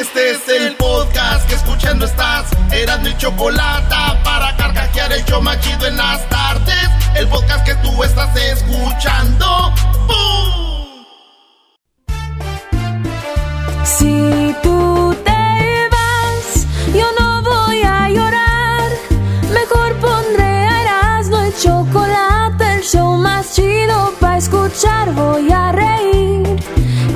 Este es el podcast que escuchando estás. Eran mi chocolate para carcajear el yo machido en las tardes. El podcast que tú estás escuchando. ¡Bum! Si tú te vas, yo no voy a llorar. Mejor pondré Erasmo el chocolate, el show más chido para escuchar. Voy a reír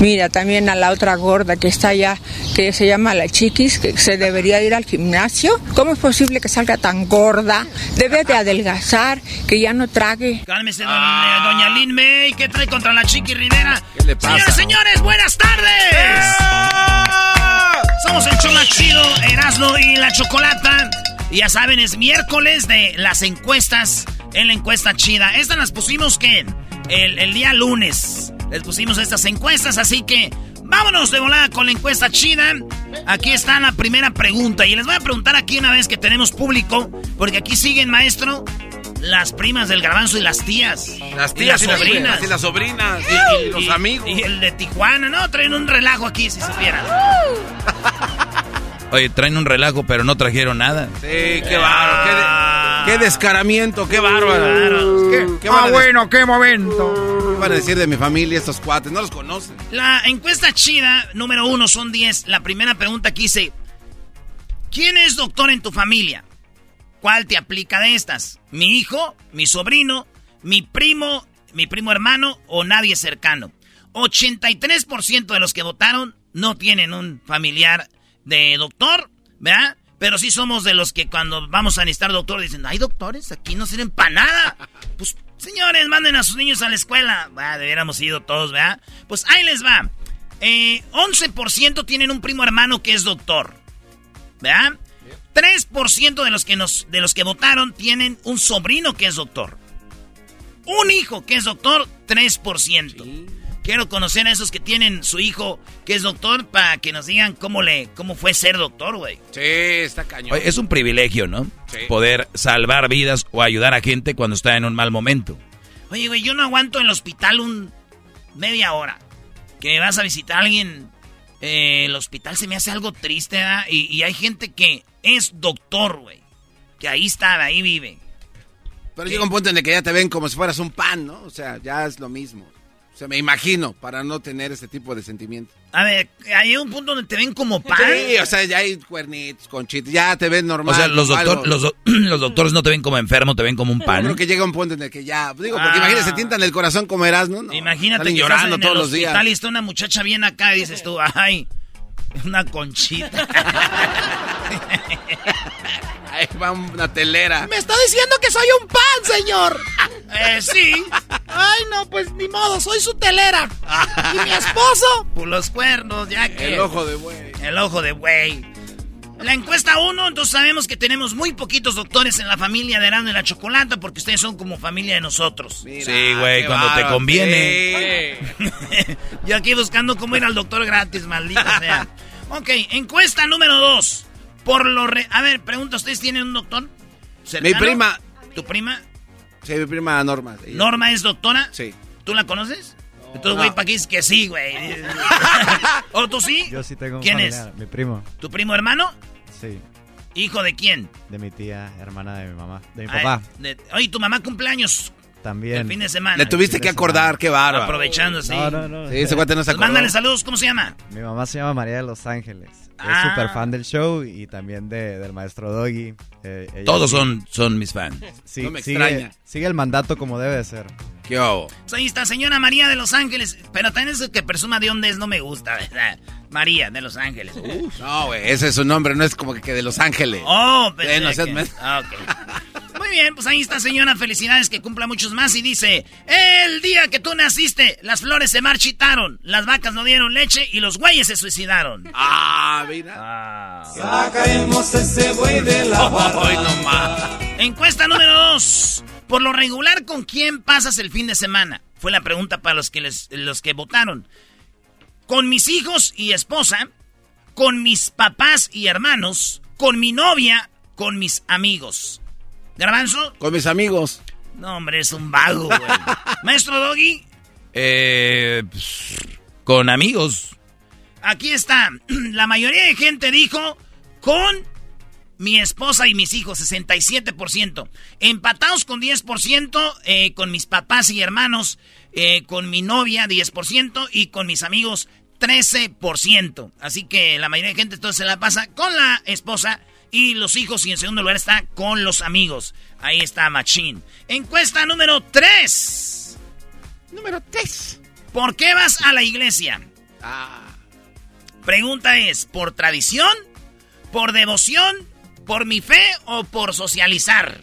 Mira, también a la otra gorda que está allá, que se llama la chiquis, que se debería ir al gimnasio. ¿Cómo es posible que salga tan gorda? Debe de adelgazar, que ya no trague. Cálmese, don- eh, doña Lin May. ¿Qué trae contra la Chiqui Rivera? ¿Qué le pasa? Señores, señores, buenas tardes. Somos el más chido, Erasmo y la Chocolata. Y ya saben, es miércoles de las encuestas en la encuesta chida. Estas las pusimos, que El, el día lunes. Les pusimos estas encuestas, así que vámonos de volada con la encuesta chida. Aquí está la primera pregunta. Y les voy a preguntar aquí una vez que tenemos público, porque aquí siguen, maestro, las primas del garbanzo y las tías. Las tías y las sobrinas. Y las sobrinas. Y, y los amigos. Y el de Tijuana, ¿no? Traen un relajo aquí, si supieran. Oye, traen un relajo, pero no trajeron nada. Sí, qué bárbaro. Qué, de- qué descaramiento, qué bárbaro. ¿Qué, qué van a de- qué momento. qué van a decir de mi familia estos cuates? No los conocen. La encuesta chida, número uno, son 10. La primera pregunta aquí dice: ¿Quién es doctor en tu familia? ¿Cuál te aplica de estas? ¿Mi hijo, mi sobrino, mi primo, mi primo hermano o nadie cercano? 83% de los que votaron no tienen un familiar de doctor, ¿verdad? Pero sí somos de los que cuando vamos a necesitar doctor dicen, hay doctores, aquí no sirven para nada. Pues, señores, manden a sus niños a la escuela. Ah, debiéramos ido todos, ¿verdad? Pues ahí les va. Eh, 11% tienen un primo hermano que es doctor, ¿verdad? 3% de los que nos de los que votaron tienen un sobrino que es doctor. Un hijo que es doctor, 3%. Quiero conocer a esos que tienen su hijo que es doctor para que nos digan cómo le cómo fue ser doctor, güey. Sí, está cañón. Oye, es un privilegio, ¿no? Sí. Poder salvar vidas o ayudar a gente cuando está en un mal momento. Oye, güey, yo no aguanto en el hospital un media hora. Que vas a visitar a alguien. eh, el hospital se me hace algo triste, ¿verdad? Y, y hay gente que es doctor, güey. Que ahí está, ahí vive. Pero llega un punto en el que ya te ven como si fueras un pan, ¿no? O sea, ya es lo mismo. O sea, me imagino, para no tener ese tipo de sentimiento. A ver, hay un punto donde te ven como pan. Sí, o sea, ya hay cuernitos, conchitas, ya te ven normal. O sea, los, como doctor- algo. los, do- los doctores no te ven como enfermo, te ven como un Yo pan. creo que llega un punto en el que ya, digo, porque Ah. imagínate, se tientan el corazón como eras, ¿no? Imagínate Salen que llorando estás en todos el los días. está una muchacha bien acá y dices tú, ay, una conchita. Ahí va una telera. Me está diciendo que soy un pan, señor. Eh, sí, Ay, no, pues ni modo, soy su telera. ¿Y mi esposo? por los cuernos, ya que... El ojo de buey. El ojo de buey. La encuesta 1, entonces sabemos que tenemos muy poquitos doctores en la familia de Erasmo y la Chocolata porque ustedes son como familia de nosotros. Mira, Sí, güey, cuando te conviene. Sí. Yo aquí buscando cómo ir al doctor gratis, maldita sea. Ok, encuesta número 2. Por lo re- A ver, pregunta, ¿ustedes tienen un doctor? Mi prima. ¿Tu prima? Sí, mi prima Norma. ¿Norma es doctora? Sí. ¿Tú la conoces? Entonces, güey, ¿para qué dices que sí, güey? ¿O tú sí? Yo sí tengo un ¿Quién familiar, es? Mi primo. ¿Tu primo hermano? Sí. ¿Hijo de quién? De mi tía, hermana de mi mamá. De mi Ay, papá. de- Oye, tu mamá cumpleaños También. el fin de semana. Le tuviste que acordar, qué bárbaro. Aprovechando, sí. No, no, no. Sí, ese guate no se Pues mándale saludos, ¿cómo se llama? Mi mamá se llama María de Los Ángeles. Ah. Es súper fan del show y también de, del maestro Doggy. Eh, Todos son, son mis fans. sí, No me sigue, extraña. sigue el mandato como debe de ser. ¿Qué hago? Pues ahí está, señora María de Los Ángeles. Pero también eso que presuma de dónde es no me gusta, ¿verdad? María de Los Ángeles. No, güey, ese es su nombre, no es como que, que de Los Ángeles. Oh, pero. Sí, no seas men- Ah, ok. Muy bien, pues ahí está, señora. Felicidades, que cumpla muchos más. Y dice: El día que tú naciste, las flores se marchitaron, las vacas no dieron leche y los güeyes se suicidaron. Ah, mira. Ah. Sacaremos ese buey de la. Ay, no. Encuesta número dos. Por lo regular, ¿con quién pasas el fin de semana? Fue la pregunta para los que, les- los que votaron. Con mis hijos y esposa, con mis papás y hermanos, con mi novia, con mis amigos. ¿Garbanzo? Con mis amigos. No, hombre, es un vago, güey. Maestro Doggy, Eh, pues, con amigos. aquí está. La mayoría de gente dijo con mi esposa y mis hijos, 67%. Empatados con 10%, eh, con mis papás y hermanos, eh, con mi novia, 10%, y con mis amigos, 13%. Así que la mayoría de gente entonces se la pasa con la esposa y los hijos, y en segundo lugar está con los amigos. Ahí está Machín. Encuesta número 3. Número 3. ¿Por qué vas a la iglesia? Ah. Pregunta es, ¿por tradición? ¿Por devoción? ¿Por mi fe o por socializar?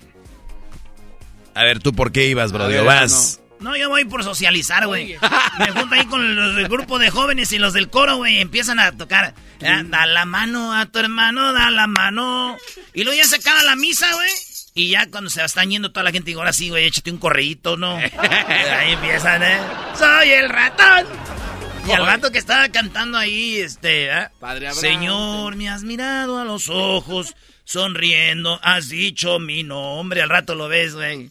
A ver, ¿tú por qué ibas, ver, ¿Vas? No, yo voy por socializar, güey. Me junto ahí con los del grupo de jóvenes y los del coro, güey. Empiezan a tocar. "Ah, Da la mano a tu hermano, da la mano. Y luego ya se acaba la misa, güey. Y ya cuando se están yendo toda la gente, digo, ahora sí, güey, échate un correíto, ¿no? ahí empiezan, ¿eh? Soy el ratón. Y al rato que estaba cantando ahí, este, ¿eh? Padre Abraham. Señor, me has mirado a los ojos, sonriendo, has dicho mi nombre. Al rato lo ves, güey.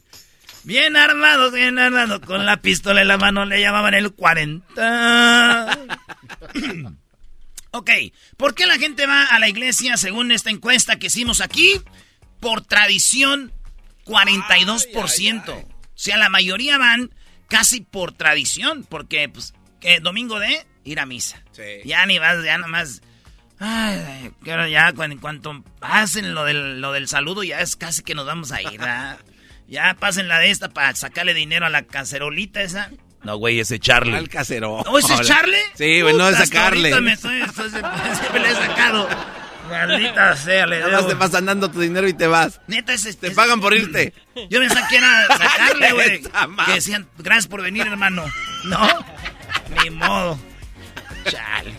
Bien armado, bien armado, con la pistola en la mano le llamaban el 40. ok, ¿por qué la gente va a la iglesia según esta encuesta que hicimos aquí? Por tradición, 42%. O sea, la mayoría van casi por tradición, porque, pues, que domingo de ir a misa. Sí. Ya ni vas, ya nomás... Ay, ahora ya en cuanto hacen lo del, lo del saludo, ya es casi que nos vamos a ir, ¿verdad? Ya pasen la de esta para sacarle dinero a la cacerolita esa. No, güey, ese Charlie. Al casero. ¿O ese es Charlie? Sí, güey, no es sacarle. Me estoy, estoy- siempre le he sacado. Maldita sea, le Nada más te vas dando tu dinero y te vas. Neta, ese, Te pagan por irte. Yo me saqué a sacarle, güey. Que decían, gracias por venir, hermano. No, ni modo. Chale.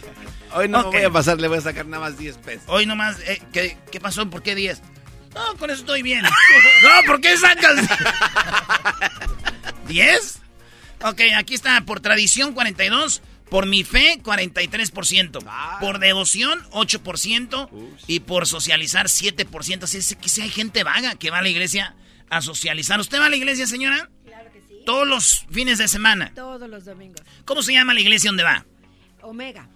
Hoy no me voy a pasar, le voy a sacar nada más 10 pesos. Hoy nomás, eh, ¿qué, ¿qué pasó? ¿Por qué 10? No, con eso estoy bien. No, ¿por qué sacas? ¿10? Ok, aquí está, por tradición 42, por mi fe 43%, por devoción 8% y por socializar 7%. Así es que si hay gente vaga que va a la iglesia a socializar. ¿Usted va a la iglesia, señora? Claro que sí. Todos los fines de semana. Todos los domingos. ¿Cómo se llama la iglesia donde va? Omega.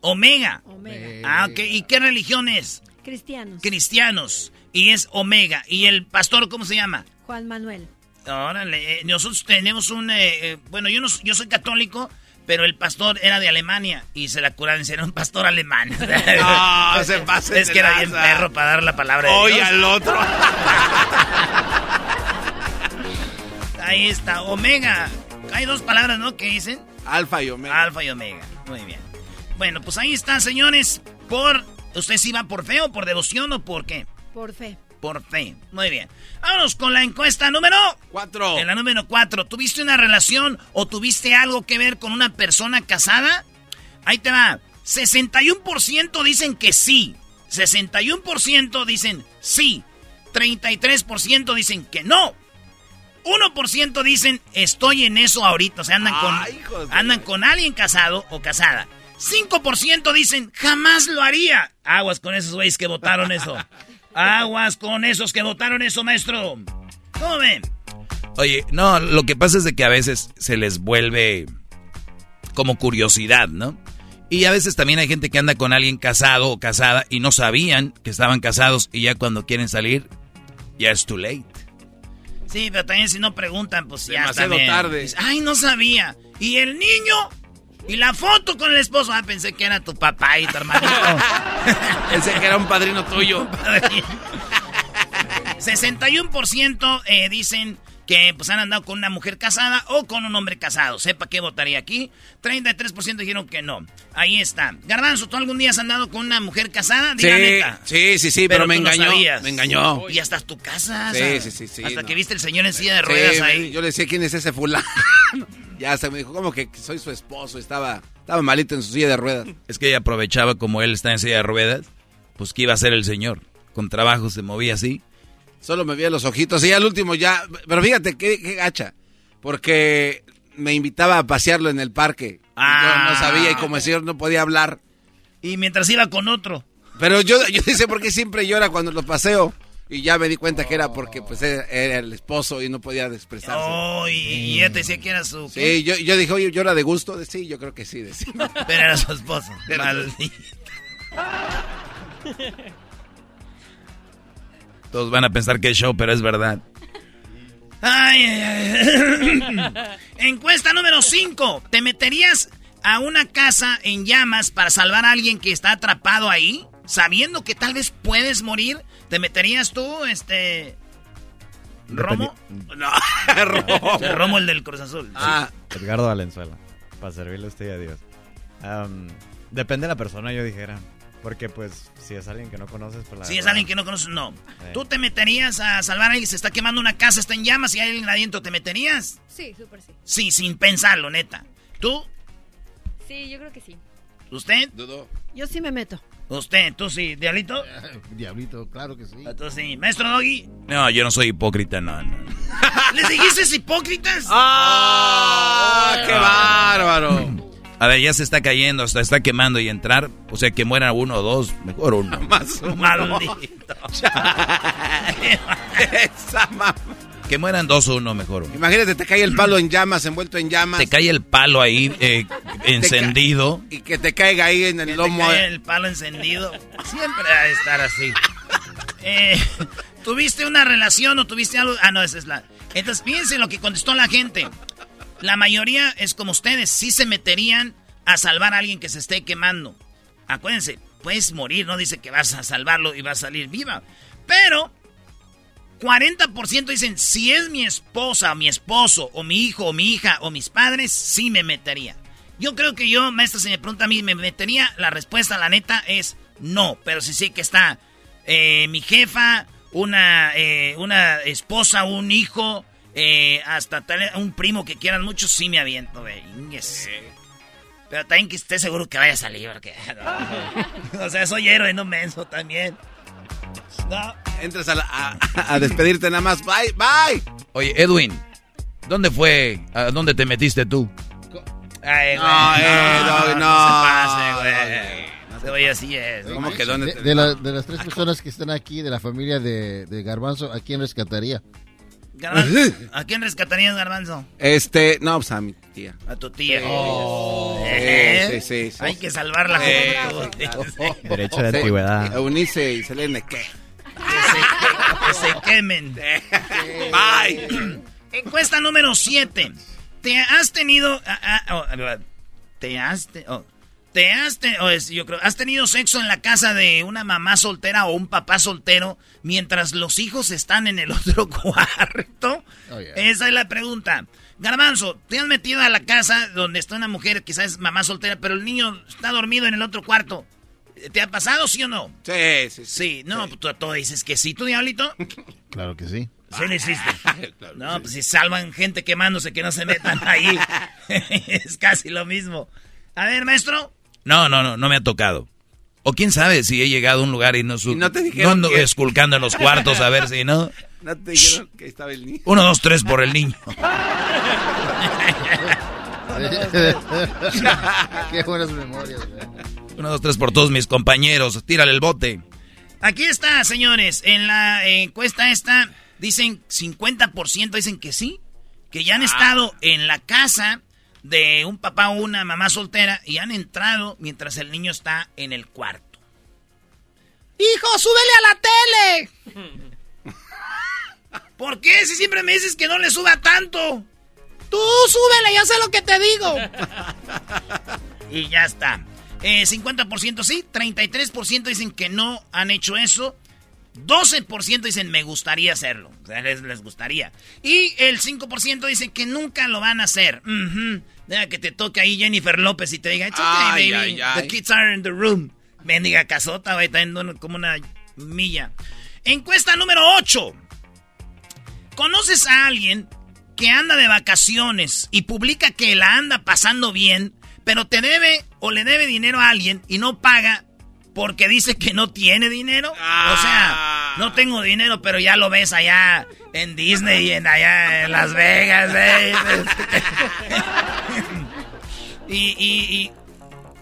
Omega. Omega. Ah, ok. ¿Y qué religión es? Cristianos. cristianos y es Omega. ¿Y el pastor cómo se llama? Juan Manuel. Órale, eh, nosotros tenemos un... eh, eh, bueno, yo, no, yo soy católico, pero el pastor era de Alemania y se la curaron, era un pastor alemán. No, se pasen Es que era bien perro para dar la palabra de Dios. al otro. Ahí está, Omega. Hay dos palabras, ¿no? Que dicen Alfa y Omega. Alfa y Omega. Muy bien. Bueno, pues ahí está, señores. Por... ¿Usted sí va por fe o por devoción o por qué? Por fe. Por fe. Muy bien. Vámonos con la encuesta número... Cuatro. En la número 4, ¿tuviste una relación o tuviste algo que ver con una persona casada? Ahí te va. 61% dicen que sí. 61% dicen sí. 33% dicen que no. 1% dicen estoy en eso ahorita. O sea, andan con, de- andan con alguien casado o casada. 5% dicen jamás lo haría. Aguas con esos güeyes que votaron eso. Aguas con esos que votaron eso, maestro. ¿Cómo ven? Oye, no, lo que pasa es de que a veces se les vuelve como curiosidad, ¿no? Y a veces también hay gente que anda con alguien casado o casada y no sabían que estaban casados y ya cuando quieren salir, ya es too late. Sí, pero también si no preguntan, pues ya Demasiado tarde. Ay, no sabía. ¿Y el niño? ¿Y la foto con el esposo? Ah, pensé que era tu papá y tu hermanito. Pensé que era un padrino tuyo. 61% eh, dicen que pues han andado con una mujer casada o con un hombre casado. Sepa qué votaría aquí. 33% dijeron que no. Ahí está. Garbanzo, ¿tú algún día has andado con una mujer casada? Sí, Diga neta. sí, sí, sí, pero, me no engañó. me engañó. Y hasta tu casa. Sí, sí, sí, sí, Hasta no. que viste el señor en silla de ruedas Sí, ahí. Yo le decía quién es ese fulano. ya se me dijo, como que soy su esposo. Estaba, estaba malito en su silla de ruedas. Es que ella aprovechaba como él está en silla de ruedas, pues que iba a ser el señor. Con trabajo se movía así. Solo me veía los ojitos y al último ya. Pero fíjate qué, qué gacha. Porque me invitaba a pasearlo en el parque. Ah. Yo no sabía y como el señor no podía hablar. Y mientras iba con otro. Pero yo, yo dice por qué siempre llora cuando lo paseo. Y ya me di cuenta que era porque pues era, era el esposo y no podía expresarse. Oh, y, y ella te decía que era su... Sí, yo, yo dije, oye, ¿llora de gusto? De- Sí, yo creo que sí. decía. Pero era su esposo. Era Maldito. Todos van a pensar que es show, pero es verdad. Ay, ay, ay. Encuesta número 5. ¿Te meterías a una casa en llamas para salvar a alguien que está atrapado ahí? Sabiendo que tal vez puedes morir. ¿Te meterías tú, este... Romo? No, Romo. El Romo, el del Cruz Azul. Ah, Edgardo Valenzuela. Para servirle a usted y a Dios. Depende de la persona, yo dijera. Porque, pues, si es alguien que no conoces, pues la Si es alguien que no conoces, no. ¿Tú te meterías a salvar a alguien? Se está quemando una casa, está en llamas y hay alguien adentro. ¿Te meterías? Sí, súper sí. Sí, sin pensarlo, neta. ¿Tú? Sí, yo creo que sí. ¿Usted? Dudó. Yo sí me meto. ¿Usted? ¿Tú sí? ¿Diablito? Diablito, claro que sí. ¿Tú sí? ¿Maestro Doggy? No, yo no soy hipócrita, no, no. ¿Les dijiste hipócritas? ¡Ah! ¡Qué bárbaro! A ver, ya se está cayendo, hasta está quemando y entrar. O sea, que muera uno o dos, mejor uno. Más uno. Maldito. Esa mamá. Que mueran dos o uno, mejor uno. Imagínate, te cae el palo en llamas, envuelto en llamas. Te cae el palo ahí eh, encendido. Y que te caiga ahí en Que el te lomo. cae el palo encendido. Siempre ha de estar así. Eh, ¿Tuviste una relación o tuviste algo? Ah, no, esa es la... Entonces, fíjense lo que contestó la gente. La mayoría es como ustedes, sí se meterían a salvar a alguien que se esté quemando. Acuérdense, puedes morir, no dice que vas a salvarlo y vas a salir viva. Pero 40% dicen, si es mi esposa, mi esposo, o mi hijo, o mi hija, o mis padres, sí me metería. Yo creo que yo, maestra, si me pregunta a mí, ¿me metería? La respuesta, la neta, es no. Pero si sé que está eh, mi jefa, una, eh, una esposa, un hijo, eh, hasta tal, un primo que quieran mucho, sí me aviento, güey. Pero también que esté seguro que vaya a salir, porque... o sea, soy héroe, no menso también. No. Entras a, la- a- a despedirte nada más. Bye, bye. Oye, Edwin, ¿dónde fue? ¿A dónde te metiste tú? Ay, güey. No, eh, no, no. se pase, güey. Güey así es. ¿Cómo que dónde De, de la- de las tres personas que están aquí, de la familia de, de Garbanzo, ¿a quién rescataría? Garbanzo, ¿A quién rescatarías, Garbanzo? Este, no, pues a mi tía. A tu tía. Oh. Eh, Sí, sí, sí. Hay que salvarla. Eh, como tú. Derecho de antigüedad. Eunice y Selene, ¿qué? Que se quemen. Bye. Encuesta número 7. ¿Te has tenido... ah, ah, oh, ¿Te has... te- oh, ¿Te has... te- oh, es- yo creo, ¿Has tenido sexo en la casa de una mamá soltera o un papá soltero mientras los hijos están en el otro cuarto? Oh, yeah. Esa es la pregunta. Garbanzo, ¿te has metido a la casa donde está una mujer, quizás es mamá soltera, pero el niño está dormido en el otro cuarto? ¿Te ha pasado, sí o no? Sí, sí, sí. Sí, no, pues tú, tú dices que sí, tú, diablito. Claro que sí. Sí lo hiciste. No, pues si salvan gente quemándose, que no se metan ahí. es casi lo mismo. A ver, maestro. No, no, no, no me ha tocado. O quién sabe si he llegado a un lugar y no su- Y no te dijeron no ando que- esculcando en los cuartos a ver si no. No te dijeron que estaba el niño. Uno, dos, tres por el niño. Qué buenas memorias. güey. Uno, dos, tres por todos mis compañeros. Tírale el bote. Aquí está, señores. En la encuesta esta dicen 50% dicen que sí, que ya han estado en la casa de un papá o una mamá soltera y han entrado mientras el niño está en el cuarto. Hijo, súbele a la tele. ¿Por qué? Si siempre me dices que no le suba tanto. Tú súbele, ya sé lo que te digo. y ya está. Eh, 50% sí, 33% dicen que no han hecho eso. 12% dicen me gustaría hacerlo. O sea, les, les gustaría. Y el 5% dicen que nunca lo van a hacer. Ujú. Deja que te toque ahí Jennifer López y te diga, It's okay, Ay, baby. ay, ay. The kids are in the room. Mendiga casota, está en como una milla. Encuesta número 8. ¿Conoces a alguien que anda de vacaciones y publica que la anda pasando bien, pero te debe o le debe dinero a alguien y no paga porque dice que no tiene dinero? O sea, no tengo dinero, pero ya lo ves allá en Disney y en allá en Las Vegas. ¿eh? y, y,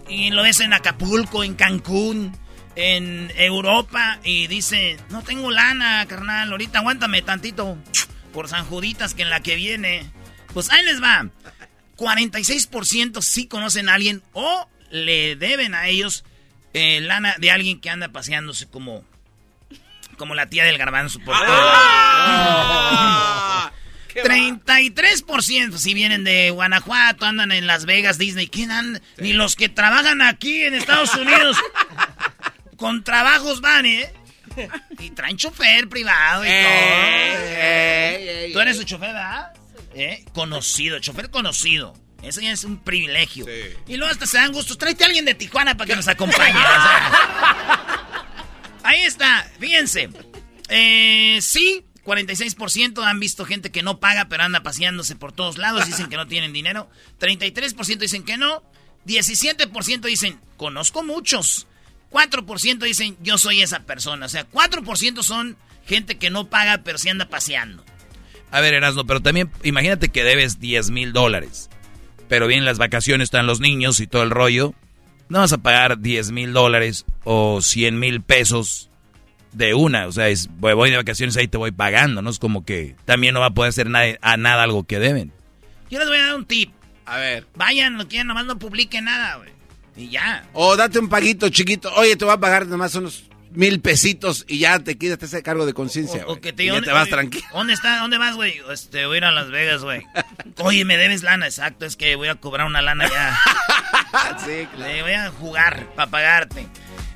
y, y lo ves en Acapulco, en Cancún, en Europa y dice, no tengo lana, carnal, ahorita aguántame tantito por San Juditas que en la que viene. Pues ahí les va. 46% sí conocen a alguien o le deben a ellos eh, lana de alguien que anda paseándose como como la tía del garbanzo por todo. Ah. 33% si vienen de Guanajuato, andan en Las Vegas, Disney. ¿Quién anda? Ni los que trabajan aquí en Estados Unidos con trabajos van, ¿eh? Y traen chofer privado y Ey, todo. ey, ey, Tú eres su chofer, ¿verdad? ¿Eh? Conocido, chofer conocido. Eso ya es un privilegio. Y luego hasta se dan gustos. Tráete a alguien de Tijuana para que nos acompañe. Ahí está, fíjense. Eh, sí, 46% han visto gente que no paga, pero anda paseándose por todos lados. Dicen que no tienen dinero. 33% dicen que no. 17% dicen, conozco muchos. 4% dicen, yo soy esa persona. O sea, 4% son gente que no paga, pero sí anda paseando. A ver, Erasmo, pero también imagínate que debes 10 mil dólares. Pero bien, las vacaciones están los niños y todo el rollo. No vas a pagar 10 mil dólares o 100 mil pesos de una. O sea, es, voy voy de vacaciones ahí te voy pagando, ¿no? Es como que también no va a poder hacer nada, a nada algo que deben. Yo les voy a dar un tip. A ver. Vayan, no quieren, nomás no publiquen nada, güey. Y ya. O date un paguito chiquito. Oye, te voy a pagar nomás unos mil pesitos y ya te quitas ese cargo de conciencia. O güey. que te, ya ¿dónde- te vas tranquilo. ¿Dónde está? ¿Dónde vas, güey? Este, voy a ir a Las Vegas, güey. Oye, me debes lana, exacto. Es que voy a cobrar una lana ya. sí, Le voy a jugar para pagarte.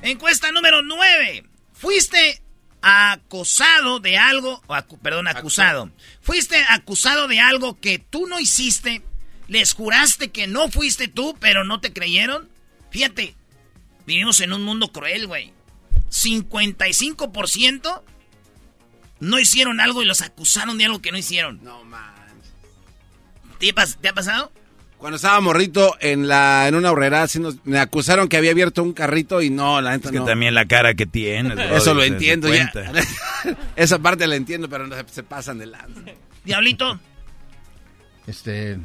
Encuesta número 9. Fuiste acosado de algo, o acu- perdón, acusado. Fuiste acusado de algo que tú no hiciste. Les juraste que no fuiste tú, pero no te creyeron. Fíjate, vivimos en un mundo cruel, güey. 55% no hicieron algo y los acusaron de algo que no hicieron. No manches. ¿Te, ha pas- te ha pasado? Cuando estaba morrito en la en una horrera, así nos- me acusaron que había abierto un carrito y no, la neta Es que no. también la cara que tienes. brody, Eso lo entiendo ya. Esa parte la entiendo, pero no, se, se pasan de lanza. Diablito. Este.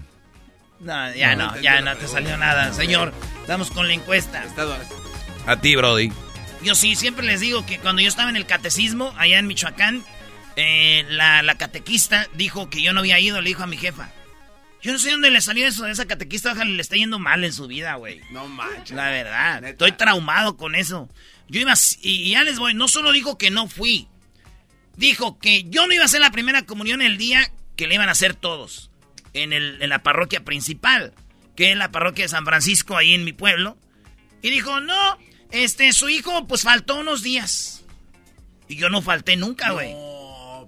No, ya No, no, ya no te salió nada, señor. Estamos con la encuesta. A ti, Brody. Yo sí, siempre les digo que cuando yo estaba en el catecismo, allá en Michoacán, eh, la, la catequista dijo que yo no había ido, le dijo a mi jefa. Yo no sé dónde le salió eso de esa catequista, ojalá le esté yendo mal en su vida, güey. No manches. La verdad, estoy traumado con eso. Yo iba, y ya les voy, no solo dijo que no fui, dijo que yo no iba a hacer la primera comunión el día que le iban a hacer todos, en, el, en la parroquia principal, que es la parroquia de San Francisco, ahí en mi pueblo. Y dijo, no, este, su hijo pues faltó unos días. Y yo no falté nunca, güey.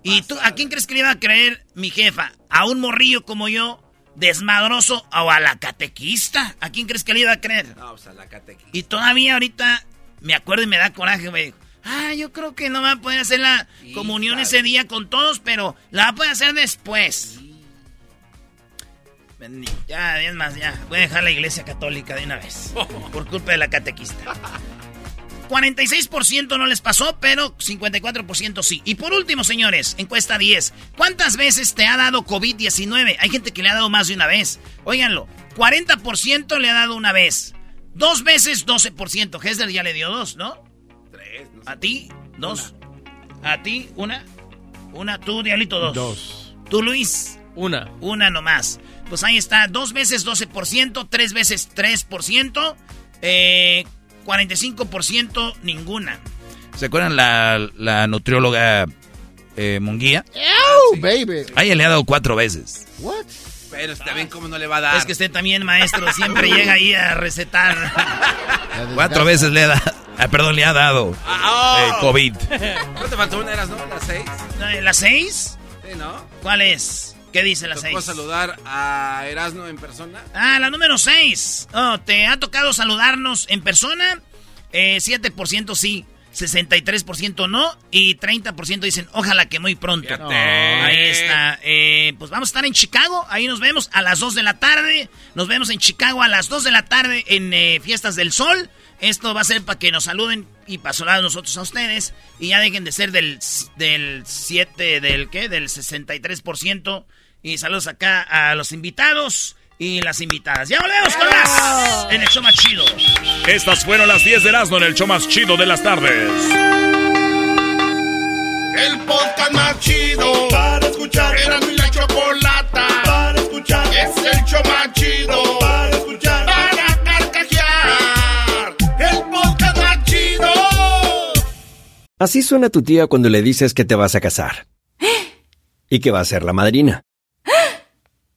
¿Y tú, a quién crees que le iba a creer mi jefa? ¿A un morrillo como yo, desmadroso, o a la catequista? ¿A quién crees que le iba a creer? No, pues a la catequista. Y todavía ahorita me acuerdo y me da coraje, güey. Ah, yo creo que no va a poder hacer la comunión ese día con todos, pero la va a poder hacer después. Bendi- Ya, es más, ya. Voy a dejar la iglesia católica de una vez. Por culpa de la catequista. 46% no les pasó, pero 54% sí. Y por último, señores, encuesta 10. ¿Cuántas veces te ha dado COVID-19? Hay gente que le ha dado más de una vez. Óiganlo, 40% le ha dado una vez. Dos veces, 12%. Hessler ya le dio dos, ¿no? Tres, no sé. ¿A ti? Dos. ¿A ti? ¿Una? ¿Una? ¿Tú, Diablito? Dos. Dos. ¿Tú, Luis? Una. Una nomás. Pues ahí está. Dos veces 12%, tres veces 3%, eh, 45% ninguna. ¿Se acuerdan la, la nutrióloga eh, Munguía? ¡Ew, baby! A ella le ha dado cuatro veces. What? Pero está bien, ¿cómo no le va a dar? Es que usted también, maestro, siempre llega ahí a recetar. Cuatro veces le ha dado. Ah, perdón, le ha dado. Ah, eh, oh. COVID. ¿No te faltó una, eras, no? ¿Las seis? ¿La seis? Sí, ¿no? ¿Cuál es? ¿Qué dice la ¿Tocó seis? saludar a Erasmo en persona? Ah, la número 6. Oh, ¿Te ha tocado saludarnos en persona? Eh, 7% sí, 63% no y 30% dicen ojalá que muy pronto. Ahí está. Eh, pues vamos a estar en Chicago. Ahí nos vemos a las 2 de la tarde. Nos vemos en Chicago a las 2 de la tarde en eh, Fiestas del Sol. Esto va a ser para que nos saluden y para saludar nosotros a ustedes. Y ya dejen de ser del, del 7, del qué, del 63%. Y saludos acá a los invitados y las invitadas. Ya volvemos con más en el show más chido. Estas fueron las 10 de Erasmo en el show más chido de las tardes. El podcast más chido para escuchar. Era mi la chocolata para escuchar. Es el show más chido para escuchar. Para carcajear. El podcast más chido. Así suena tu tía cuando le dices que te vas a casar. Y que va a ser la madrina.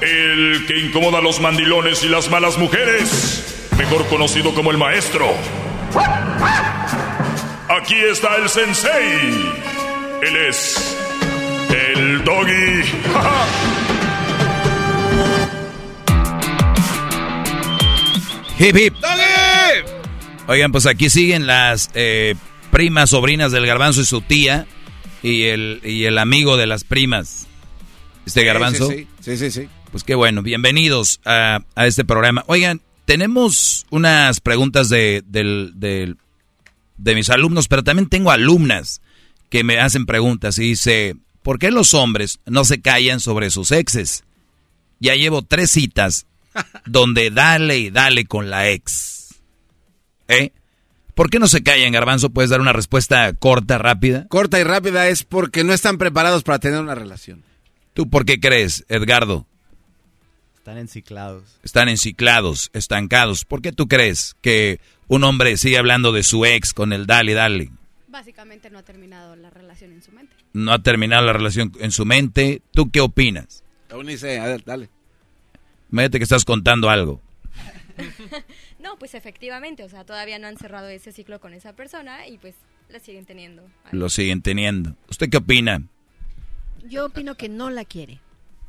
El que incomoda a los mandilones y las malas mujeres, mejor conocido como el maestro. Aquí está el sensei. Él es el doggy. Hip hip. Oigan, pues aquí siguen las eh, primas, sobrinas del garbanzo y su tía. Y el, y el amigo de las primas. Este garbanzo. sí, sí, sí, sí. Pues qué bueno, bienvenidos a, a este programa. Oigan, tenemos unas preguntas de, del- del- de mis alumnos, pero también tengo alumnas que me hacen preguntas y dice, ¿por qué los hombres no se callan sobre sus exes? Ya llevo tres citas donde dale y dale con la ex. ¿Eh? ¿Por qué no se callan, Garbanzo? ¿Puedes dar una respuesta corta, rápida? Corta y rápida es porque no están preparados para tener una relación. ¿Tú por qué crees, Edgardo? Están enciclados. Están enciclados, estancados. ¿Por qué tú crees que un hombre sigue hablando de su ex con el dale, dale? Básicamente no ha terminado la relación en su mente. No ha terminado la relación en su mente. ¿Tú qué opinas? Eunice, a ver, dale. Imagínate que estás contando algo. no, pues efectivamente, o sea, todavía no han cerrado ese ciclo con esa persona y pues La siguen teniendo. Lo siguen teniendo. ¿Usted qué opina? Yo opino que no la quiere.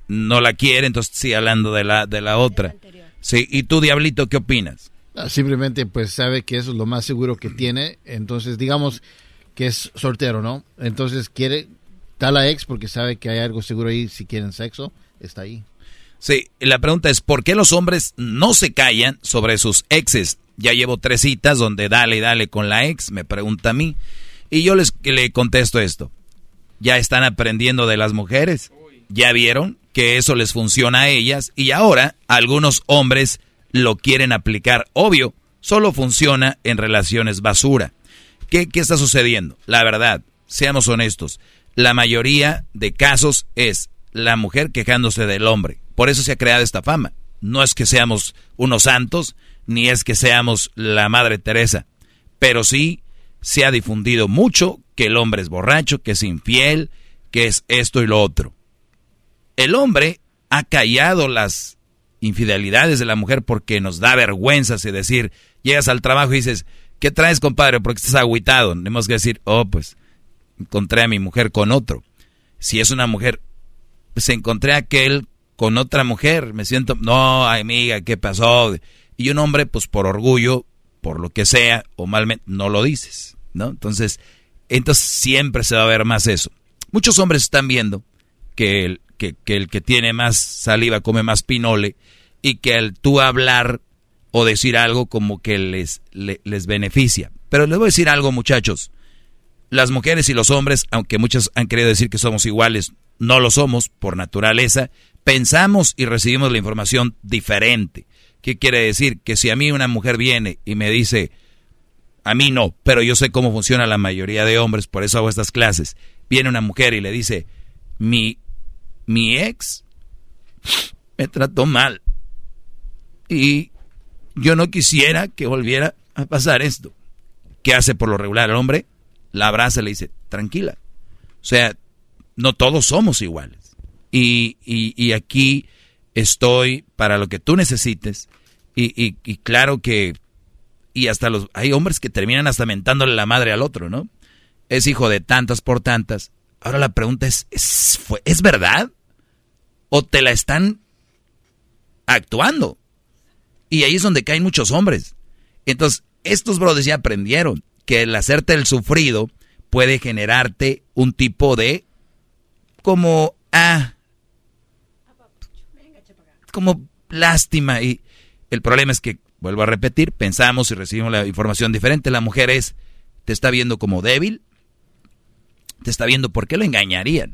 No la quiere, entonces sí, hablando de la, de la otra. Sí, ¿y tú, Diablito, qué opinas? Ah, Simplemente pues sabe que eso es lo más seguro que tiene, entonces digamos que es soltero, ¿no? Entonces quiere, está la ex porque sabe que hay algo seguro ahí, si quieren sexo, está ahí. Sí, la pregunta es, ¿por qué los hombres no se callan sobre sus exes? Ya llevo tres citas donde dale y dale con la ex, me pregunta a mí. Y yo les le contesto esto. Ya están aprendiendo de las mujeres. Ya vieron que eso les funciona a ellas y ahora algunos hombres lo quieren aplicar. Obvio, solo funciona en relaciones basura. ¿Qué, ¿Qué está sucediendo? La verdad, seamos honestos, la mayoría de casos es la mujer quejándose del hombre. Por eso se ha creado esta fama. No es que seamos unos santos, ni es que seamos la Madre Teresa, pero sí se ha difundido mucho que el hombre es borracho, que es infiel, que es esto y lo otro. El hombre ha callado las infidelidades de la mujer porque nos da vergüenza si decir, llegas al trabajo y dices, ¿qué traes, compadre? Porque estás agüitado. Tenemos que decir, oh, pues encontré a mi mujer con otro. Si es una mujer, pues encontré a aquel con otra mujer. Me siento, no, amiga, ¿qué pasó? Y un hombre, pues por orgullo, por lo que sea, o malmente, no lo dices, ¿no? Entonces, entonces siempre se va a ver más eso. Muchos hombres están viendo que el que, tiene más saliva come más pinole y que al tú hablar o decir algo como que les, les, beneficia. Pero les voy a decir algo, muchachos. Las mujeres y los hombres, aunque muchos han querido decir que somos iguales, no lo somos por naturaleza. Pensamos y recibimos la información diferente. ¿Qué quiere decir? Que si a mí una mujer viene y me dice, a mí no, pero yo sé cómo funciona la mayoría de hombres, por eso hago estas clases. Viene una mujer y le dice, mi, mi ex me trató mal. Y yo no quisiera que volviera a pasar esto. ¿Qué hace por lo regular el hombre? La abraza y le dice, tranquila. O sea, no todos somos iguales. Y, y, aquí estoy para lo que tú necesites. Y, y, claro que, y hasta los, hay hombres que terminan hasta mentándole la madre al otro, ¿no? Es hijo de tantas por tantas. Ahora la pregunta es, ¿es, ¿es verdad? o te la están actuando. Y ahí es donde caen muchos hombres. Entonces, estos brothers ya aprendieron que el hacerte el sufrido puede generarte un tipo de como ah como lástima y el problema es que vuelvo a repetir, pensamos y recibimos la información diferente, la mujer es te está viendo como débil, te está viendo por qué lo engañarían.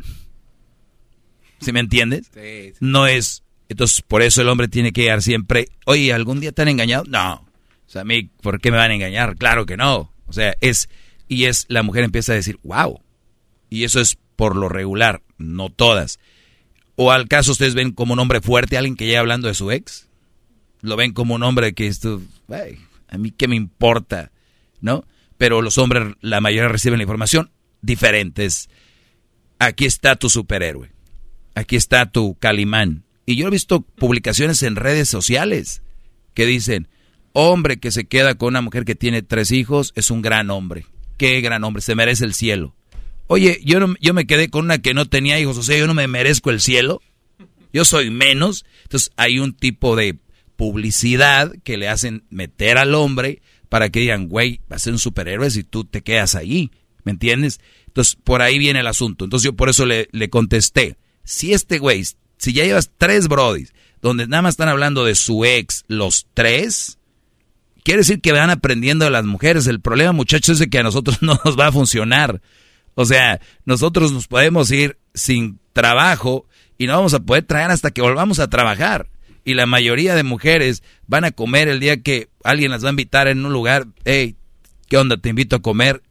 ¿Sí me entiendes? Sí, No es. Entonces, por eso el hombre tiene que llegar siempre. Oye, ¿algún día te han engañado? No. O sea, a mí, ¿por qué me van a engañar? Claro que no. O sea, es. Y es. La mujer empieza a decir, wow. Y eso es por lo regular, no todas. ¿O al caso ustedes ven como un hombre fuerte alguien que llega hablando de su ex? ¿Lo ven como un hombre que esto. a mí qué me importa, ¿no? Pero los hombres, la mayoría reciben la información diferentes. Aquí está tu superhéroe aquí está tu calimán. Y yo he visto publicaciones en redes sociales que dicen, hombre que se queda con una mujer que tiene tres hijos es un gran hombre. Qué gran hombre, se merece el cielo. Oye, yo, no, yo me quedé con una que no tenía hijos, o sea, yo no me merezco el cielo. Yo soy menos. Entonces hay un tipo de publicidad que le hacen meter al hombre para que digan, güey, va a ser un superhéroe si tú te quedas ahí. ¿Me entiendes? Entonces, por ahí viene el asunto. Entonces yo por eso le, le contesté si este güey, si ya llevas tres brodis, donde nada más están hablando de su ex, los tres, quiere decir que van aprendiendo de las mujeres. El problema, muchachos, es que a nosotros no nos va a funcionar. O sea, nosotros nos podemos ir sin trabajo y no vamos a poder traer hasta que volvamos a trabajar. Y la mayoría de mujeres van a comer el día que alguien las va a invitar en un lugar. Hey, ¿qué onda? Te invito a comer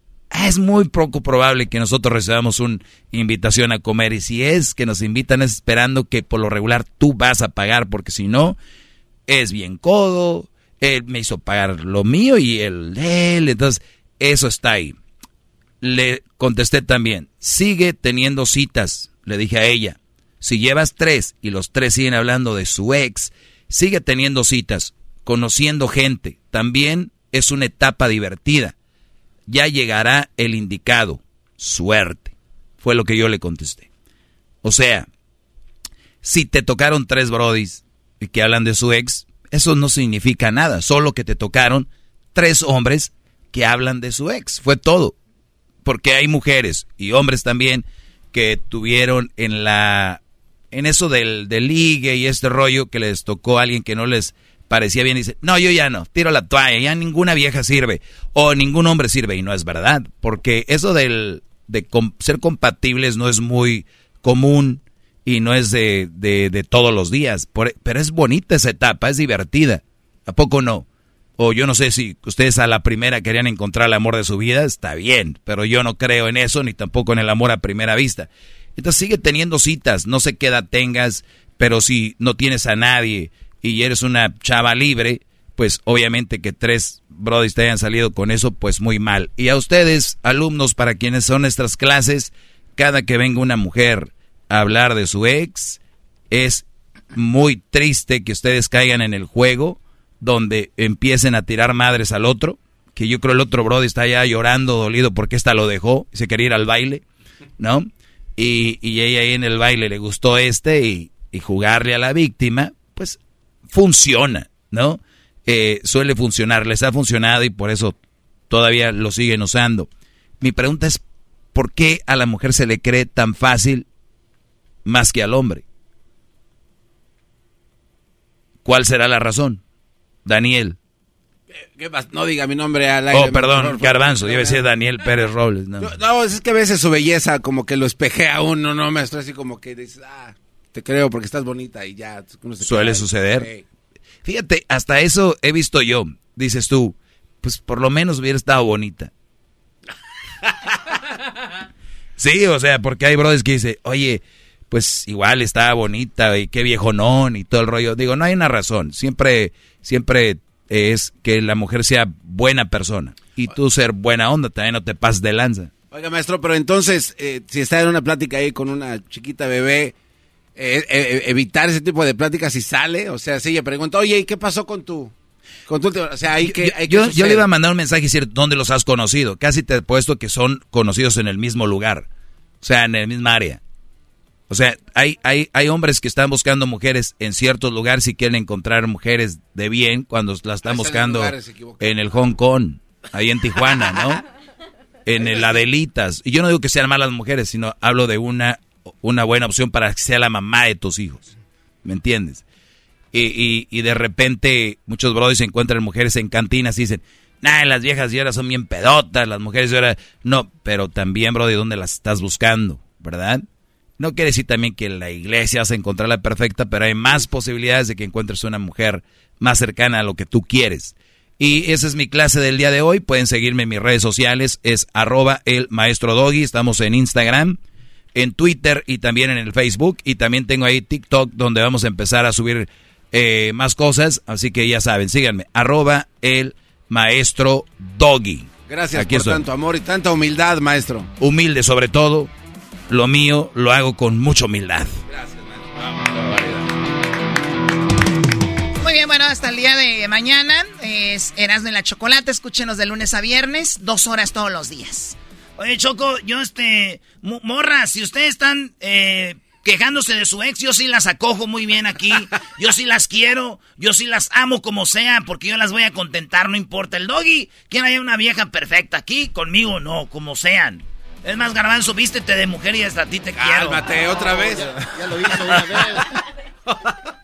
es muy poco probable que nosotros recibamos una invitación a comer y si es que nos invitan es esperando que por lo regular tú vas a pagar porque si no es bien codo, él me hizo pagar lo mío y él, él, entonces eso está ahí. Le contesté también, sigue teniendo citas, le dije a ella, si llevas tres y los tres siguen hablando de su ex, sigue teniendo citas, conociendo gente, también es una etapa divertida ya llegará el indicado. Suerte. Fue lo que yo le contesté. O sea, si te tocaron tres brodis y que hablan de su ex, eso no significa nada, solo que te tocaron tres hombres que hablan de su ex, fue todo. Porque hay mujeres y hombres también que tuvieron en la en eso del, del ligue y este rollo que les tocó a alguien que no les parecía bien dice, no, yo ya no, tiro la toalla, ya ninguna vieja sirve o ningún hombre sirve y no es verdad, porque eso del, de ser compatibles no es muy común y no es de, de, todos los días, pero es bonita esa etapa, es divertida, ¿a poco no? O yo no sé si ustedes a la primera querían encontrar el amor de su vida, está bien, pero yo no creo en eso ni tampoco en el amor a primera vista. Entonces sigue teniendo citas, no sé qué edad tengas, pero si no tienes a nadie y eres una chava libre, pues obviamente que tres brodis te hayan salido con eso, pues muy mal. Y a ustedes, alumnos, para quienes son nuestras clases, cada que venga una mujer a hablar de su ex, es muy triste que ustedes caigan en el juego donde empiecen a tirar madres al otro, que yo creo el otro brody está ya llorando, dolido porque esta lo dejó, se quería ir al baile, ¿no? Y, y ella ahí en el baile le gustó este y, jugarle a la víctima, pues funciona, ¿no? Eh, suele funcionar, les ha funcionado y por eso todavía lo siguen usando. Mi pregunta es, ¿por qué a la mujer se le cree tan fácil más que al hombre? ¿Cuál será la razón? Daniel. No diga mi nombre al aire. Oh, perdón, Garbanzo, debe ser Daniel Pérez Robles. No. no. es que a veces su belleza como que lo espejea a uno, no, me estoy así como que dices, ah, te creo porque estás bonita y ya. Suele suceder. Fíjate, hasta eso he visto yo. Dices tú, pues por lo menos hubiera estado bonita. sí, o sea, porque hay brothers que dicen, oye, pues igual estaba bonita y qué viejo no, y todo el rollo. Digo, no hay una razón. Siempre, siempre es que la mujer sea buena persona. Y tú ser buena onda, también no te pases de lanza. Oiga, maestro, pero entonces, eh, si está en una plática ahí con una chiquita bebé, eh, eh, evitar ese tipo de pláticas si sale, o sea, si ella pregunta, oye, ¿y qué pasó con tú? Con tu, o sea, hay que, yo, yo, le iba a mandar un mensaje y decir dónde los has conocido. Casi te he puesto que son conocidos en el mismo lugar, o sea, en el mismo área. O sea, hay, hay, hay hombres que están buscando mujeres en ciertos lugares y quieren encontrar mujeres de bien cuando las están buscando en el Hong Kong, ahí en Tijuana, ¿no? En el Adelitas. Y yo no digo que sean malas mujeres, sino hablo de una, una buena opción para que sea la mamá de tus hijos. ¿Me entiendes? Y, y, de repente muchos brothers encuentran mujeres en cantinas y dicen, nah, las viejas y ahora son bien pedotas, las mujeres y ahora... No, pero también, brother, ¿dónde las estás buscando? ¿Verdad? No quiere decir también que la iglesia a encontrar la perfecta, pero hay más posibilidades de que encuentres una mujer más cercana a lo que tú quieres. Y esa es mi clase del día de hoy. Pueden seguirme en mis redes sociales. Es arroba el maestro Doggy. Estamos en Instagram, en Twitter y también en el Facebook. Y también tengo ahí TikTok donde vamos a empezar a subir eh, más cosas. Así que ya saben, síganme. Arroba el maestro Doggy. Gracias por tanto amor y tanta humildad, maestro. Humilde sobre todo lo mío lo hago con mucha humildad. Gracias, Muy bien, bueno, hasta el día de mañana es Erasmo en la Chocolate. Escúchenos de lunes a viernes, dos horas todos los días. Oye, Choco, yo este. Morra, si ustedes están eh, quejándose de su ex, yo sí las acojo muy bien aquí. Yo sí las quiero, yo sí las amo como sea, porque yo las voy a contentar, no importa. El doggy, quien haya una vieja perfecta aquí, conmigo no, como sean. Es más, Garbanzo, vístete de mujer y hasta a ti te quiero. Cálmate, otra vez. Ya, lo hizo una vez.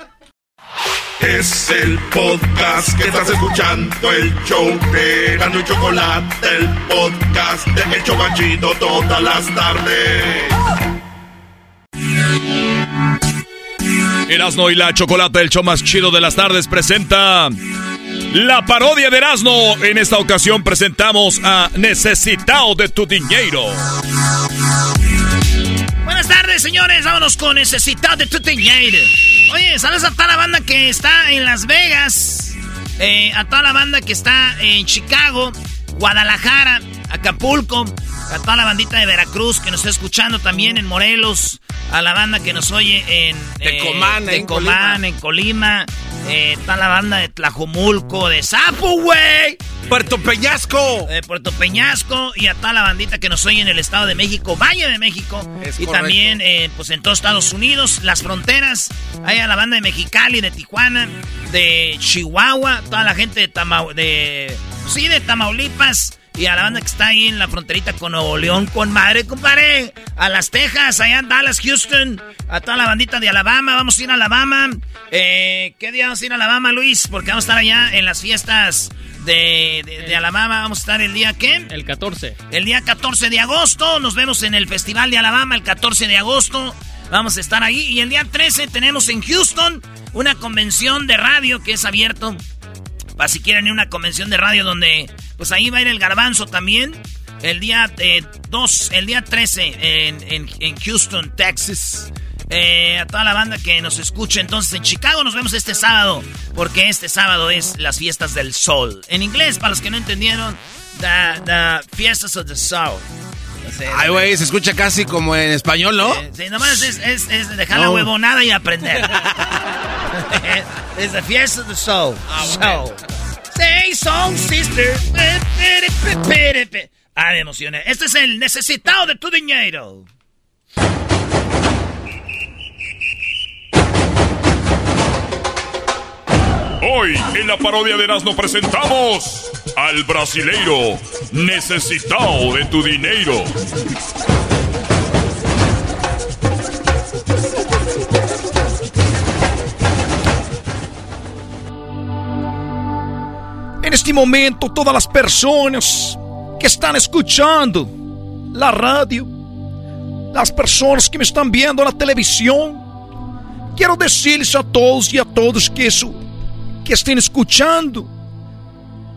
Es el podcast que estás escuchando, el show de Gano y Chocolate, el podcast de El Chocachito todas las tardes. Erasno y la Chocolate, el show más chido de las tardes, presenta la parodia de Erasmo. En esta ocasión presentamos a Necesitado de tu dinero. Buenas tardes, señores. Vámonos con Necesitado de tu dinero. Oye, ¿sabes a toda la banda que está en Las Vegas? Eh, a toda la banda que está en Chicago, Guadalajara, Acapulco, a toda la bandita de Veracruz que nos está escuchando también en Morelos, a la banda que nos oye en Tecomán, eh, en, en Colima, eh, está la banda de Tlajomulco, de Sapo, güey. Puerto Peñasco. De Puerto Peñasco y a toda la bandita que nos oye en el Estado de México, Valle de México. y también eh, pues en todos Estados Unidos, las fronteras. Hay a la banda de Mexicali, de Tijuana, de Chihuahua, toda la gente de, Tama de, sí, de Tamaulipas. Y a la banda que está ahí en la fronterita con Nuevo León, con madre, compadre. A las Texas, allá en Dallas, Houston. A toda la bandita de Alabama. Vamos a ir a Alabama. Eh, ¿Qué día vamos a ir a Alabama, Luis? Porque vamos a estar allá en las fiestas de, de, Alabama. Vamos a estar el día, ¿qué? El 14. El día 14 de agosto. Nos vemos en el Festival de Alabama el 14 de agosto. Vamos a estar ahí. Y el día 13 tenemos en Houston una convención de radio que es abierto. Para si quieren ir a una convención de radio donde pues ahí va a ir el garbanzo también. El día 2, eh, el día 13 en, en, Houston, Texas. Eh, a toda la banda que nos escuche entonces en Chicago nos vemos este sábado. Porque este sábado es las fiestas del sol. En inglés, para los que no entendieron, the, the fiestas of the soul. Ay, güey, se escucha casi como en español, ¿no? sí, nomás es, es, es dejar la huevonada y aprender. es the fiesta the soul. Ah, Say song, sister. Ah, me emocioné. Este es el necesitado de tu dinero. Hoy en la parodia de Erasmo presentamos al brasileiro necesitado de tu dinero. En este momento, todas las personas que están escuchando la radio, las personas que me están viendo en la televisión, quiero decirles a todos y a todos que eso que estén escuchando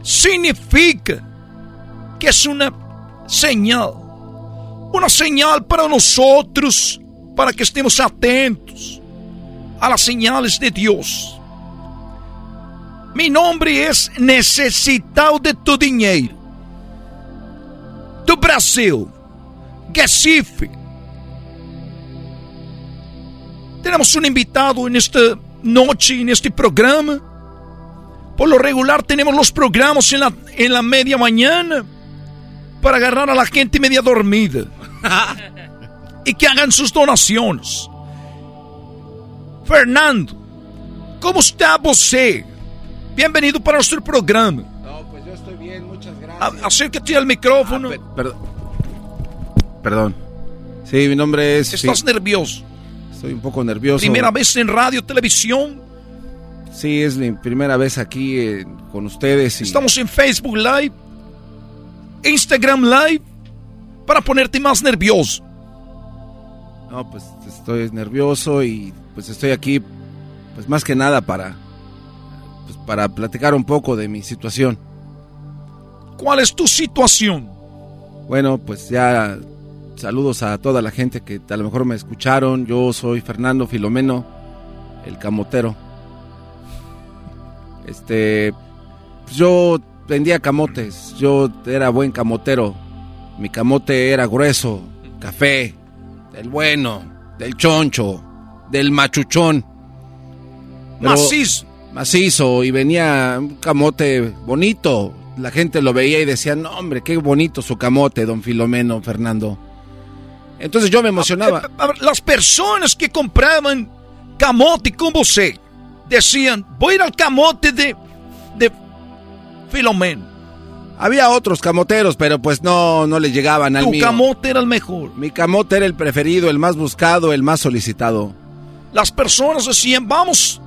significa que es una señal, una señal para nosotros, para que estemos atentos a las señales de Dios. Mi nombre es Necesitado de tu Dinheiro. Do Brasil. Recife. Tenemos un invitado en esta noche, en este programa. Por lo regular tenemos los programas en la, en la media mañana para agarrar a la gente media dormida y que hagan sus donaciones. Fernando, ¿cómo está você? Bienvenido para nuestro programa. No, pues yo estoy bien, muchas gracias. acércate al micrófono. Ah, perdón. Perdón. Sí, mi nombre es. ¿Estás nervioso? Estoy un poco nervioso. ¿Primera vez en radio, televisión? Sí, es mi primera vez aquí eh, con ustedes. Estamos en Facebook Live, Instagram Live, para ponerte más nervioso. No, pues estoy nervioso y pues estoy aquí, pues más que nada para para platicar un poco de mi situación. ¿Cuál es tu situación? Bueno, pues ya saludos a toda la gente que a lo mejor me escucharon. Yo soy Fernando Filomeno, el camotero. Este, pues yo vendía camotes, yo era buen camotero. Mi camote era grueso, café, del bueno, del choncho, del machuchón. Macizo macizo y venía un camote bonito. La gente lo veía y decía, no hombre, qué bonito su camote, don Filomeno, Fernando. Entonces yo me emocionaba. las personas que compraban camote con usted decían, voy a ir al camote de, de Filomeno. Había otros camoteros, pero pues no, no le llegaban al Tu camote era el mejor. Mi camote era el preferido, el más buscado, el más solicitado. Las personas decían, vamos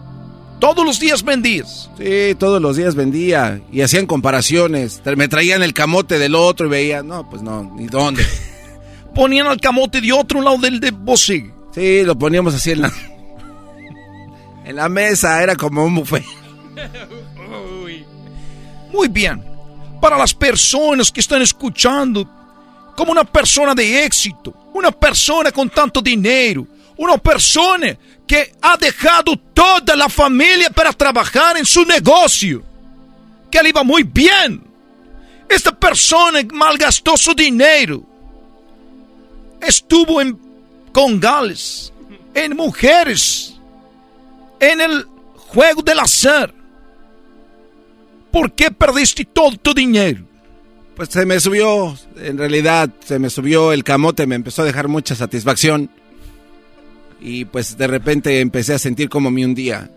todos los días vendías. Sí, todos los días vendía. Y hacían comparaciones. Me traían el camote del otro y veía, no, pues no, ni dónde. Ponían el camote de otro lado del de Bosig. Sí, lo poníamos así en la. En la mesa, era como un buffet. Muy bien. Para las personas que están escuchando, como una persona de éxito, una persona con tanto dinero, una persona que ha dejado toda la familia para trabajar en su negocio, que le iba muy bien. Esta persona malgastó su dinero. Estuvo en congales, en mujeres, en el juego del azar. ¿Por qué perdiste todo tu dinero? Pues se me subió, en realidad se me subió el camote, me empezó a dejar mucha satisfacción. Y pues de repente empecé a sentir como mi un día.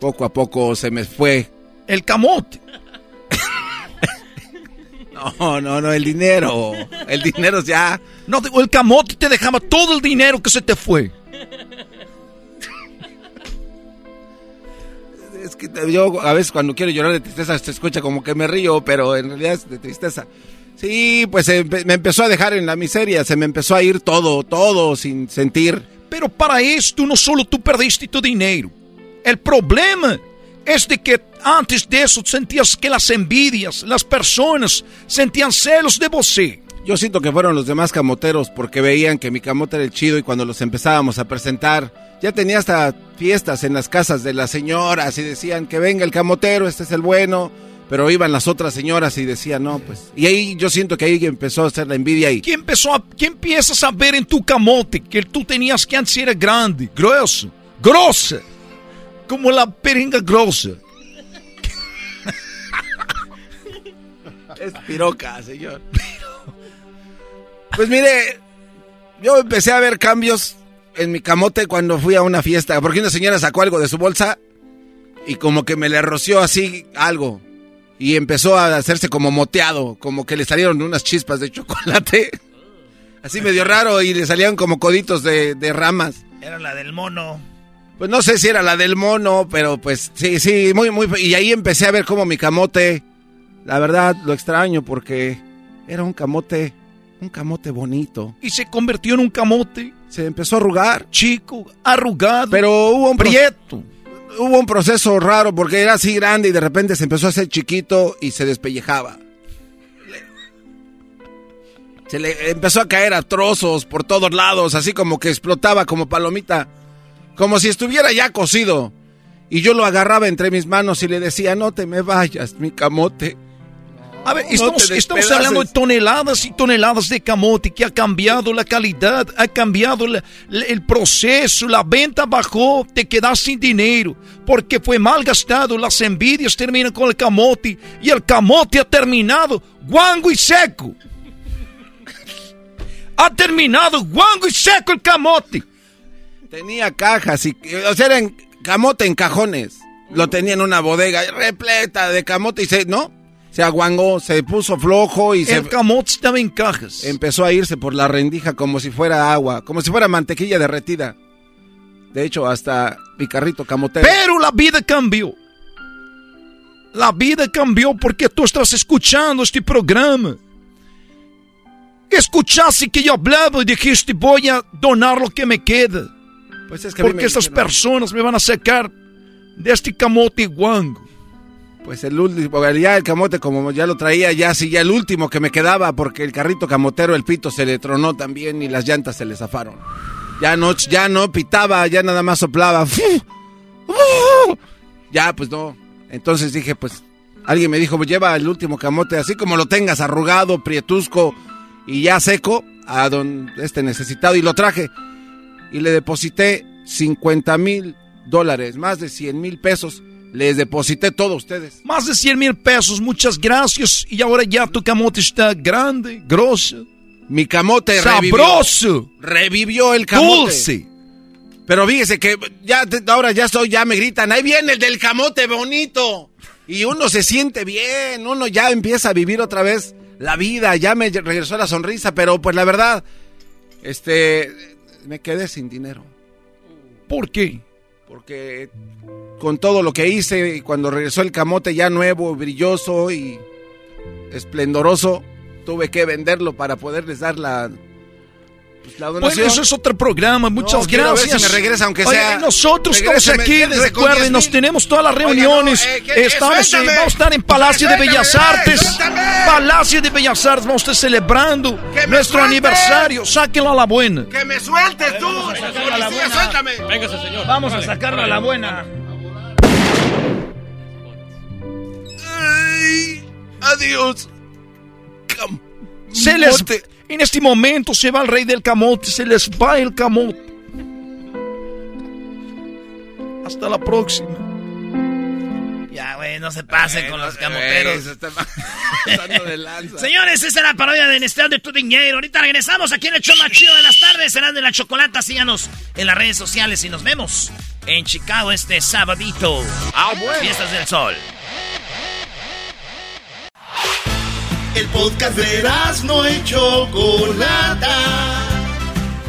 Poco a poco se me fue. El camote. No, no, no, el dinero. El dinero ya. No, el camote te dejaba todo el dinero que se te fue. Es que yo a veces cuando quiero llorar de tristeza se escucha como que me río, pero en realidad es de tristeza. Sí, pues empe- me empezó a dejar en la miseria, se me empezó a ir todo, todo sin sentir. Pero para esto no solo tú perdiste tu dinero. El problema es de que antes de eso sentías que las envidias, las personas sentían celos de você. Yo siento que fueron los demás camoteros porque veían que mi camote era el chido y cuando los empezábamos a presentar, ya tenía hasta fiestas en las casas de las señoras y decían que venga el camotero, este es el bueno, pero iban las otras señoras y decían, no, pues. Y ahí yo siento que ahí empezó a hacer la envidia y ¿Quién empezó a, quién empiezas a ver en tu camote que tú tenías que antes era grande, grueso, grossa, como la peringa grossa? Es piroca, señor. Pues mire, yo empecé a ver cambios en mi camote cuando fui a una fiesta, porque una señora sacó algo de su bolsa y como que me le roció así algo y empezó a hacerse como moteado, como que le salieron unas chispas de chocolate. Así medio raro y le salían como coditos de, de ramas. Era la del mono. Pues no sé si era la del mono, pero pues sí, sí, muy, muy. Y ahí empecé a ver como mi camote. La verdad, lo extraño porque era un camote, un camote bonito. Y se convirtió en un camote. Se empezó a arrugar. Chico, arrugado. Pero hubo un pro- prieto. Hubo un proceso raro porque era así grande y de repente se empezó a hacer chiquito y se despellejaba. Se le empezó a caer a trozos por todos lados, así como que explotaba como palomita, como si estuviera ya cocido. Y yo lo agarraba entre mis manos y le decía, no te me vayas, mi camote. A ver, estamos, hablando de toneladas y toneladas de camote que ha cambiado la calidad, ha cambiado la- el proceso, la venta bajó, te quedas sin dinero porque fue mal gastado, las envidias terminan con el camote y el camote ha terminado guango y seco. Ha terminado guango y seco el camote. Tenía cajas y, o sea, era en camote en cajones. Lo tenía en una bodega repleta de camote y se, ¿no? Se aguangó, se puso flojo y se... El camote estaba en cajas. Empezó a irse por la rendija como si fuera agua, como si fuera mantequilla derretida. De hecho, hasta mi carrito camotero. Pero la vida cambió. La vida cambió porque tú estás escuchando este programa. Escuchaste que yo hablaba y dijiste voy a donar lo que me queda. Pues es que porque dijeron- personas me van a sacar de este camote guango. Pues el último, ya el camote como ya lo traía, ya sí, ya el último que me quedaba, porque el carrito camotero, el pito se le tronó también y las llantas se le zafaron. Ya no, ya no pitaba, ya nada más soplaba. Ya, pues no. Entonces dije, pues, alguien me dijo, lleva el último camote, así como lo tengas arrugado, prietusco y ya seco, a don este necesitado, y lo traje. Y le deposité 50 mil dólares, más de 100 mil pesos. Les deposité todo a ustedes. Más de 100 mil pesos, muchas gracias. Y ahora ya tu camote está grande, grosso. Mi camote Sabroso. revivió. Revivió el camote. Dulce. Pero fíjese que ya ahora ya estoy, ya me gritan, ahí viene el del camote bonito. Y uno se siente bien, uno ya empieza a vivir otra vez la vida, ya me regresó la sonrisa, pero pues la verdad, este, me quedé sin dinero. ¿Por qué? Porque con todo lo que hice, y cuando regresó el camote ya nuevo, brilloso y esplendoroso, tuve que venderlo para poderles dar la, pues, la donación. Bueno, eso es otro programa. Muchas No, quiero ver gracias. si me regresa, aunque Oye, sea- nosotros estamos aquí. Recuerden, 10,000. nos tenemos todas las Oiga, no, reuniones. eh, que- estamos, en- suéltame. vamos a estar en Palacio de Bellas eh, Artes. suéltame. Palacio de Bellas Artes. Vamos a estar celebrando ¡Que me nuestro suelte! aniversario. Sáquenlo a la buena. ¡Que me sueltes tú! ¡Policía, suéltame! Véngase, señor. Vamos a sacarlo a la buena. Adiós. Se les, en este momento se va el rey del camote. Se les va el camote. Hasta la próxima. Ya, güey, no se pase con los camoteros. se está de lanza. Señores, esa es la parodia de Nestlé de tu dinero. Ahorita regresamos aquí en el show más chido de las tardes. Serán de la chocolata. Síganos en las redes sociales y nos vemos en Chicago este sabadito. Ah, bueno. Fiestas del Sol. El podcast de no y Chocolata.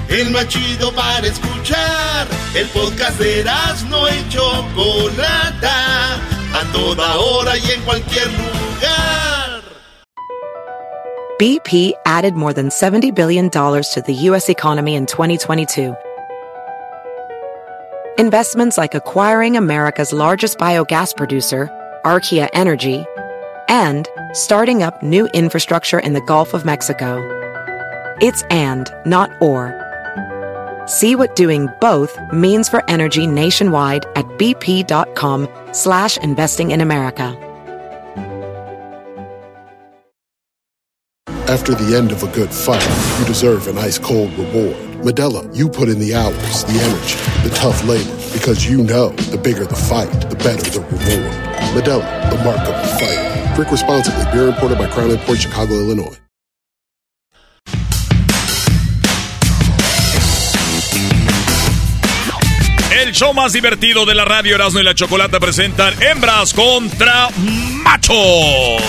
El más chido para escuchar. El podcast de no y Chocolata. A toda hora y en cualquier lugar. BP added more than $70 billion to the U.S. economy in 2022. Investments like acquiring America's largest biogas producer, Archaea Energy, and starting up new infrastructure in the Gulf of Mexico. It's and, not or. See what doing both means for energy nationwide at bp.com slash investing in America. After the end of a good fight, you deserve an ice-cold reward. Medella, you put in the hours, the energy, the tough labor, because you know the bigger the fight, the better the reward. Medella, the mark of the fighter. Drink responsibly. Beer imported by Crown Port Chicago, Illinois. El show más divertido de la radio Erasmo y la Chocolata presentan Hembras contra Machos.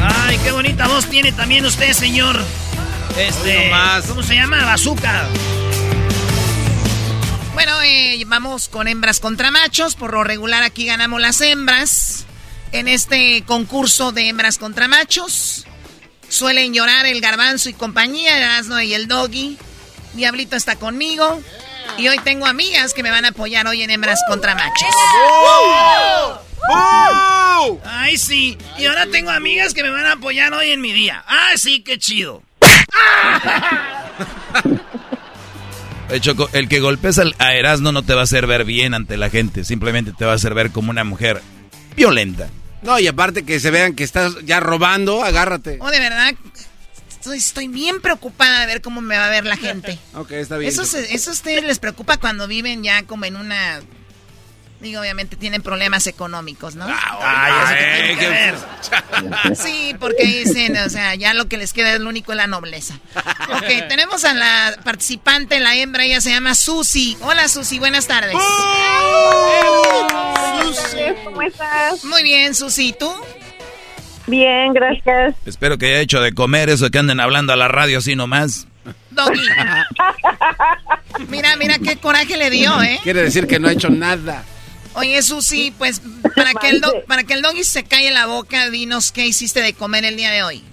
Ay, qué bonita voz tiene también usted, señor. Este, ¿cómo se llama? Bazooka. Bueno, eh, vamos con hembras contra machos. Por lo regular aquí ganamos las hembras. En este concurso de hembras contra machos. Suelen llorar el garbanzo y compañía, el asno y el doggy. Diablito está conmigo. Y hoy tengo amigas que me van a apoyar hoy en hembras contra machos. Ay, sí. Y ahora tengo amigas que me van a apoyar hoy en mi día. Ah, sí, qué chido. Choco, el que golpes a Erasmo no te va a hacer ver bien ante la gente. Simplemente te va a hacer ver como una mujer violenta. No, y aparte que se vean que estás ya robando, agárrate. Oh, de verdad. Estoy, estoy bien preocupada de ver cómo me va a ver la gente. Ok, está bien. Eso, se- eso a ustedes les preocupa cuando viven ya como en una... Digo, obviamente tienen problemas económicos, ¿no? Ay, eso que que. Sí, porque dicen, o sea, ya lo que les queda es lo único es la nobleza. Ok, tenemos a la participante, la hembra, ella se llama Susi. Hola Susi, buenas tardes. ¿Cómo estás? Muy bien, Susi, ¿y tú? Bien, gracias. Espero que haya hecho de comer eso que anden hablando a la radio así nomás. Doggy. Mira, mira qué coraje le dio, ¿eh? Quiere decir que no ha hecho nada. Oye, Susi, pues para que el do- para que el doggy se calle la boca, dinos qué hiciste de comer el día de hoy.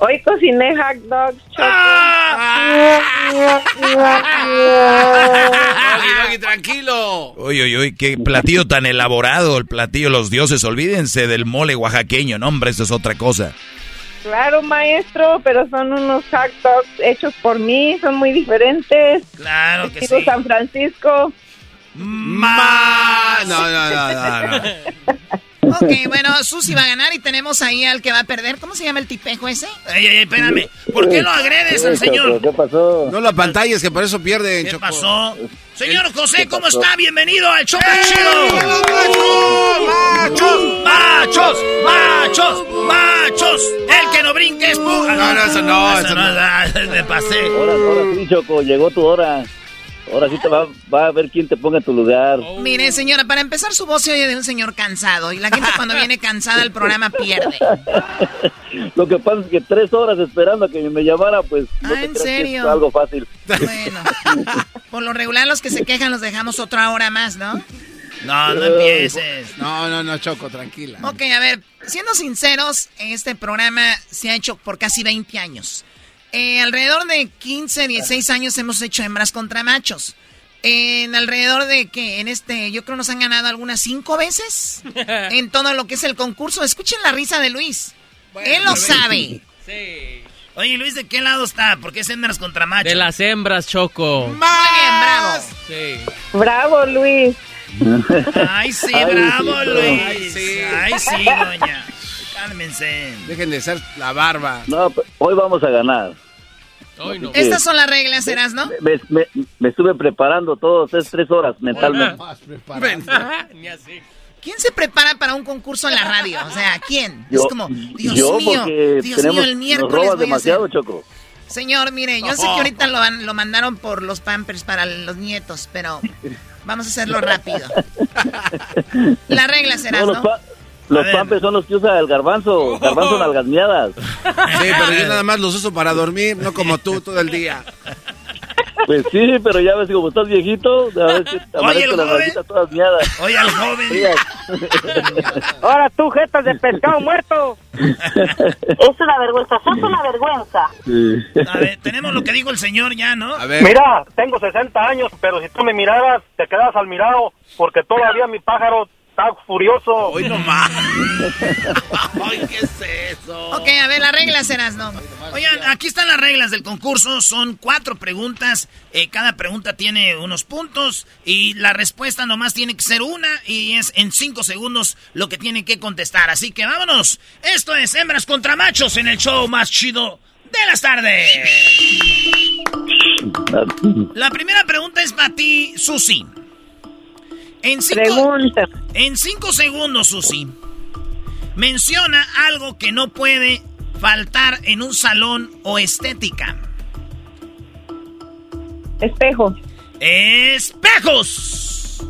Hoy cociné hot dogs, Doggy, tranquilo. Uy, uy, uy, qué platillo tan elaborado, el platillo los dioses. Olvídense del mole oaxaqueño, no, hombre, eso es otra cosa. Claro, maestro, pero son unos hot dogs hechos por mí, son muy diferentes. Claro que sí. San Francisco. Ma- No, no, no, no, no. Ok, bueno, Susi va a ganar y tenemos ahí al que va a perder. ¿Cómo se llama el tipejo ese? Ey, ey, espérame. ¿Por qué lo agredes al señor? ¿Qué pasó? No lo apantalles, que por eso pierden, ¿Qué Choco. pasó? Señor José, ¿cómo pasó? está? Bienvenido al más chido. ¡Machos! ¡Machos! ¡Machos! ¡Machos! El que no brinque es pu- No, no, eso no, eso no. ah, Me pasé. Ahora, ahora sí, Choco, llegó tu hora. Ahora sí te va, va a ver quién te ponga en tu lugar. Mire, señora, para empezar su voz se oye de un señor cansado y la gente cuando viene cansada al programa pierde. Lo que pasa es que tres horas esperando a que me llamara, pues no Ah, te ¿en que serio? es algo fácil. Bueno, por lo regular los que se quejan los dejamos otra hora más, ¿no? No, no empieces. No, no, no, Choco, tranquila. Ok, a ver, siendo sinceros, este programa se ha hecho por casi 20 años. Eh, alrededor de 15, 16 años hemos hecho hembras contra machos. En alrededor de que en este, yo creo nos han ganado algunas cinco veces en todo lo que es el concurso. Escuchen la risa de Luis. Él lo sabe. Sí. Oye, Luis, ¿de qué lado está? ¿Por qué es hembras contra machos? De las hembras, Choco. Muy bien, bravo. Sí. Bravo, Luis. Ay, sí, Ay, bravo, sí, Luis. ay, sí. Ay, sí, doña. Cálmense. Dejen de ser la barba. No, pues, hoy vamos a ganar. Estas son las reglas, serás, ¿no? Me, me- me estuve preparando todas tres, tres horas mentalmente. ¿Quién se prepara para un concurso en la radio? O sea, ¿quién? Yo, es como, Dios yo mío, Dios tenemos, mío, el nos miércoles robas voy a hacer... demasiado, Choco. Señor, mire, yo sé que ahorita lo, lo mandaron por los pampers para los nietos, pero vamos a hacerlo rápido. La regla será, No, ¿no? Los pampes son los que usa el garbanzo. Garbanzo en algasmeadas. Sí, pero yo nada más los uso para dormir, no como tú todo el día. Pues sí, pero ya ves, como estás viejito, a ver te amanezco las ramitas todas miadas. Oye, al joven. Ahora tú, jetas de pescado muerto. Es una vergüenza, sos una vergüenza. A ver, tenemos lo que dijo el señor ya, ¿no? Mira, tengo 60 años, pero si tú me miraras, te quedas al mirado, porque todavía mi pájaro está furioso. Hoy no más. Ay, ¿qué es eso? Ok, a ver, las reglas serás, ¿no? Oigan, aquí están las reglas del concurso. Son cuatro preguntas. Eh, cada pregunta tiene unos puntos. Y la respuesta nomás tiene que ser una. Y es en cinco segundos lo que tienen que contestar. Así que vámonos. Esto es Hembras contra Machos en el show más chido de las tardes. La primera pregunta es para ti, Susi. En cinco, en cinco segundos, Susi. Menciona algo que no puede faltar en un salón o estética. Espejo. ¡Espejos!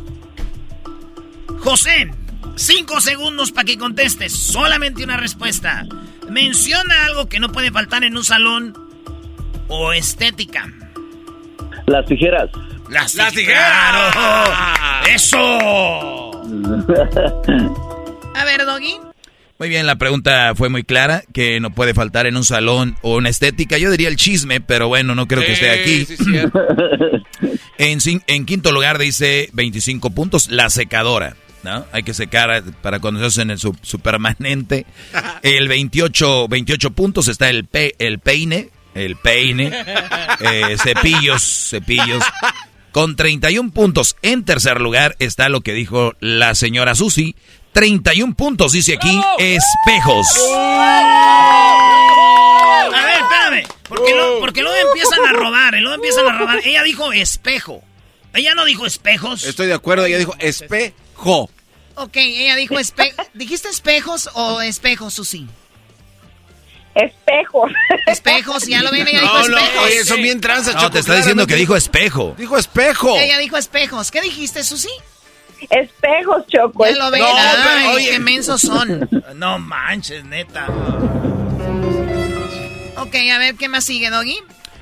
José, cinco segundos para que contestes. Solamente una respuesta. Menciona algo que no puede faltar en un salón o estética. Las tijeras. Las, tijeras. ¡Claro! ¡Eso! A ver, Doggy. Muy bien, la pregunta fue muy clara, que no puede faltar en un salón o una estética. Yo diría el chisme, pero bueno, no creo que esté aquí. En, quinto lugar dice 25 puntos, la secadora. ¿no? Hay que secar para cuando se hacen el su, su permanente. El 28, 28 puntos está el, pe- el peine, el peine, eh, cepillos, cepillos. Con 31 puntos en tercer lugar está lo que dijo la señora Susi. 31 puntos, dice aquí, espejos. A ver, espérame. Porque, lo- porque luego empiezan a robar, luego empiezan a robar. Ella dijo espejo. Ella no dijo espejos. Estoy de acuerdo, ella dijo espejo. Ok, ella dijo espe ¿Dijiste espejos o espejos, Susi? Espejos. Espejos, ya lo ven, ella dijo No, no, espejos. oye, son bien tranzas, No, Choco, te está diciendo que dijo espejo. Dijo espejo. Ella dijo espejos. ¿Qué dijiste, Susi? Espejos, Choco. Ya lo ven, No, ay, pero, oye. qué mensos son. No manches, neta. Ok, a ver, ¿qué más sigue, Doggy?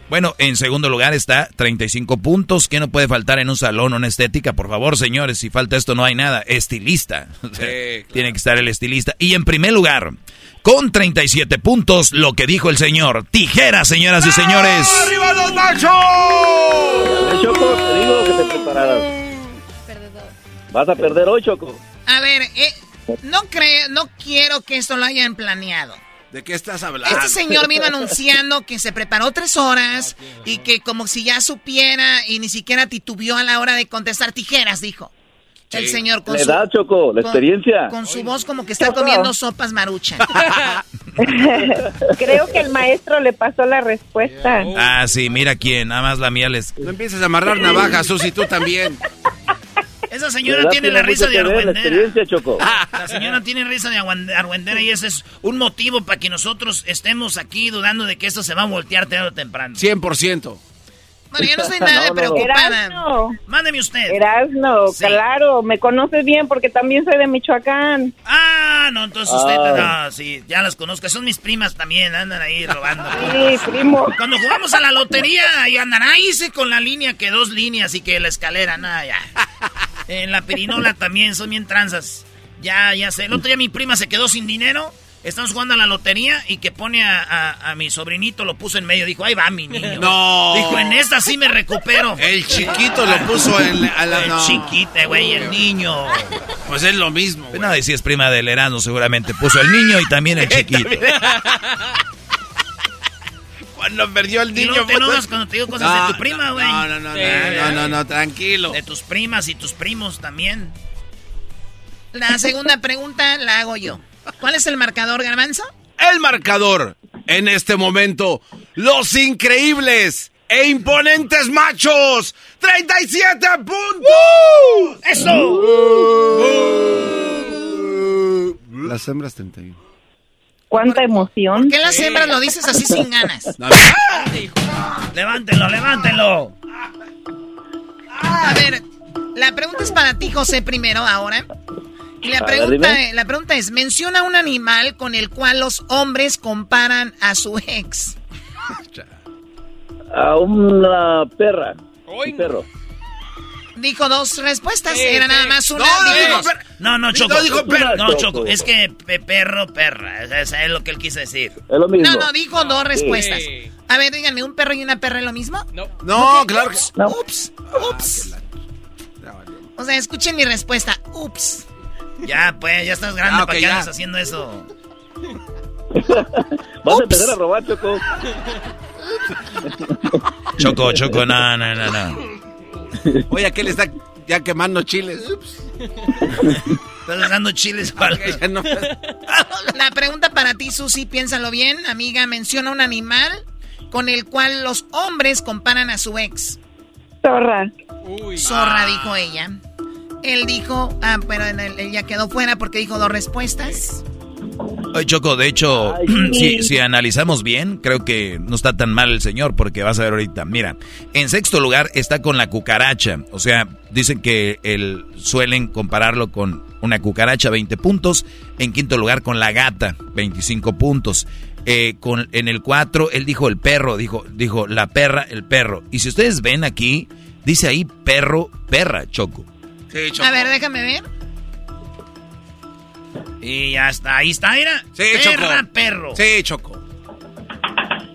Bueno, en segundo lugar está 35 puntos. ¿Qué no puede faltar en un salón o una estética? Por favor, señores, si falta esto no hay nada. Estilista. Sea, Tiene que estar el estilista. Y en primer lugar, con 37 puntos, lo que dijo el señor. Tijera, señoras y señores. ¡Arriba los machos! Choco, te digo que te prepararas. Vas a perder hoy, Choco. A ver, eh, no creo, no quiero que esto lo hayan planeado. ¿De qué estás hablando? Este señor vino anunciando que se preparó tres horas y que como si ya supiera y ni siquiera titubeó a la hora de contestar tijeras, dijo. El señor con La su, Choco, la con- experiencia. con su voz como que está comiendo sopas maruchan. Creo que el maestro le pasó la respuesta. Ah, sí, mira quién. Nada más la mía les... No empieces a amarrar navajas, Susi, tú también. Esa La señora tiene la risa de La argüendera. experiencia, Choco. La señora tiene risa de argüendera y ese es un motivo para que nosotros estemos aquí dudando de que esto se va a voltear tarde o temprano. 100%. Bueno, yo no estoy nada No, no, no. preocupada. Erasno. Mándeme usted. Erasno, claro, me conoces bien porque también soy de Michoacán. Ah, no, entonces usted, Ah. no, sí, ya las conozco. Son mis primas también, andan ahí robando. Sí, primo. Cuando jugamos a la lotería, ahí andan, ahí hice con la línea que dos líneas y que la escalera, nada, ya. En la pirinola también, son bien tranzas. Ya, ya sé. El otro día mi prima se quedó sin dinero. Estamos jugando a la lotería y que pone a, a- a mi sobrinito, lo puso en medio. Dijo, ahí va mi niño. No. Dijo, en esta sí me recupero. El chiquito lo puso en a la... El no. chiquita, güey, el niño. Pues es lo mismo. Pues no, y si es prima del Erasmo, seguramente puso el niño y también el chiquito. Cuando perdió el Y niño... luego te pues- enojas cuando te digo cosas No, de tu prima, güey. No, no, no, Sí. no, no, no, no, tranquilo. De tus primas y tus primos también. La segunda pregunta la hago yo. ¿Cuál es el marcador, Garbanzo? El marcador en este momento. Los increíbles e imponentes machos. 37 puntos. ¡Eso! Las hembras 31. ¿Cuánta emoción? ¿Por qué las hembras lo dices así sin ganas? Levántenlo, levántenlo. A ver, la pregunta es para ti, José, primero, ahora. Y la ver, pregunta, dime. la pregunta es, menciona un animal con el cual los hombres comparan a su ex. A una perra. Un perro. Dijo dos respuestas, Sí, era sí. nada más una. No, dijo No, no, Choco. No dijo perro. No, Choco. Es que pe- perro, perra. Eso es lo que él quiso decir. Es lo mismo. No, no, dijo dos Sí. respuestas. A ver, díganme, ¿un perro y una perra es lo mismo? No. No, claro que Ups, ups. O sea, escuchen mi respuesta. Ups. Ya, pues, ya estás grande Ah, para que ya. andes haciendo eso. Vas a empezar a robar, Choco. Choco, Choco, no, no, no, no. Oye, aquel está ya quemando chiles. Ups. Estás dando chiles para... No- La pregunta para ti, Susi, piénsalo bien. Amiga, menciona un animal con el cual los hombres comparan a su ex. Zorra. Zorra, dijo ella. Él dijo, ah, pero en el- él ya quedó fuera porque dijo dos respuestas. Oye, Choco, de hecho, si, si analizamos bien, creo que no está tan mal el señor, porque vas a ver ahorita. Mira, en sexto lugar está con la cucaracha. O sea, dicen que el, suelen compararlo con una cucaracha, 20 puntos. En quinto lugar con la gata, 25 puntos. Eh, con, en el 4, él dijo el perro, dijo, dijo la perra, el perro. Y si ustedes ven aquí, dice ahí perro, perra, Choco. Sí, Choco. A ver, déjame ver. Y ya está, ahí está, mira. Sí, Perra, Choco. perro. Sí, Choco.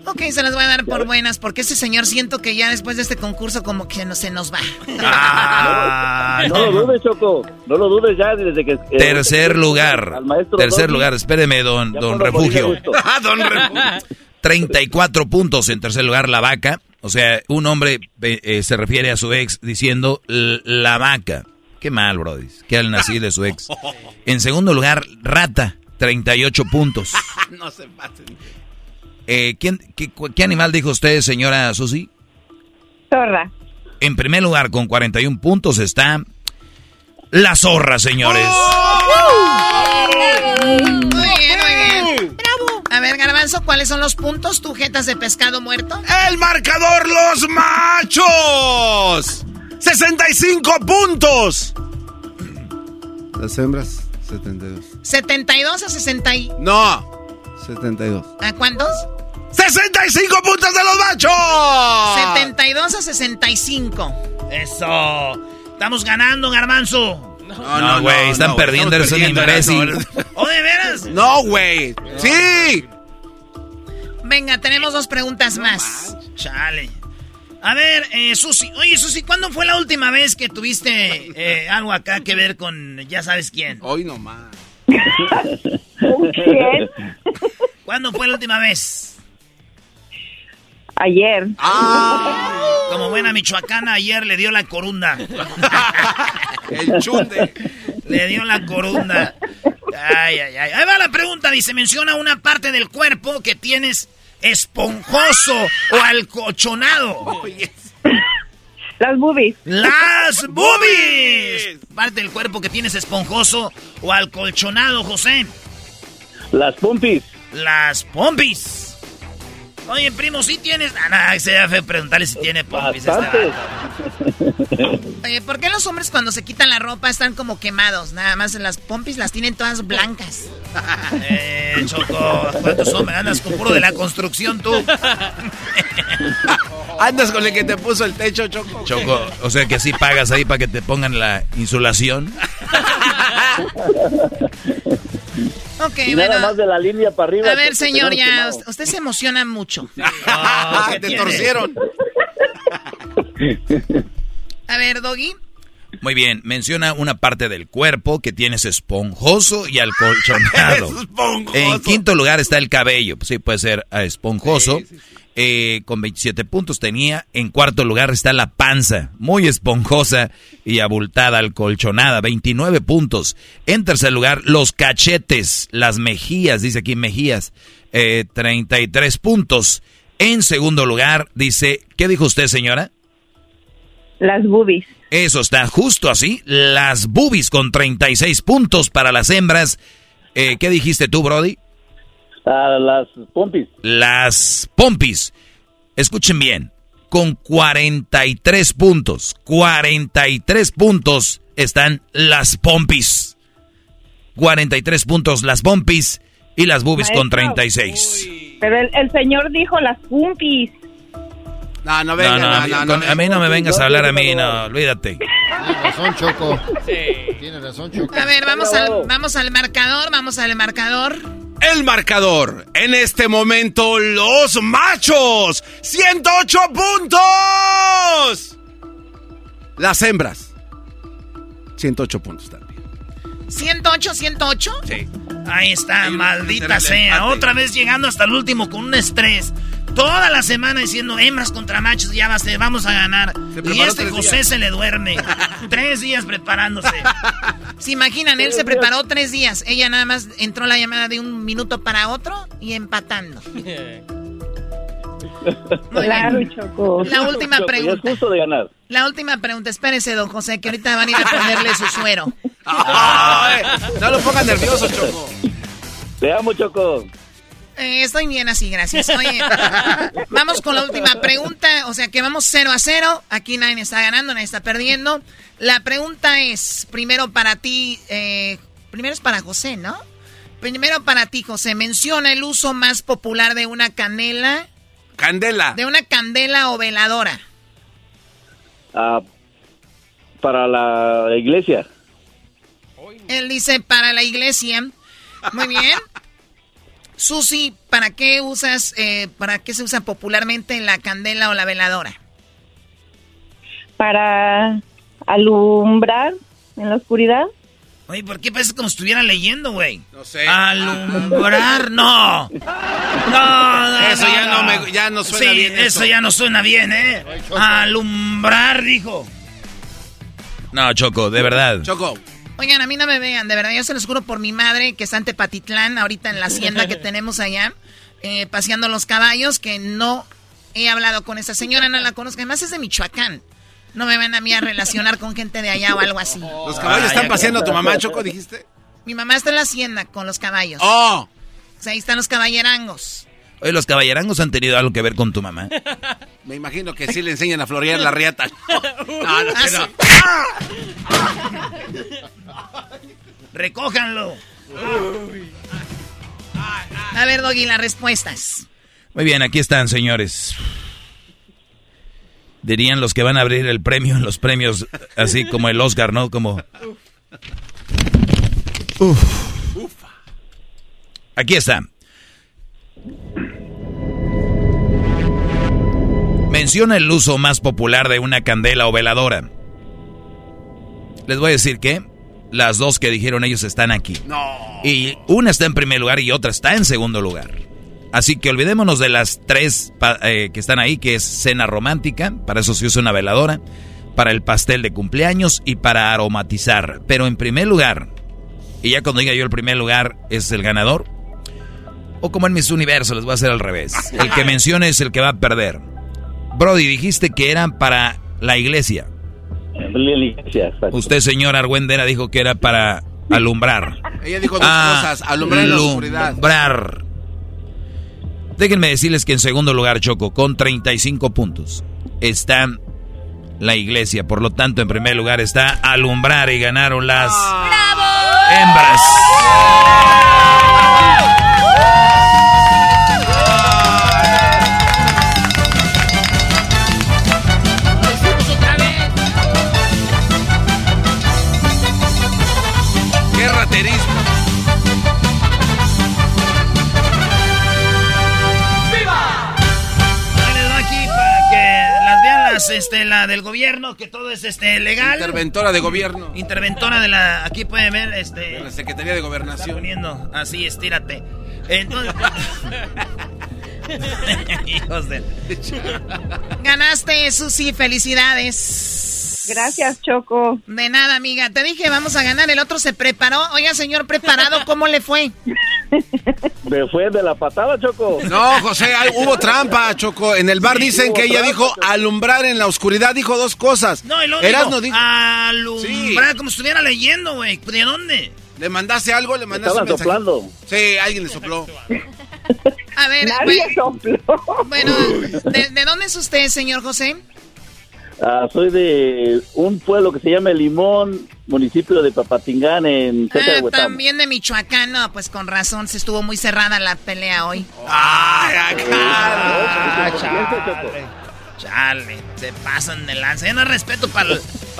Ok, se las voy a dar por buenas porque ese señor siento que ya después de este concurso como que no se nos va. Ah, No lo dudes, Choco. No lo dudes ya desde que... eh, Tercer lugar. al maestro Tercer Doggy, lugar. Espéreme, don, don Refugio. Ah, don Refugio. 34 puntos en tercer lugar la vaca. O sea, un hombre eh, eh, se refiere a su ex diciendo "L- la vaca. Qué mal, brody. Que al nací de su ex. En segundo lugar, rata. 38 puntos. no se pasen. Eh, ¿quién, qué, animal dijo usted, señora Susi? Zorra. En primer lugar, con 41 puntos está la zorra, señores. Muy bien, muy bien. Bravo. A ver, Garbanzo, ¿cuáles son los puntos? ¿Tu jetas de pescado muerto? El marcador Los Machos. 65 puntos. Las hembras 72. 72 a 60 y... No. 72. ¿A cuántos? 65 puntos de los machos. 72 a 65. Eso. Estamos ganando, garbanzo. No, güey, están perdiendo, eres un imbécil. ¿Oh, de veras? No, güey. Sí. Venga, tenemos dos preguntas más. Chale. A ver, eh, Susi. Oye, Susi, ¿cuándo fue la última vez que tuviste eh, algo acá que ver con ya sabes quién? Hoy nomás. ¿Quién? ¿Cuándo fue la última vez? Ayer. Como buena michoacana, ayer le dio la corunda. El chunde. Le dio la corunda. Ay, ay, ay. Ahí va la pregunta. Dice, menciona una parte del cuerpo que tienes esponjoso o alcochonado. Las boobies. Las boobies. Parte del cuerpo que tienes esponjoso o alcolchonado, José. Las pompis. Las pompis. Oye, primo, ¿sí tienes...? Ah, no, sería feo preguntarle si tiene pompis. este. Oye, ¿por qué los hombres cuando se quitan la ropa están como quemados? Nada más las pompis las tienen todas blancas. Eh, Choco, ¿cuántos hombres andas con puro de la construcción tú? Andas con el que te puso el techo, Choco. Choco, o sea que así pagas ahí para que te pongan la insulación. Ok, y bueno. nada más de la línea para arriba. A ver, señor, ya, quemado. usted- se emociona mucho. ¿qué te tiene? torcieron. A ver, Doggy. Muy bien, menciona una parte del cuerpo que tienes esponjoso y alcolchonado. Esponjoso. En quinto lugar está el cabello, sí, puede ser ah, esponjoso, eh, con 27 puntos tenía. En cuarto lugar está la panza, muy esponjosa y abultada, alcolchonada, 29 puntos. En tercer lugar, los cachetes, las mejillas, dice aquí mejillas, eh, 33 puntos. En segundo lugar, dice, ¿qué dijo usted, señora? Las boobies. Eso está justo así. Las boobies con 36 puntos para las hembras. Eh, ¿Qué dijiste tú, Brody? Las pompis. Las pompis. Escuchen bien. Con 43 puntos. 43 puntos están las pompis. 43 puntos las pompis y las boobies con 36. Pero el, el señor dijo las pumpis. No, no No, venga, no, no, a mí- no, con- no, a mí no me vengas a hablar a mí, no, olvídate. Tienes razón, Choco. Tienes razón, Choco. A ver, vamos al, vamos al marcador, vamos al marcador. El marcador. En este momento, los machos. 108 puntos. Las hembras. 108 puntos también. 108, 108. Sí. Ahí está, maldita sea. Otra vez llegando hasta el último con un estrés. Toda la semana diciendo hembras contra machos, ya va vamos a ganar. Y este José días. se le duerme. tres días preparándose. ¿Se imaginan? Él se preparó tres días. Ella nada más entró la llamada de un minuto para otro y empatando. Muy Claro, bien. Choco. La última Choco, ya es pregunta. justo de ganar. La última pregunta. Espérese, don José, que ahorita van a ir a ponerle su suero. Ay, no lo pongan nervioso, Choco. Te amo, Choco. Eh, estoy bien así, gracias. Oye, vamos con la última pregunta. O sea que vamos 0 a 0. Aquí nadie está ganando, nadie está perdiendo. La pregunta es, primero para ti, eh, primero es para José, ¿no? Primero para ti, José. Menciona el uso más popular de una canela. Candela. De una candela o veladora. Ah, para la iglesia. Él dice para la iglesia. Muy bien. Susi, ¿para qué usas, eh, para qué se usa popularmente la candela o la veladora? Para alumbrar en la oscuridad. Oye, ¿por qué parece como si estuviera leyendo, güey? No sé. Alumbrar, no. No, no, Eso ya no me- ya no suena Sí, bien eso eso. ya no suena bien, ¿eh? Alumbrar, dijo. No, Choco, de verdad. Choco. Oigan, a mí no me vean, de verdad, yo se los juro por mi madre que está en Tepatitlán, ahorita en la hacienda que tenemos allá, eh, paseando los caballos, que no he hablado con esa señora, no la conozco, además es de Michoacán. No me van a mí a relacionar con gente de allá o algo así. Los caballos están paseando a tu mamá, Choco, dijiste. Mi mamá está en la hacienda con los caballos. Oh. O sea, ahí están los caballerangos. Oye, los caballerangos han tenido algo que ver con tu mamá. Me imagino que sí le enseñan a florear la riata. No, no, Ah, que no. Recójanlo. A ver, Doggy, las respuestas. Muy bien, aquí están, señores. Dirían los que van a abrir el premio, los premios así como el Oscar, ¿no? Como... Uf. Aquí está. Menciona el uso más popular de una candela o veladora. Les voy a decir que las dos que dijeron ellos están aquí. Y una está en primer lugar y otra está en segundo lugar. Así que olvidémonos de las tres eh, que están ahí, que es cena romántica, para eso se usa una veladora, para el pastel de cumpleaños y para aromatizar. Pero en primer lugar, y ya cuando diga yo el primer lugar es el ganador, o como en mis universos les voy a hacer al revés. El que mencione es el que va a perder. Brody, dijiste que eran para la iglesia. La iglesia, exacto. Usted, señor Argüendera, dijo que era para alumbrar. Ella dijo dos Ah, cosas. Alumbrar en la oscuridad. alumbrar. Déjenme decirles que en segundo lugar, Choco, con 35 puntos, está la iglesia. Por lo tanto, en primer lugar está alumbrar y ganaron las hembras. ¡Qué las, este, la del gobierno, que todo es este legal. Interventora de gobierno. Interventora de la. Aquí pueden ver, este. La Secretaría de Gobernación. Poniendo así, estírate. Entonces. Hijos de. Ganaste, Susi, felicidades. Gracias, Choco. De nada, amiga. Te dije, vamos a ganar. El otro se preparó. Oiga, señor preparado, ¿cómo le fue? Me fue de la patada, Choco. No, José, hay- hubo trampa, Choco. En el bar Sí, dicen que ella trampa, dijo alumbrar en la oscuridad. Dijo dos cosas. No, luego Erasmo dijo, dijo- alumbrar, como si estuviera leyendo, güey. ¿De dónde? ¿Le mandaste algo? ¿Le mandaste Estaban un soplando. Sí, alguien le sopló. A ver, Nadie bueno, bueno, ¿de, de dónde es usted, señor José? Ah, soy de un pueblo que se llama Limón, municipio de Papatingán, en cerca de Ah, Huetamo. también de Michoacán, no, pues con razón, se estuvo muy cerrada la pelea hoy. Ay, Ah, chale. Chale, se pasan de lanza. Ya no respeto para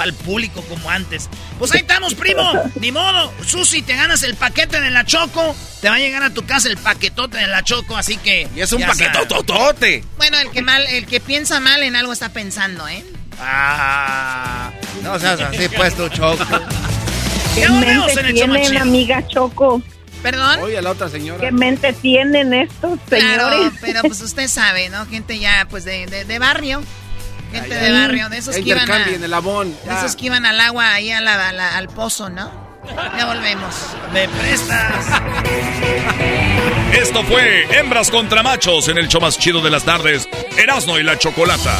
el público como antes. Pues ahí estamos, primo. Ni modo. Susi, te ganas el paquete de la Choco. Te va a llegar a tu casa el paquetote de la Choco, así que. Y es un paquetototote. Bueno, el que mal, el que piensa mal en algo está pensando, ¿eh? Ah, no seas así, pues tu Choco. ¿Qué mente en el tienen, amiga Choco? ¿Perdón? Oye, la otra señora. ¿Qué mente tienen estos Claro, señores? pero pues usted sabe, ¿no? Gente ya, pues de, de, de barrio. Gente Ya, de barrio, de esos que iban a, intercambien el abón. de esos que iban al agua, ahí a la- a la- al pozo, ¿no? Ya volvemos. Me prestas. Esto fue Hembras contra Machos en el show más chido de las tardes, Erasmo y la Chocolata.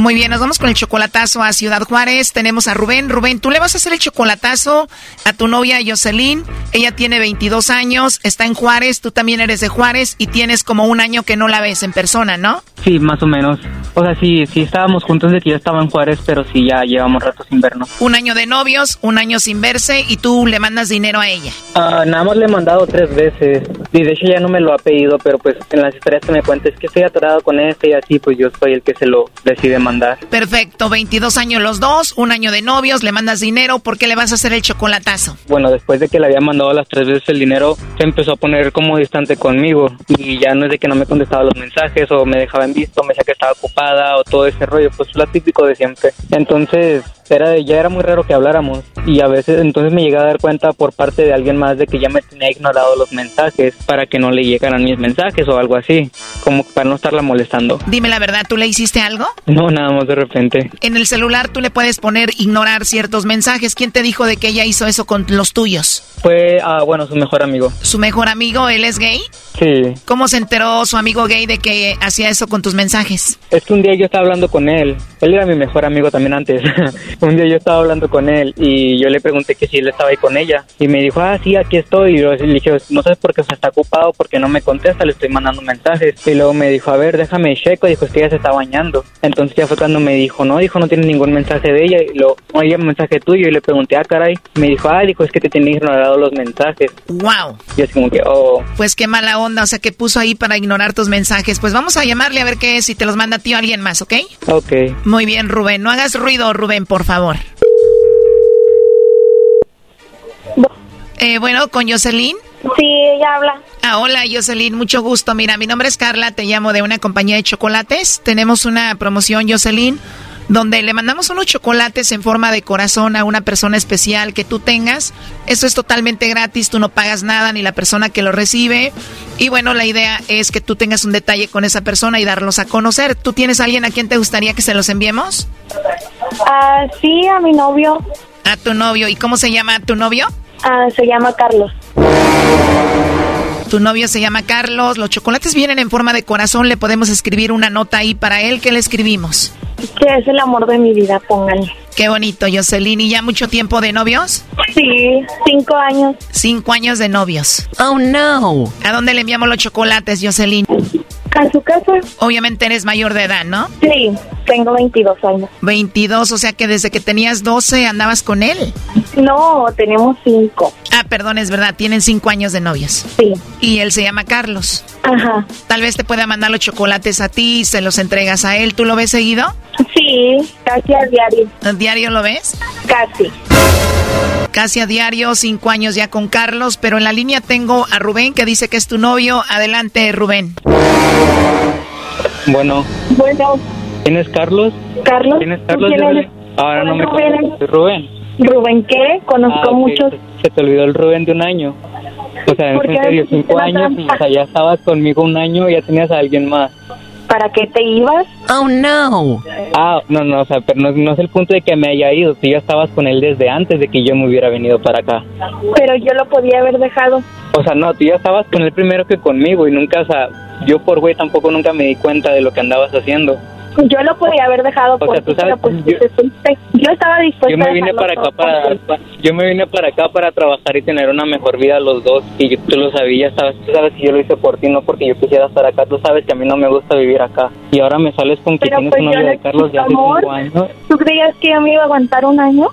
Muy bien, nos vamos con el chocolatazo a Ciudad Juárez. Tenemos a Rubén. Rubén, tú le vas a hacer el chocolatazo a tu novia Jocelyn. Ella tiene 22 años, está en Juárez, tú también eres de Juárez y tienes como un año que no la ves en persona, ¿no? Sí, más o menos. O sea, sí, sí estábamos juntos de que yo estaba en Juárez, pero sí ya llevamos rato sin vernos. Un año de novios, un año sin verse y tú le mandas dinero a ella. Ah, nada más le he mandado tres veces. Y de hecho ya no me lo ha pedido, pero pues en las historias que me cuenta es que estoy atorado con este y así, pues yo soy el que se lo decide mandar. Perfecto, 22 años los dos, un año de novios, le mandas dinero, ¿por qué le vas a hacer el chocolatazo? Bueno, después de que le había mandado las tres veces el dinero, se empezó a poner como distante conmigo. Y ya no es de que no me contestaba los mensajes o me dejaba en visto, me decía que estaba ocupada o todo ese rollo, pues lo típico de siempre. Entonces, era de- ya era muy raro que habláramos. Y a veces entonces me llegué a dar cuenta por parte de alguien más de que ya me tenía ignorado los mensajes para que no le llegaran mis mensajes o algo así, como para no estarla molestando. Dime la verdad, ¿tú le hiciste algo? No, nada más de repente. En el celular tú le puedes poner ignorar ciertos mensajes. ¿Quién te dijo de que ella hizo eso con los tuyos? Fue, ah, bueno, su mejor amigo. ¿Su mejor amigo, él es gay? Sí. ¿Cómo se enteró su amigo gay de que hacía eso con tus mensajes? Es que un día yo estaba hablando con él. Él era mi mejor amigo también antes. un día yo estaba hablando con él y yo le pregunté que si él estaba ahí con ella. Y me dijo, ah, sí, aquí estoy. Y yo le dije, no sé por qué se está ocupado, porque no me contesta, le estoy mandando mensajes. Y luego me dijo, a ver, déjame checo. Dijo, es que ella se está bañando. Entonces ya fue cuando me dijo, no, dijo, no tiene ningún mensaje de ella. Y luego, oye, mensaje tuyo. Y le pregunté, ah, caray. Me dijo, ah, dijo, es que te tenía ignorado los mensajes. ¡Wow! Y es como que, oh. Pues qué mala onda, o sea, que puso ahí para ignorar tus mensajes. Pues vamos a llamarle a ver qué es, si te los manda a ti o a alguien más, ¿ok? Ok. Muy bien, Rubén. No hagas ruido, Rubén, por favor. Eh, bueno, con Jocelyn. Sí, ella habla. Ah, hola Jocelyn, mucho gusto. Mira, mi nombre es Carla, te llamo de una compañía de chocolates. Tenemos una promoción, Jocelyn, donde le mandamos unos chocolates en forma de corazón a una persona especial que tú tengas. Eso es totalmente gratis, tú no pagas nada ni la persona que lo recibe. Y bueno, la idea es que tú tengas un detalle con esa persona y darlos a conocer. ¿Tú tienes a alguien a quien te gustaría que se los enviemos? Ah, sí, a mi novio. A tu novio. ¿Y cómo se llama tu novio? Ah, se llama Carlos. Tu novio se llama Carlos. Los chocolates vienen en forma de corazón. Le podemos escribir una nota ahí para él. ¿Qué le escribimos? Que es el amor de mi vida, pónganle. Qué bonito, Jocelyn. ¿Y ya mucho tiempo de novios? Sí, cinco años. Cinco años de novios. Oh, no. ¿A dónde le enviamos los chocolates, Jocelyn? A su casa. Obviamente eres mayor de edad, ¿no? Sí, tengo 22 años. 22, o sea que desde que tenías 12 andabas con él. No, tenemos cinco. Ah, perdón, es verdad, tienen cinco años de novios. Sí. Y él se llama Carlos. Ajá. Tal vez te pueda mandar los chocolates a ti, se los entregas a él. ¿Tú lo ves seguido? Sí, casi a diario. ¿A diario lo ves? Casi. Casi a diario, cinco años ya con Carlos, pero en la línea tengo a Rubén que dice que es tu novio. Adelante, Rubén. Bueno, Bueno, ¿quién es Carlos? Carlos. ¿Quién es ¿tú Carlos? quién eres? Ahora no me Rubén. Rubén. Rubén, ¿qué? Conozco Ah, muchos. Se te olvidó el Rubén de un año. O sea, ¿Por en serio, cinco años y o sea, ya estabas conmigo un año y ya tenías a alguien más. ¿Para qué te ibas? Oh, no. Ah, no, no, o sea, pero no, no es el punto de que me haya ido. Tú ya estabas con él desde antes de que yo me hubiera venido para acá. Pero yo lo podía haber dejado. O sea, no, tú ya estabas con él primero que conmigo y nunca, o sea, yo por güey tampoco nunca me di cuenta de lo que andabas haciendo. Yo lo podía haber dejado O sea, por tú sabes, pues yo- estaba dispuesta Yo me a vine dejarlo para acá para, por yo me vine para acá para trabajar y tener una mejor vida los dos y yo- tú lo sabías, sabes, tú sabes que yo lo hice por ti, no porque yo quisiera estar acá, tú sabes que a mí no me gusta vivir acá y ahora me sales con que Pero tienes pues un yo novio de Carlos de hace amor. cinco años, ¿Tú creías que yo me iba a aguantar un año?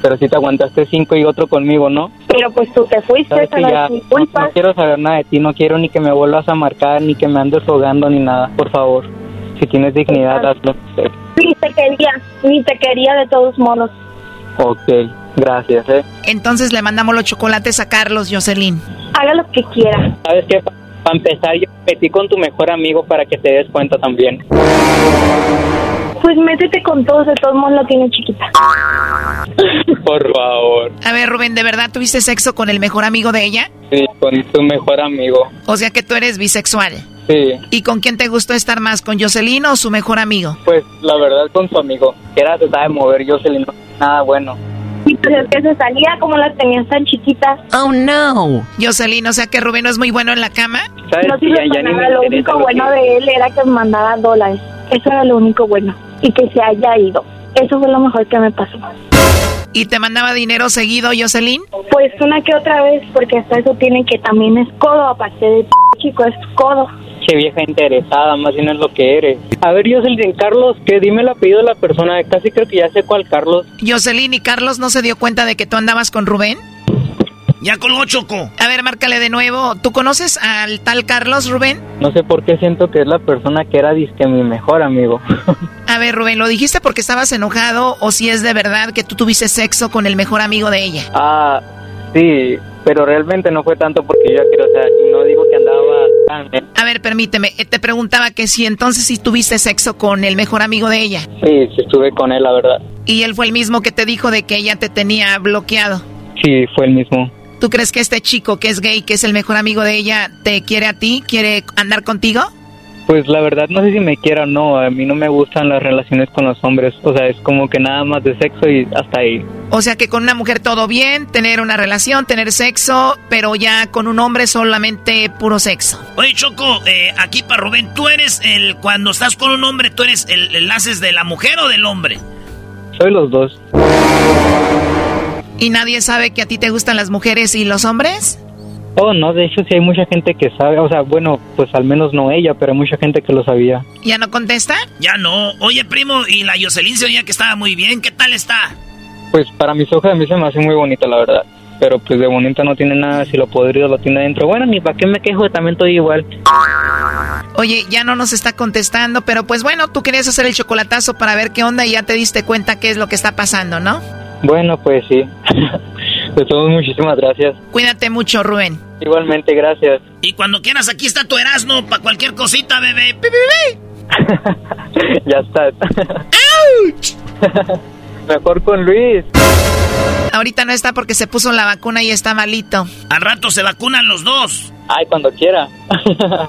pero si te aguantaste cinco y otro conmigo, ¿no? Pero pues tú te fuiste, que ya no quiero saber nada de ti, no quiero ni que me vuelvas a marcar ni que me andes rogando ni nada, por favor. Si tienes dignidad, hazlo. Ni te quería, ni te quería de todos modos. Ok, gracias, eh. Entonces le mandamos los chocolates a Carlos, Jocelyn. Haga lo que quiera. ¿Sabes qué? Para empezar, yo me metí con tu mejor amigo para que te des cuenta también. Pues métete con todos, de todos modos la tiene chiquita. Por favor. A ver, Rubén, ¿de verdad tuviste sexo con el mejor amigo de ella? Sí, con tu mejor amigo. O sea que tú eres bisexual. Sí, ¿Y con quién te gustó estar más? ¿Con Jocelyn o su mejor amigo? pues la verdad con tu amigo. Que era se sabe mover, le no nada bueno. Y pues es que se salía como las tenías tan chiquitas. Oh, no. Jocelyn, o sea que Rubén no es muy bueno en la cama. ¿Sabes? No Sí, sirve ya, ya nada, lo único lo bueno que- de él era que me mandaba dólares. Eso era lo único bueno. Y que se haya ido. Eso fue lo mejor que me pasó. ¿Y te mandaba dinero seguido, Jocelyn? Pues una que otra vez, porque hasta eso tiene que también es codo, aparte de p- chico, es codo. Che vieja interesada, más bien es lo que eres. A ver, Jocelyn, Carlos, que dime el apellido de la persona. Casi creo que ya sé cuál Carlos. Jocelyn y Carlos no se dio cuenta de que tú andabas con Rubén. Ya colgó Choco. A ver, márcale de nuevo. ¿Tú conoces al tal Carlos, Rubén? No sé por qué siento que es la persona que era disque mi mejor amigo. A ver, Rubén, ¿lo dijiste porque estabas enojado o si es de verdad que tú tuviste sexo con el mejor amigo de ella? Ah, sí, pero realmente no fue tanto porque yo ya quiero, o sea, no A ver, permíteme, eh, te preguntaba que si entonces si tuviste sexo con el mejor amigo de ella. Sí, sí estuve con él, la verdad. Y él fue el mismo que te dijo de que ella te tenía bloqueado. Sí, fue el mismo. ¿Tú crees que este chico que es gay, que es el mejor amigo de ella, te quiere a ti? ¿Quiere andar contigo? Pues la verdad no sé si me quiera o no, a mí no me gustan las relaciones con los hombres, o sea, es como que nada más de sexo y hasta ahí. O sea que con una mujer todo bien, tener una relación, tener sexo, pero ya con un hombre solamente puro sexo. Oye, Choco, eh, aquí para Rubén, ¿tú eres el, cuando estás con un hombre, tú eres el, el haces de la mujer o del hombre? Soy los dos. ¿Y nadie sabe que a ti te gustan las mujeres y los hombres? Oh, no, de hecho sí hay mucha gente que sabe, o sea, bueno, pues al menos no ella, pero hay mucha gente que lo sabía. ¿Ya no contesta? Ya no. Oye, primo, y la Jocelyn se oía que estaba muy bien. ¿Qué tal está? Pues para mis ojos a mí se me hace muy bonita, la verdad. Pero pues de bonita no tiene nada, si lo podrido lo tiene dentro. Bueno, ni para qué me quejo, también estoy igual. Oye, ya no nos está contestando, pero pues bueno, tú querías hacer el chocolatazo para ver qué onda y ya te diste cuenta qué es lo que está pasando, ¿no? Bueno, pues sí. De todos, muchísimas gracias. Cuídate mucho, Rubén. Igualmente, gracias. Y cuando quieras, aquí está tu Erasmo para cualquier cosita, bebé. ¡Pi, pi, pi! ya estás. Mejor con Luis. Ahorita no está porque se puso la vacuna y está malito. Al rato se vacunan los dos. Ay, cuando quiera.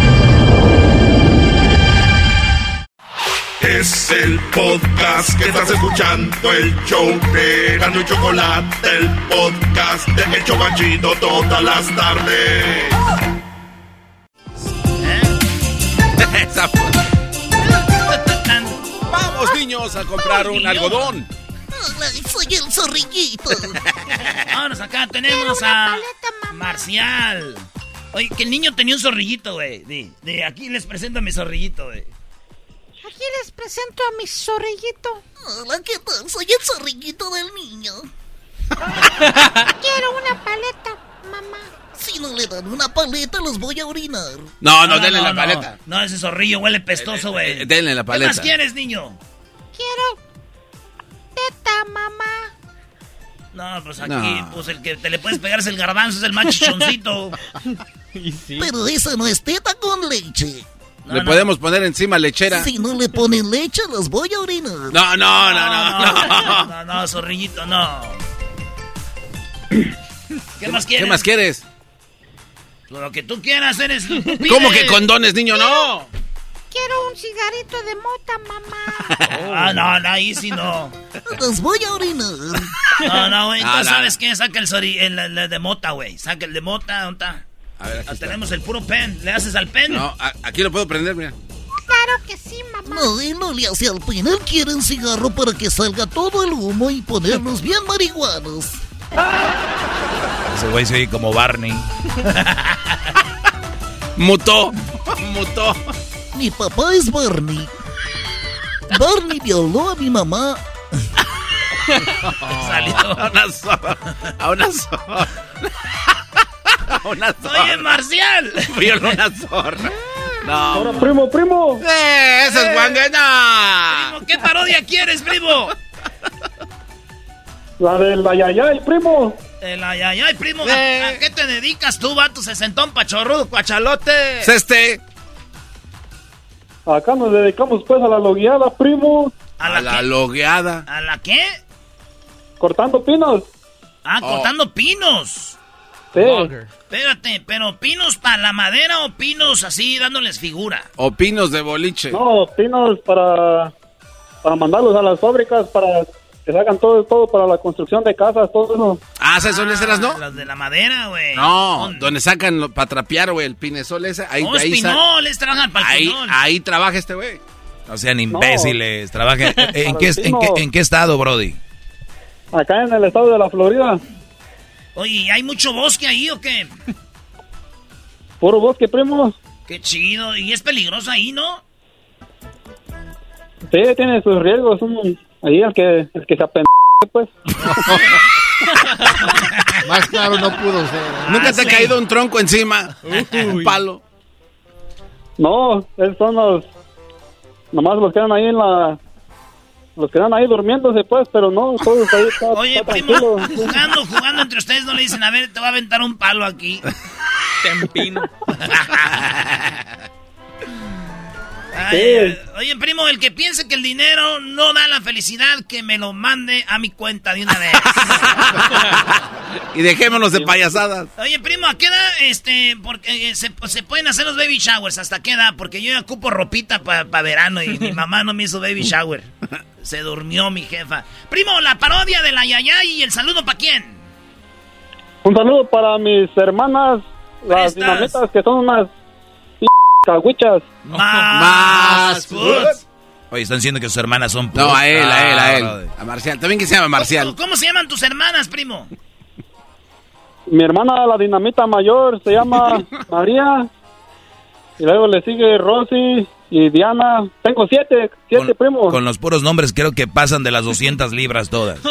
Es el podcast que estás escuchando, el show de Gano y Chocolate, el podcast de El Chocachito todas las tardes. Vamos, niños, a comprar un algodón. soy el zorrillito. Vámonos acá, tenemos a Marcial. Oye, que el niño tenía un zorrillito, güey. De, de aquí les presento a mi zorrillito, güey. Aquí les presento a mi zorrillito. Hola, ¿qué tal? Soy el zorrillito del niño. Quiero una paleta, mamá. Si no le dan una paleta, los voy a orinar. No, no, denle la paleta. No, ese zorrillo huele pestoso, güey. Eh, denle la paleta. ¿Qué más quieres, niño? Quiero teta, mamá. No, pues aquí, No. pues el que te le puedes pegar es el garbanzo, es el más chichoncito. Pero esa no es teta con leche. Le podemos poner encima lechera. Si no le ponen leche, los voy a orinar. No, no, no, no, no. No, no, zorrillito, no. ¿Qué más quieres? ¿Qué más quieres? Lo que tú quieras, eres. ¿Cómo que condones, niño? No. Quiero un cigarrito de mota, mamá. Ah, no, no, ahí sí no. Los voy a orinar. No, no, güey. No, Entonces, no, ¿sabes qué? Saca el, sori- el, el- el de mota, güey. Saca el de mota, ¿dónde está? A ver, aquí está. Tenemos el puro pen. ¿Le haces al pen? No, a- aquí lo puedo prender, mira. Claro que sí, mamá. No, no le hace al pin. Él quiere un cigarro para que salga todo el humo y ponerlos bien marihuanos. Ese güey se oye como Barney. Mutó. Mutó. Mi papá es Barney. Barney violó a mi mamá. Salió. A una sola. A una sola. A una sola. Oye, Marcial. Violó una zorra. No. Ahora, primo, primo. ¡Eh! ¡Esa es guangana! Primo, ¿Qué parodia quieres, primo? La del ayayay, primo. El ay, ay, ay, primo. ¿a- Eh. ¿A, qué te dedicas tú, vato sesentón pachorrudo, cuachalote? Es este. Acá nos dedicamos pues a la logueada, primo. ¿A A la, qué? logueada. ¿A la qué? Cortando pinos. Ah, Oh. cortando pinos. Sí. Espérate, pero pinos para la madera o pinos así dándoles figura. O pinos de boliche. No, pinos para, para mandarlos a las fábricas para que hagan todo, todo para la construcción de casas, todo eso. Ah, ¿esas son esas, no? Las de la madera, güey. No, ¿Dónde? donde sacan para trapear, güey, el pinesol ese. Ahí, Oh, ahí, espinoles, trabajan para el ahí, pinol. ahí trabaja este güey. No sean imbéciles. Trabajen. ¿En, en qué, en, qué, en qué estado, Brody? Acá en el estado de la Florida, Oye, ¿y ¿hay mucho bosque ahí o qué? puro bosque, primo. Qué chido. Y es peligroso ahí, ¿no? Sí, tiene sus riesgos. un- ahí el que, el que se apende, pues. Más claro no pudo ser. Nunca te sí. ha caído un tronco encima. Un palo. No, esos son los... Nomás los quedan ahí en la... Los quedan ahí durmiéndose, pues, pero no, todos ahí está, Oye, está primo, jugando, jugando entre ustedes no le dicen, a ver, te voy a aventar un palo aquí. Tempino. Ay, ay, Oye, primo, el que piense que el dinero no da la felicidad, que me lo mande a mi cuenta de una vez. Y dejémonos de payasadas. Oye, primo, ¿a qué edad este, porque eh, se, se pueden hacer los baby showers? ¿Hasta qué edad? Porque yo ya ocupo ropita para verano y mi mamá no me hizo baby shower. Se durmió mi jefa. Primo, la parodia de la Yayay y el saludo para quién? Un saludo para mis hermanas, las dinamitas, que son unas cagüichas. Más. foods. Oye, están diciendo que sus hermanas son No, a él, a él, a él. A Marcial. También que se llama Marcial. ¿Cómo se llaman tus hermanas, primo? Mi hermana, la dinamita mayor, se llama María. Y luego le sigue Rosy y Diana. Tengo siete, siete Con, primos. con los puros nombres creo que pasan de las 200 libras todas.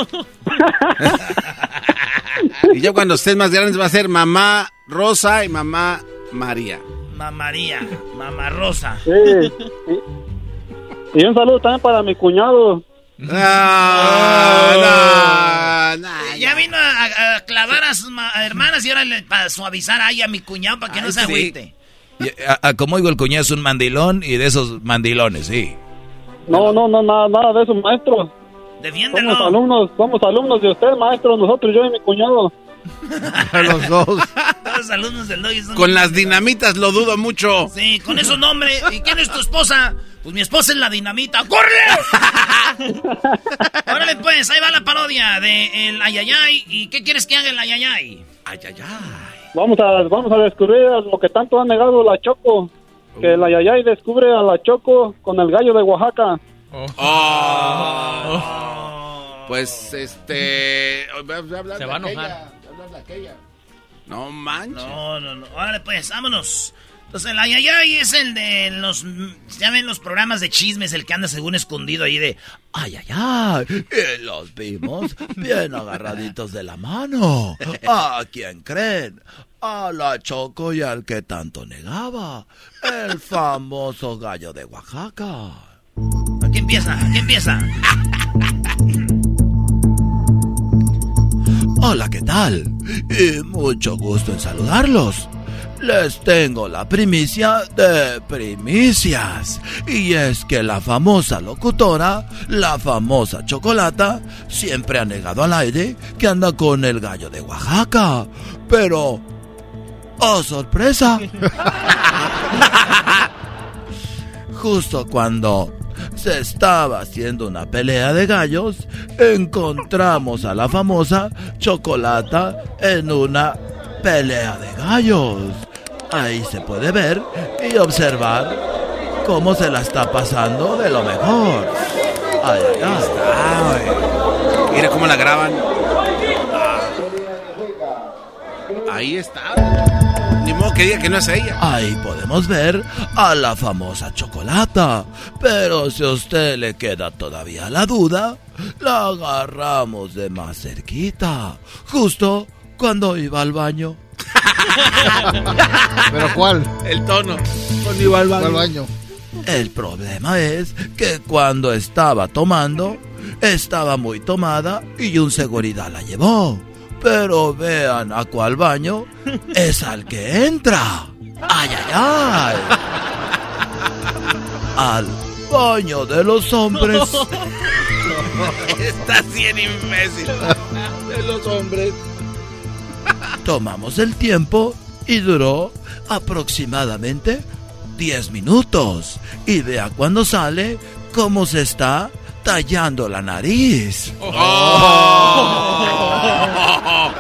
Y yo cuando estés más grandes va a ser mamá Rosa y mamá María. Mamaría, Mamá Rosa. Sí. Y, y un saludo también para mi cuñado. Ah, ya, nah, Ya vino a, a clavar a sus hermanas y ahora le- para suavizar ahí a mi cuñado para que no se sí. agüite. Y, a- a- como digo, el cuñado es un mandilón y de esos mandilones, sí. No, no, no, nada, nada de eso, maestro. Defiéndelo. Somos alumnos, somos alumnos de usted, maestro, nosotros, yo y mi cuñado. Los dos. Todos los alumnos del Doggy son- Con las dinamitas lo dudo mucho. Sí, con esos nombres. ¿Y quién es tu esposa? Pues mi esposa es la dinamita. ¡Corre! Órale, pues, ahí va la parodia de el ayayay. ¿Y qué quieres que haga el ayayay? Vamos a, vamos a descubrir lo que tanto ha negado la Choco. Que la Yayay descubre a la Choco con el gallo de Oaxaca. Oh. Pues este. Se va a enojar. No manches. No, no, no. Órale, pues, vámonos. Entonces, el ayayay es el de los. Ya ven los programas de chismes, el que anda según escondido ahí de. Ay, ay, ay. Y los vimos bien agarraditos de la mano. ¿A quién creen? A la Choco y al que tanto negaba. El famoso gallo de Oaxaca. Aquí empieza, aquí empieza. Hola, ¿qué tal? Y mucho gusto en saludarlos. Les tengo la primicia de primicias. Y es que la famosa locutora, la famosa Chocolata, siempre ha negado al aire que anda con el gallo de Oaxaca. Pero... ¡Oh, sorpresa! Justo cuando se estaba haciendo una pelea de gallos, encontramos a la famosa Chocolata en una pelea de gallos. Ahí se puede ver y observar cómo se la está pasando de lo mejor. Ay, ay, ay. Mira cómo la graban. Ahí está. Ni modo que diga que no es ella. Ahí podemos ver a la famosa chocolata. Pero si a usted le queda todavía la duda, la agarramos de más cerquita. Justo cuando iba al baño. ¿Pero cuál? El tono. Cuando iba al baño. ¿Cuál baño? El problema es que cuando estaba tomando, estaba muy tomada y un seguridad la llevó. Pero vean a cuál baño es al que entra. ¡Ay, ay, ay! Al baño de los hombres. Está bien imbécil. De los hombres. Tomamos el tiempo y duró aproximadamente 10 minutos. Y vea cuando sale cómo se está tallando la nariz. Oh,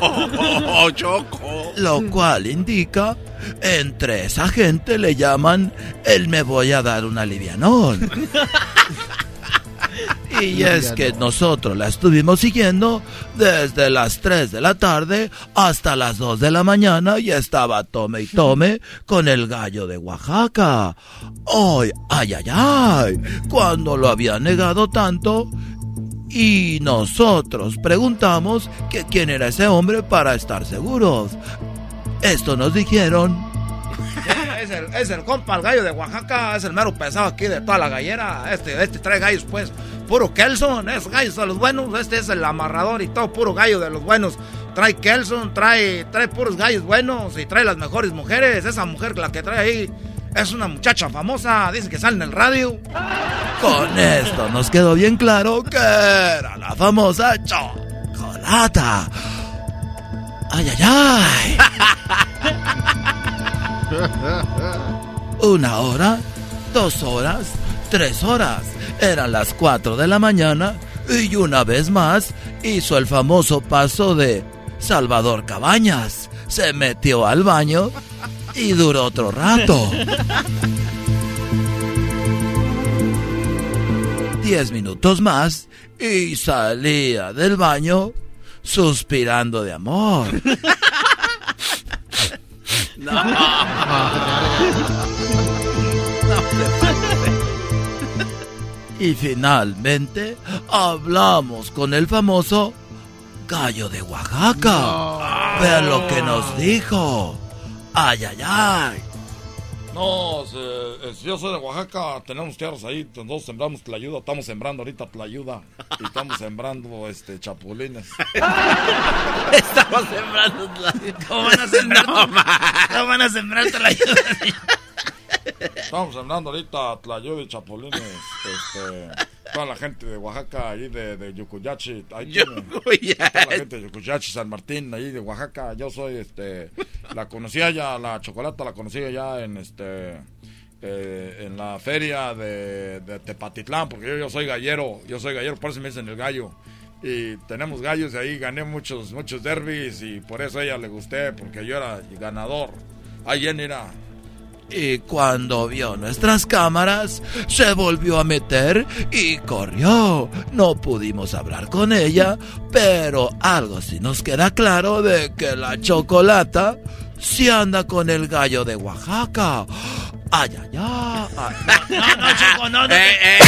oh, Choco. Lo cual indica, entre esa gente le llaman el me voy a dar un alivianón. Y es que nosotros la estuvimos siguiendo desde las 3 de la tarde hasta las 2 de la mañana y estaba tome y tome con el gallo de Oaxaca. ¡Ay, ay, ay, ay! Cuando lo había negado tanto y nosotros preguntamos que quién era ese hombre para estar seguros. Esto nos dijeron Es el, es el compa, el gallo de Oaxaca, es el mero pesado aquí de toda la gallera. Este, este trae gallos, pues, puro Kelson, es gallos de los buenos. Este es el amarrador y todo, puro gallo de los buenos. Trae Kelson, trae, trae puros gallos buenos y trae las mejores mujeres. Esa mujer, la que trae ahí, es una muchacha famosa, dice que sale en el radio. Con esto nos quedó bien claro que era la famosa chocolata. ¡Ay, ay, ay! Una hora, dos horas, tres horas. Eran las cuatro de la mañana y una vez más hizo el famoso paso de Salvador Cabañas. Se metió al baño y duró otro rato. Diez minutos más y salía del baño suspirando de amor. No. Y finalmente hablamos con el famoso gallo de Oaxaca. Vean lo que nos dijo. Ay, ay, ay. No, se- es- yo soy de Oaxaca, tenemos tierras ahí, nosotros sembramos tlayuda, estamos sembrando ahorita tlayuda y estamos sembrando este chapulines. Estamos sembrando ¿Cómo van a sembrar? No, ¿Cómo van a sembrar la ayuda? Estamos sembrando ahorita tlayuda y chapulines, este, toda la gente de Oaxaca, ahí de, de Yucuyachi, ahí toda la gente de Yucuyachi, San Martín, ahí de Oaxaca, yo soy, este, la conocía ya, la chocolata la conocía ya en, este, eh, en la feria de, de Tepatitlán, porque yo, yo soy gallero, yo soy gallero, por eso me dicen el gallo. Y tenemos gallos y ahí gané muchos, muchos derbis y por eso a ella le gusté, porque yo era ganador. Ahí en era. Y cuando vio nuestras cámaras, se volvió a meter y corrió. No pudimos hablar con ella, pero algo sí nos queda claro de que la chocolata sí anda con el gallo de Oaxaca. Ay, ay, ay. No, no, Choco, no, no. Eh,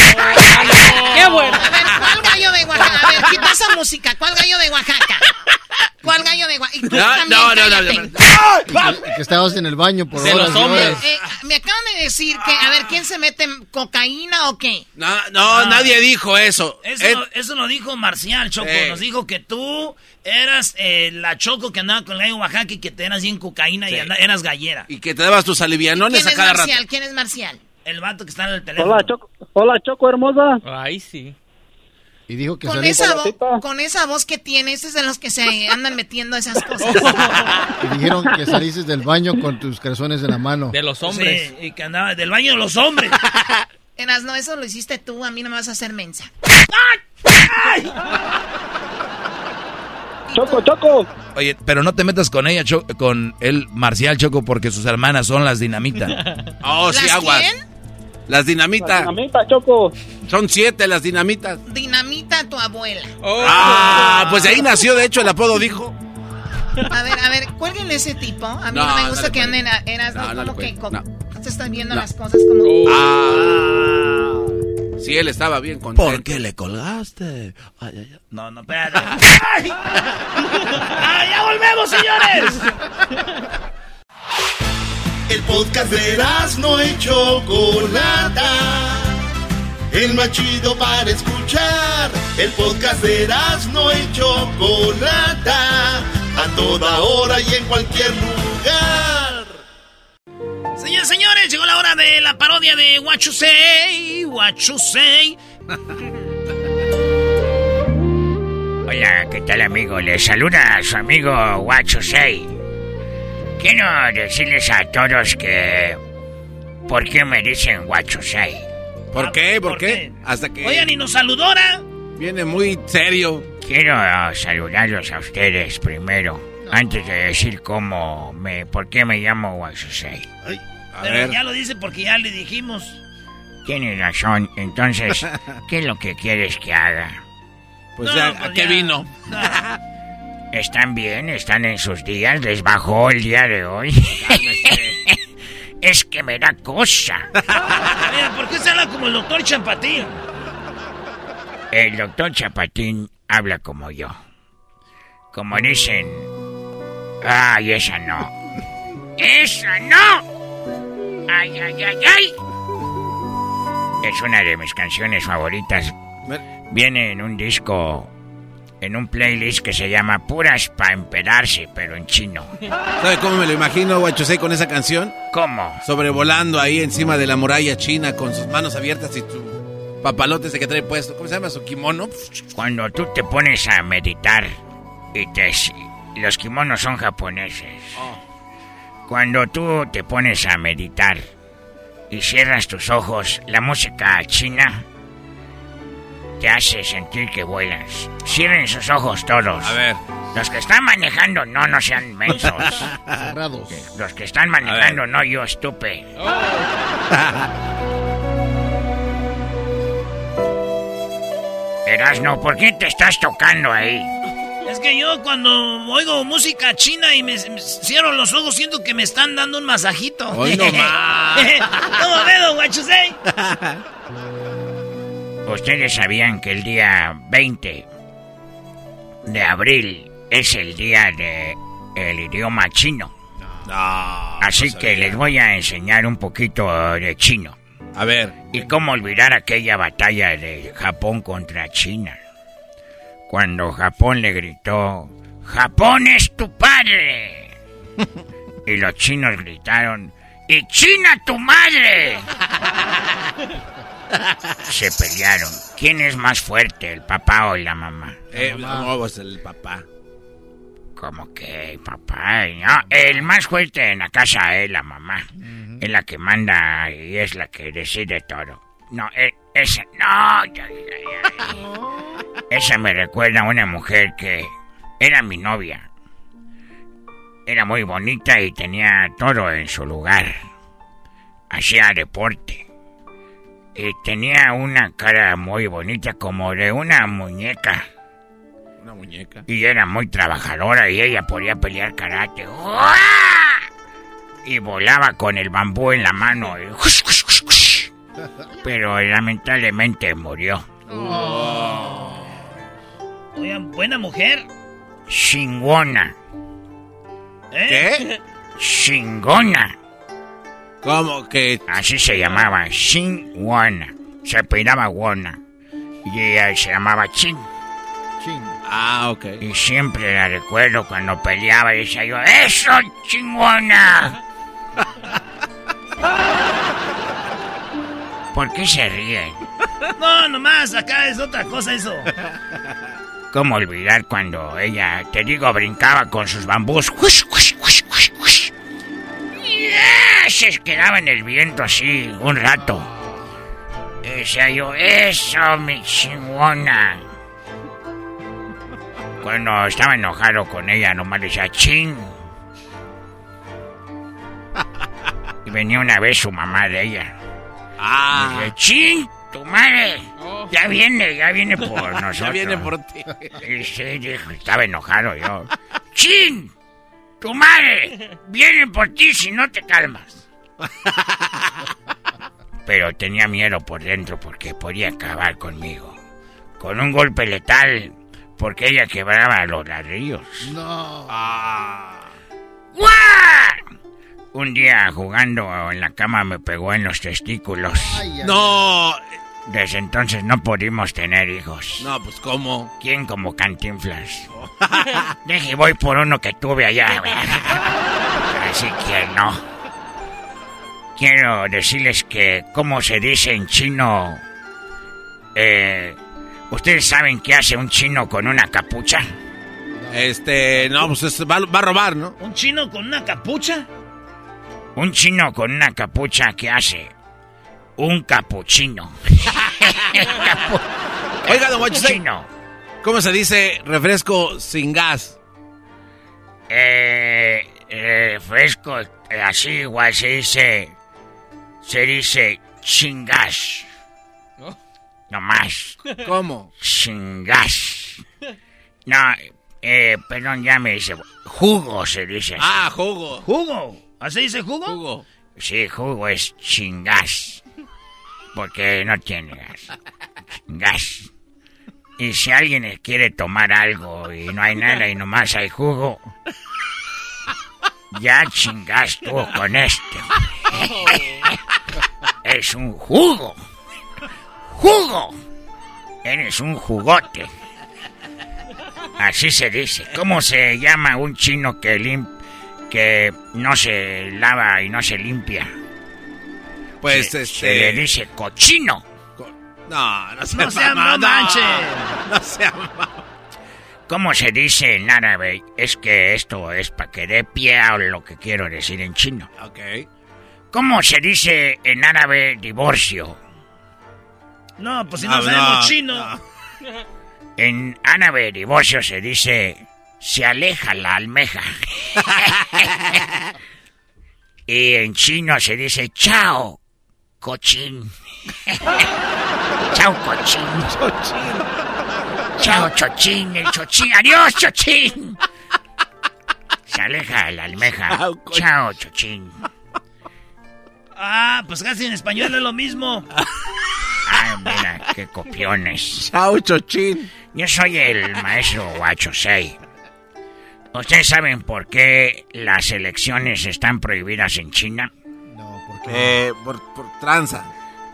¡Qué bueno! A ver, ¿cuál gallo de Oaxaca? A ver, quita esa música. ¿Cuál gallo de Oaxaca? ¿Cuál gallo de Oaxaca? Y tú No, también, no, no, no. Que estabas en el baño por De horas los y hombres. horas. Eh, me acaban de decir que, a ver, ¿quién se mete en cocaína o qué? No, no, nadie dijo eso. Eso, Eh, lo- eso lo dijo Marcial, Choco. Eh. Nos dijo que tú eras eh, la Choco que andaba con el gallo Oaxaca y que te eras bien cocaína y eras gallera. Y que te dabas tus alivianones ¿Quién a es cada rato. Marcial? ¿Quién es Marcial? El vato que está en el teléfono. Hola, Choco, hola, Choco hermosa. Ahí sí. Y dijo que Con saliste- esa, con esa voz que tienes, es de los que se andan metiendo esas cosas. y dijeron que saliste del baño con tus calzones en la mano. De los Sí, y que andaba del baño de los hombres. Eras, no, eso lo hiciste tú, a mí no me vas a hacer mensa. Choco, Choco. Oye, pero no te metas con ella, Cho- con el Marcial Choco, porque sus hermanas son las dinamita. Oh, sí, ¿Las aguas. quién? Las dinamitas. dinamita, Choco. Son siete las dinamitas. Dinamita a tu abuela. Ah, pues de ahí nació, de hecho, el apodo dijo. A ver, a ver, cuelguen ese tipo. A mí no, No, me gusta que anden eras, No, como que cuelguen. co- te están viendo No. las cosas como... Ah. Sí, él estaba bien contento. ¿Por qué le colgaste? Ay, ay, ay. No, no, espérate. ¡Ay! ¡Ah, ya volvemos, señores! El podcast de no y Chocolata. El más chido para escuchar. El podcast de no y Chocolata. A toda hora y en cualquier lugar. Señores, señores, llegó la hora de la parodia de What You Say, What You Say. Hola, ¿qué tal amigo? Les saluda su amigo Guacho Sei. Quiero decirles a todos que... ¿Por qué me dicen Guacho Sei? ¿Por qué? ¿Por, ¿por qué? qué? Hasta que Oigan, y nos saludora. viene muy serio. Quiero ah, saludarlos a ustedes primero, antes de decir cómo me... ¿Por qué me llamo Guacho Sei? Pero ya lo dice porque ya le dijimos. Tienes razón, entonces, ¿qué es lo que quieres que haga? Pues No, ya, pues ¿a qué ya. vino? ¿Están bien? ¿Están en sus días? ¿Les bajó el día de hoy? es que me da cosa. Mira, ¿por qué se habla como el doctor Champatín? El doctor Chapatín habla como yo. Como dicen... ¡Ay, esa no! ¡Esa no! ¡Ay, ay, ay, ay! Es una de mis canciones favoritas. Viene en un disco, en un playlist que se llama Puras pa' empedarse, pero en chino. ¿Sabe cómo me lo imagino, Guachosei, con esa canción? ¿Cómo? Sobrevolando ahí encima de la muralla china con sus manos abiertas y su papalote ese que trae puesto. ¿Cómo se llama? ¿Su kimono? Cuando tú te pones a meditar y te... Los kimonos son japoneses. Cuando tú te pones a meditar y cierras tus ojos, la música china te hace sentir que vuelas. Cierren sus ojos todos. A ver. Los que están manejando, no, no sean mensos. Cerrados. Los que están manejando, no yo, estupe. Erasno, ¿por qué te estás tocando ahí? Es que yo cuando oigo música china y me, me cierro los ojos siento que me están dando un masajito. Hoy no más. ¿Cómo veo, Say? Ustedes sabían que el día 20 de abril es el día de el idioma chino. Así que les voy a enseñar un poquito de chino. A ver. ¿Y cómo olvidar aquella batalla de Japón contra China? Cuando Japón le gritó, Japón es tu padre. y los chinos gritaron, ¡Y China tu madre! Se pelearon. ¿Quién es más fuerte, el papá o la mamá? Eh, no, pues el papá. ¿Cómo que papá? No, el más fuerte en la casa es la mamá. Es la que manda y es la que decide todo. No, e- esa... No, ya, ya, ya. Esa me recuerda a una mujer que era mi novia. Era muy bonita y tenía todo en su lugar. Hacía deporte. Y tenía una cara muy bonita como de una muñeca. Una muñeca. Y era muy trabajadora y ella podía pelear karate. Y volaba con el bambú en la mano. y Pero lamentablemente murió. Oigan, buena mujer. Chingona. ¿Eh? Chingona. ¿Cómo que? Así se llamaba, Chingona. Se apellidaba Wona. Y ella se llamaba Ching. Ah, ok. Y siempre la recuerdo cuando peleaba y decía yo, ¡Eso, chingona! ¿Por qué se ríen? No, nomás, acá es otra cosa eso. ¿Cómo olvidar cuando ella, te digo, brincaba con sus bambús? ¡Hush, hush, hush! ¡Yeah! Se quedaba en el viento así un rato. Y decía yo, ¡Eso, mi chingona! Cuando estaba enojado con ella, nomás decía, ¡Ching! Y venía una vez su mamá de ella. Ah. Y dije, ¡Ching! ¡Tu madre! Ya viene, ya viene por nosotros. Ya viene por ti. Y sí, dijo, estaba enojado yo. ¡Chin! ¡Tu madre! Viene por ti si no te calmas. Pero tenía miedo por dentro porque podía acabar conmigo. Con un golpe letal, porque ella quebraba los ladrillos. No. ¡Guau! Un día jugando en la cama me pegó en los testículos. No. Desde entonces no pudimos tener hijos. No, pues ¿cómo? ¿Quién como cantinflas? Deje, voy por uno que tuve allá. Así que no. Quiero decirles que, ¿cómo se dice en chino? Eh, ¿Ustedes saben qué hace un chino con una capucha? Este, no, pues es- va, va a robar, ¿no? ¿Un chino con una capucha? Un chino con una capucha, ¿qué hace? Un capuchino. Oiga, don Chino. ¿cómo se dice refresco sin gas? Eh, eh, fresco, eh, así igual se dice. Se dice chingas. No más. ¿Cómo? Chingas. No, eh, perdón, ya me dice. Jugo se dice. así. Ah, jugo. ¿Jugo? ¿Así dice jugo? Jugo. Sí, jugo es chingas. Porque no tiene gas. Gas. Y si alguien quiere tomar algo y no hay nada y nomás hay jugo, ya chingas tú con esto. es un jugo. ¡Jugo! Eres un jugote. Así se dice. ¿Cómo se llama un chino que lim que no se lava y no se limpia? Pues Se- este. Se le dice cochino. No, no se No sea mamá, no manche. No sea mamá. ¿Cómo se dice en árabe? Es que esto es para que dé pie a lo que quiero decir en chino. Ok. ¿Cómo se dice en árabe divorcio? No, pues si Ah, no sabemos no, chino. En árabe divorcio se dice se aleja la almeja. y en chino se dice chao, cochín. chao, cochín. Chao, chochín, el chochín. Adiós, chochín. Se aleja la almeja. Chao, chochín. Ah, pues casi en español es lo mismo. Ah, mira, qué copiones. Chao, chochín. Yo soy el maestro Guachosei. ¿Ustedes saben por qué las elecciones están prohibidas en China? Eh, por, por tranza.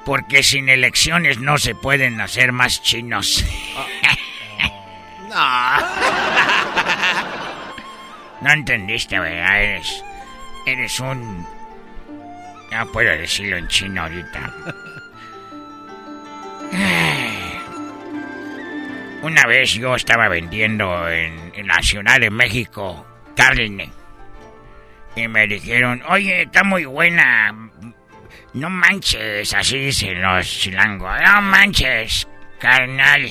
Porque sin elecciones no se pueden hacer más chinos. No entendiste, ¿verdad? Eres, eres un... No puedo decirlo en chino ahorita. Una vez yo estaba vendiendo en, en la Ciudad de México carne. Y me dijeron, oye, está muy buena. No manches, así dicen los chilangos. No manches, carnal.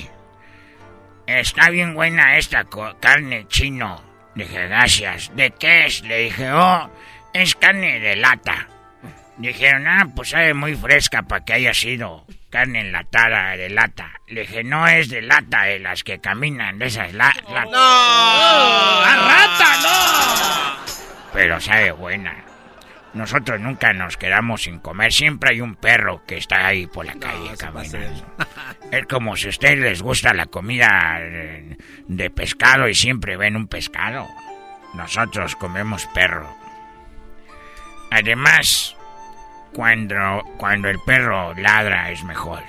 Está bien buena esta carne chino. Dije, gracias. ¿De qué es? Le dije, oh, es carne de lata. Dijeron, ah, pues sabe muy fresca para que haya sido carne enlatada de lata. Le dije, no es de lata, de las que caminan, de esas la latas. ¡No! ¡La rata, no! Pero sabe buena. Nosotros nunca nos quedamos sin comer. Siempre hay un perro que está ahí por la calle caminando. Es como si a ustedes les gusta la comida eh, de pescado y siempre ven un pescado. Nosotros comemos perro. Además, cuando, cuando el perro ladra es mejor.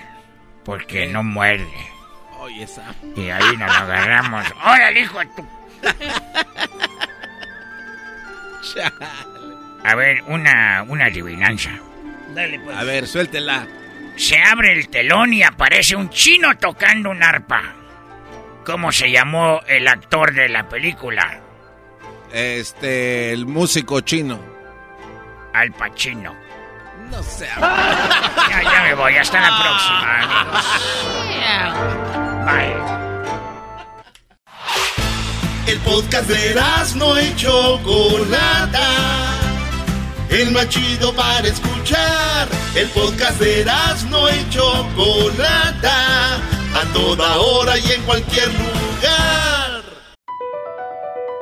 Porque no muerde. Oye, esa. Y ahí nos lo agarramos. ¡Órale, hijo de tu... A ver, una, una adivinanza. Dale, pues. A ver, suéltela. Se abre el telón y aparece un chino tocando un arpa. ¿Cómo se llamó el actor de la película? Este, el músico chino. Al Pacino. No sé. Ya, ya me voy. Hasta la próxima, amigos. Bye. El podcast de no y Chocolata. El más chido para escuchar. El podcast de no y Chocolata. A toda hora y en cualquier lugar.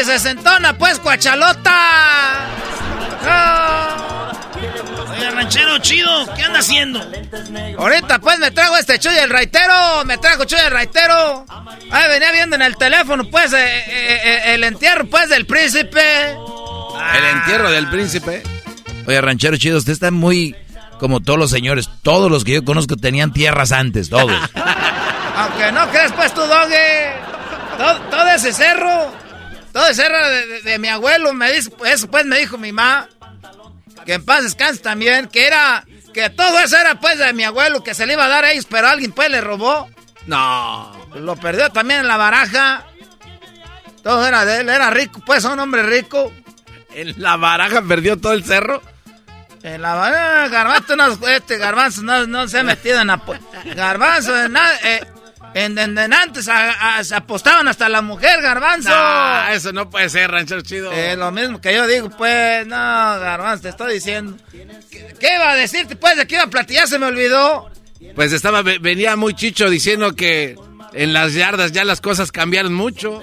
gente sesentona, pues, cuachalota. Ah. Oye, ranchero chido, ¿qué anda haciendo? Ahorita pues me trago este chuy el raitero, me trago chuy el raitero. Ahí venía viendo en el teléfono pues eh, eh, eh, el entierro pues del príncipe. El entierro del príncipe. Oye, ranchero chido, usted está muy como todos los señores. Todos los que yo conozco tenían tierras antes, todos. Aunque no crees pues tu. Todo, todo ese cerro, todo ese cerro de, de- de mi abuelo, me dice, eso pues me dijo mi mamá. Que en paz descanse también, que era, que todo eso era pues de mi abuelo, que se le iba a dar a ellos, pero alguien pues le robó. No. Lo perdió también en la baraja. Todo era de él, era rico, pues un hombre rico. ¿En la baraja perdió todo el cerro? En la baraja, garbanzo, no, este garbanzo no, no se ha metido en apo- Garbanzo, en, na- eh, en, en- en antes a- apostaban hasta la mujer, garbanzo. No, eso no puede ser, ranchero chido. Eh, lo mismo que yo digo, pues, no, garbanzo, te estoy diciendo. ¿Qué, qué iba a decirte, pues, de qué iba a platicar? Se me olvidó. Pues estaba, ve- venía muy chicho diciendo que en las yardas ya las cosas cambiaron mucho.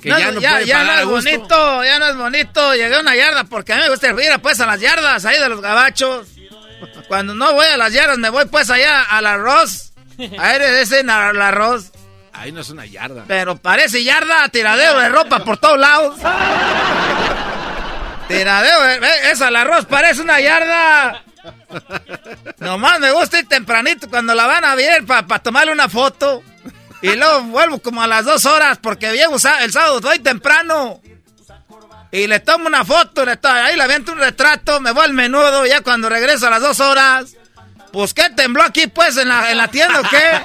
Que ya no ya, puede ya pagar no es gusto. bonito, ya no es bonito. Llegué a una yarda porque a mí me gusta ir pues a las yardas ahí de los gabachos. Cuando no voy a las yardas me voy pues allá al arroz. Ahí dicen al arroz. Ahí no es una yarda. Pero parece yarda, tiradeo de ropa por todos lados. Tiradeo, de- eh, es al arroz, parece una yarda. Nomás me gusta ir tempranito cuando la van a ver para tomarle una foto. Y luego vuelvo como a las dos horas porque llego el sábado voy temprano. Y le tomo una foto, le to- ahí le aviento un retrato, me voy al menudo, ya cuando regreso a las dos horas. Pues qué tembló aquí pues en la, en la tienda o qué.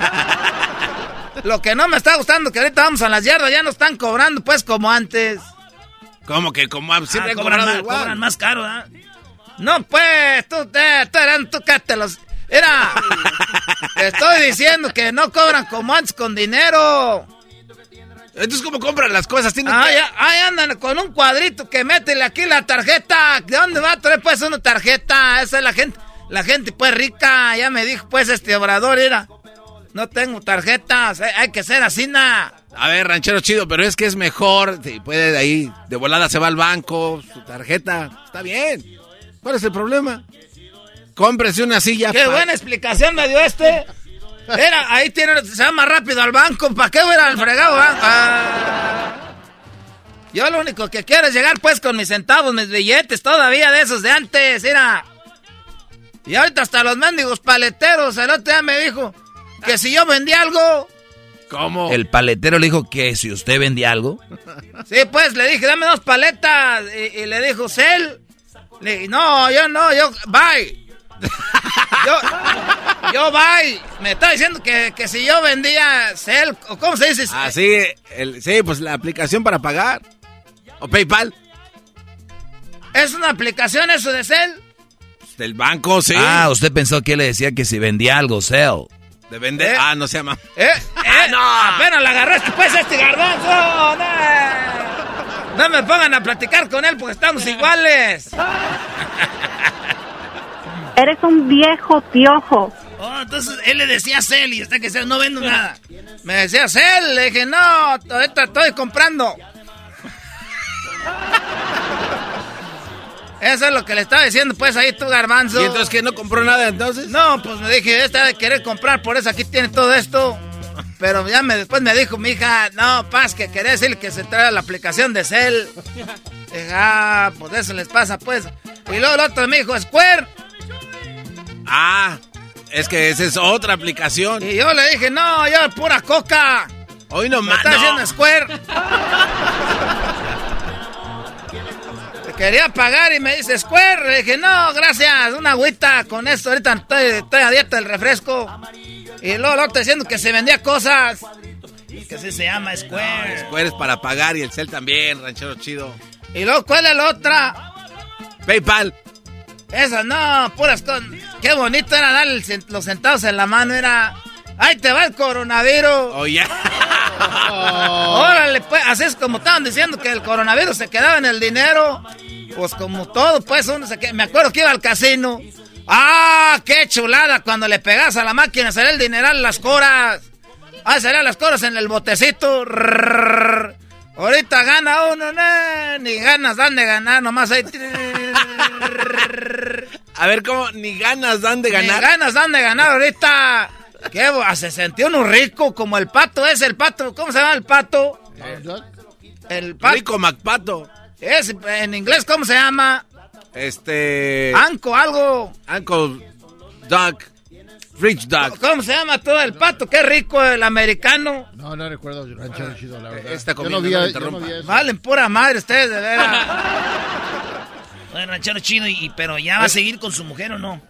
Lo que no me está gustando que ahorita vamos a las yardas, ya no están cobrando pues como antes. ¿Cómo que como siempre Ah, cobran, más, igual? cobran más caro, ¿ah? No, pues, tú, eh, tú, eran- tú cátelos. Era, te estoy diciendo que no cobran como antes con dinero. Entonces, ¿cómo compran las cosas? Tienen Ah, que- andan con un cuadrito que métele aquí la tarjeta. ¿De dónde va a traer pues una tarjeta? Esa es la gente, la gente pues rica. Ya me dijo pues este obrador, era. No tengo tarjetas, hay, hay que ser así, na. A ver, ranchero chido, pero es que es mejor. sí, puede de ahí, de volada se va al banco, su tarjeta. Está bien. ¿Cuál es el problema? Cómprese una silla. Qué buena explicación me dio este. Era, ahí tiene, se va más rápido al banco. ¿Para qué voy a ir al fregado banco? Ah. Yo lo único que quiero es llegar pues con mis centavos, mis billetes, todavía de esos de antes, era. Y ahorita hasta los mendigos paleteros, el otro día me dijo que si yo vendía algo. ¿Cómo? El paletero le dijo que si usted vendía algo. Sí, pues le dije, dame dos paletas. Y, y le dijo, Cel. Le dije, no, yo no, yo, bye. Yo, yo, bye. Me está diciendo que, que si yo vendía Cel, o ¿cómo se dice? Ah, sí, el- sí, pues la aplicación para pagar. O PayPal. ¿Es una aplicación eso de Cel? Del banco, sí. Ah, usted pensó que le decía que si vendía algo, sell. De vender. ¿Eh? Ah, no se llama. ¿Eh? ¿Eh? no. Apenas la agarraste pues este garbanzo. No. No me pongan a platicar con él porque estamos iguales. Eres un viejo piojo. Oh, entonces él le decía a Cel y está que Cel no vendo nada. Me decía Cel, le dije, no, ahorita estoy comprando. Eso es lo que le estaba diciendo, pues ahí tú, Garbanzo. ¿Y entonces que no compró nada entonces? No, pues me dije, esta de querer comprar, por eso aquí tiene todo esto. Pero ya me, después me dijo mi hija, no, Paz, que quería decir que se trae la aplicación de Cell. Dije, ah, pues eso les pasa, pues. Y luego el otro me dijo, Square. Ah, es que esa es otra aplicación. Y yo le dije, no, yo pura coca. Hoy no Me está diciendo Square. Quería pagar y me dice Square. Le dije, no, gracias, una agüita con esto. Ahorita estoy, estoy a dieta del refresco. Y luego lo está diciendo que se vendía cosas. Que así se llama Square. Square es para pagar y el cel también, ranchero chido. Y luego, ¿cuál es la otra? PayPal. Esa no, puras cosas. Qué bonito era cen- los centavos en la mano. Era. ¡Ahí te va el coronavirus! Oh, ya. Órale, pues, así es como estaban diciendo que el coronavirus se quedaba en el dinero. Pues como todo, pues uno se queda. Me acuerdo que iba al casino. ¡Ah, qué chulada! Cuando le pegas a la máquina salía el dineral las coras. Ah, salían las coras en el botecito. Ahorita gana uno, no, ni ganas dan de ganar, nomás ahí. A ver, ¿cómo? Ni ganas dan de Ni ganar. ganas dan de ganar ahorita. ¿Qué? bo- Se sentía uno rico como el pato ese, el pato. ¿Cómo se llama el pato? El pato. Rico MacPato. Es, en inglés, ¿cómo se llama? Este. Anco, algo. Uncle Duck. Rich Duck. ¿Cómo se llama todo el pato? Qué rico el americano. No, no recuerdo ranchero chido, la verdad. Esta Yo comida no vi, no me yo no vi eso. Valen pura madre ustedes, de veras. Bueno, ranchero chido, y, y- pero ya va a seguir con su mujer o no.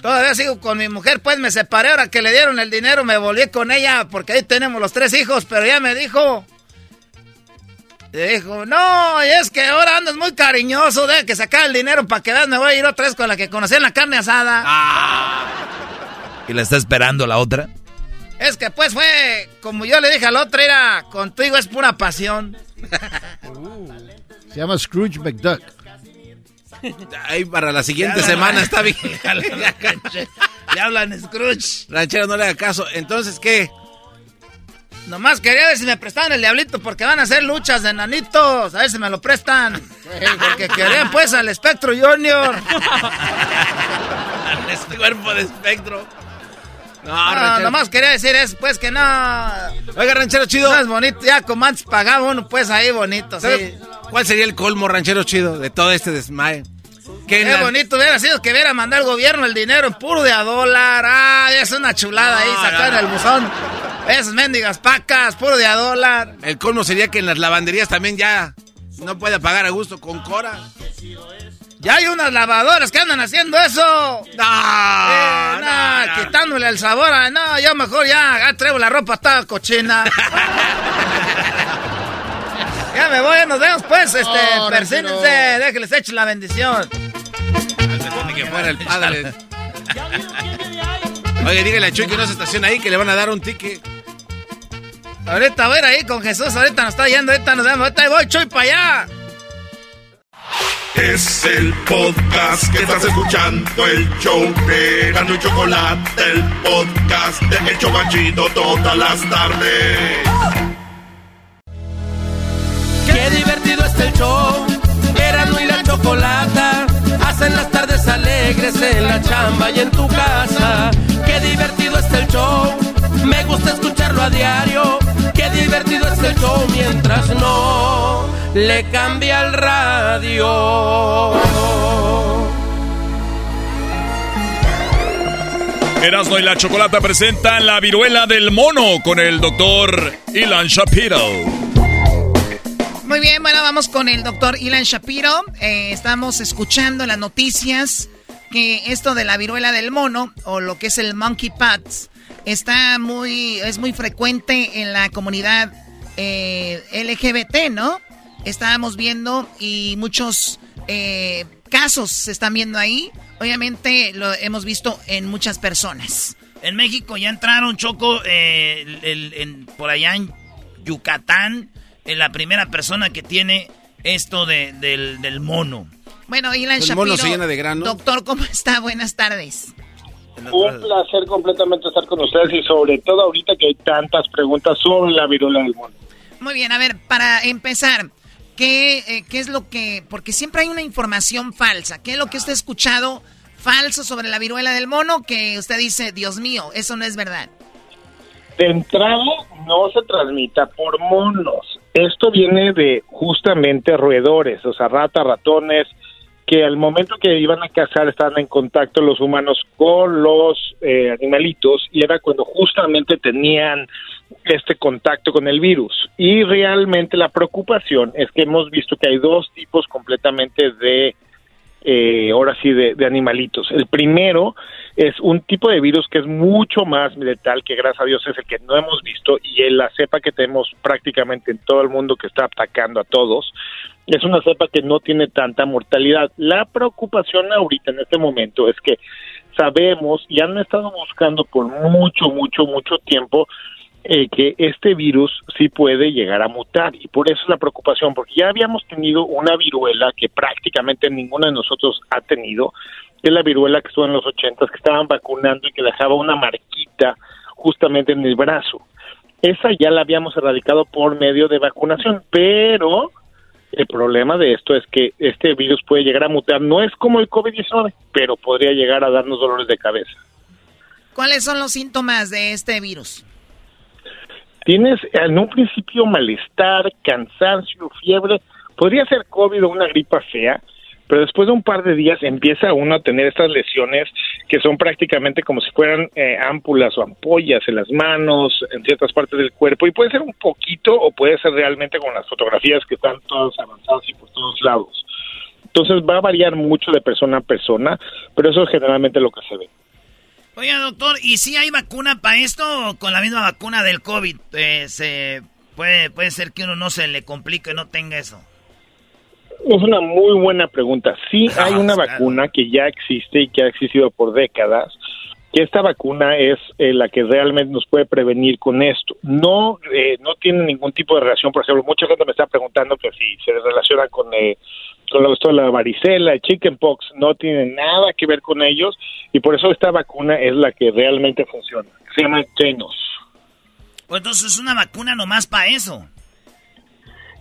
Todavía sigo con mi mujer, pues me separé ahora que le dieron el dinero, me volví con ella, porque ahí tenemos los tres hijos, pero ella me dijo... Me dijo, no, y es que ahora andas muy cariñoso, de que sacar el dinero para que veas, me voy a ir otra vez con la que conocí en la carne asada. ¿Y la está esperando la otra? Es que pues fue, como yo le dije al otro, era, contigo es pura pasión. Se llama Scrooge McDuck. Ahí para la siguiente semana está bien. Ya hablan Scrooge. Ranchero, no le haga caso. Entonces, ¿qué? Nomás quería ver si me prestaban el diablito porque van a hacer luchas de nanitos. A ver si me lo prestan. Porque querían pues al Espectro Junior. Este cuerpo de espectro. No, No, ranchero. nomás quería decir eso, pues que no. Oiga, ranchero chido. No es bonito, ya como antes pagaba uno, pues ahí bonito, sí. ¿Sabe ¿Cuál sería el colmo, ranchero chido, de todo este desmaye? Qué bonito hubiera sido que hubiera mandado el gobierno el dinero en puro de a dólar. Ah, es una chulada ahí, sacar no, el buzón. Esas mendigas pacas, puro de a dólar. El colmo sería que en las lavanderías también ya no puede pagar a gusto con Cora. Ya hay unas lavadoras que andan haciendo eso. No, Eh, no, quitándole el sabor. a- no, yo mejor ya, traigo la ropa toda cochina. ya me voy, ya nos vemos pues. Este, Oh, no, persínense, déjenles echen la bendición. Ni que fuera el padre. Oye, dígale a Chuy que no se estaciona ahí, que le van a dar un ticket. Ahorita voy a ir ahí con Jesús, ahorita nos está yendo, ahorita nos vemos, ahorita ahí voy, Chuy, para allá. Es el podcast que estás escuchando, el show de Gano y Chocolate, el podcast de El Chobachito todas las tardes. Qué divertido está el show. Erasmo y la chocolata hacen las tardes alegres en la chamba y en tu casa. Qué divertido está el show. Me gusta escucharlo a diario. Qué divertido está el show mientras no le cambia el radio. Erasmo y la Chocolata presentan la viruela del mono con el doctor Ilan Shapiro. Muy bien, bueno, vamos con el doctor Ilan Shapiro. Eh, estamos escuchando las noticias que esto de la viruela del mono o lo que es el monkeypox está muy, es muy frecuente en la comunidad eh, LGBT, ¿no? Estábamos viendo y muchos eh, casos se están viendo ahí. Obviamente lo hemos visto en muchas personas. En México ya entraron, Choco, eh, por allá en Yucatán, la primera persona que tiene esto de- del, del mono. Bueno, Ilan El Shapiro. mono se llena de grano. Doctor, ¿cómo está? Buenas tardes. Un placer completamente estar con ustedes y sobre todo ahorita que hay tantas preguntas sobre la viruela del mono. Muy bien, a ver, para empezar, ¿qué, eh, ¿qué es lo que...? Porque siempre hay una información falsa. ¿Qué es lo que usted ha escuchado falso sobre la viruela del mono que usted dice, Dios mío, eso no es verdad? De entrada no se transmita por monos. Esto viene de justamente roedores, o sea, ratas, ratones, que al momento que iban a cazar estaban en contacto los humanos con los eh, animalitos y era cuando justamente tenían este contacto con el virus. Y realmente la preocupación es que hemos visto que hay dos tipos completamente de eh, ahora sí, de, de animalitos. El primero es un tipo de virus que es mucho más letal, que gracias a Dios es el que no hemos visto, y es la cepa que tenemos prácticamente en todo el mundo que está atacando a todos. Es una cepa que no tiene tanta mortalidad. La preocupación ahorita en este momento es que sabemos y han estado buscando por mucho, mucho, mucho tiempo eh, que este virus sí puede llegar a mutar y por eso es la preocupación, porque ya habíamos tenido una viruela que prácticamente ninguno de nosotros ha tenido, es la viruela que estuvo en los ochentas, que estaban vacunando y que dejaba una marquita justamente en el brazo. Esa ya la habíamos erradicado por medio de vacunación, pero el problema de esto es que este virus puede llegar a mutar, no es como el COVID-19, pero podría llegar a darnos dolores de cabeza. ¿Cuáles son los síntomas de este virus? Tienes en un principio malestar, cansancio, fiebre, podría ser COVID o una gripa fea, pero después de un par de días empieza uno a tener estas lesiones que son prácticamente como si fueran eh, ámpulas o ampollas en las manos, en ciertas partes del cuerpo, y puede ser un poquito o puede ser realmente con las fotografías que están todas avanzadas y por todos lados. Entonces va a variar mucho de persona a persona, pero eso es generalmente lo que se ve. Oiga, doctor, ¿y si hay vacuna para esto o con la misma vacuna del COVID? eh, se puede, puede ser que uno no se le complique, no tenga eso. Es una muy buena pregunta. Sí hay una vacuna que ya existe y que ha existido por décadas, que esta vacuna es eh, la que realmente nos puede prevenir con esto. No eh, no tiene ningún tipo de relación, por ejemplo, mucha gente me está preguntando que si se relaciona con eh, con lo- esto de la varicela, el chickenpox, no tiene nada que ver con ellos y por eso esta vacuna es la que realmente funciona. Se llama Tenos. Pues entonces es una vacuna nomás para eso.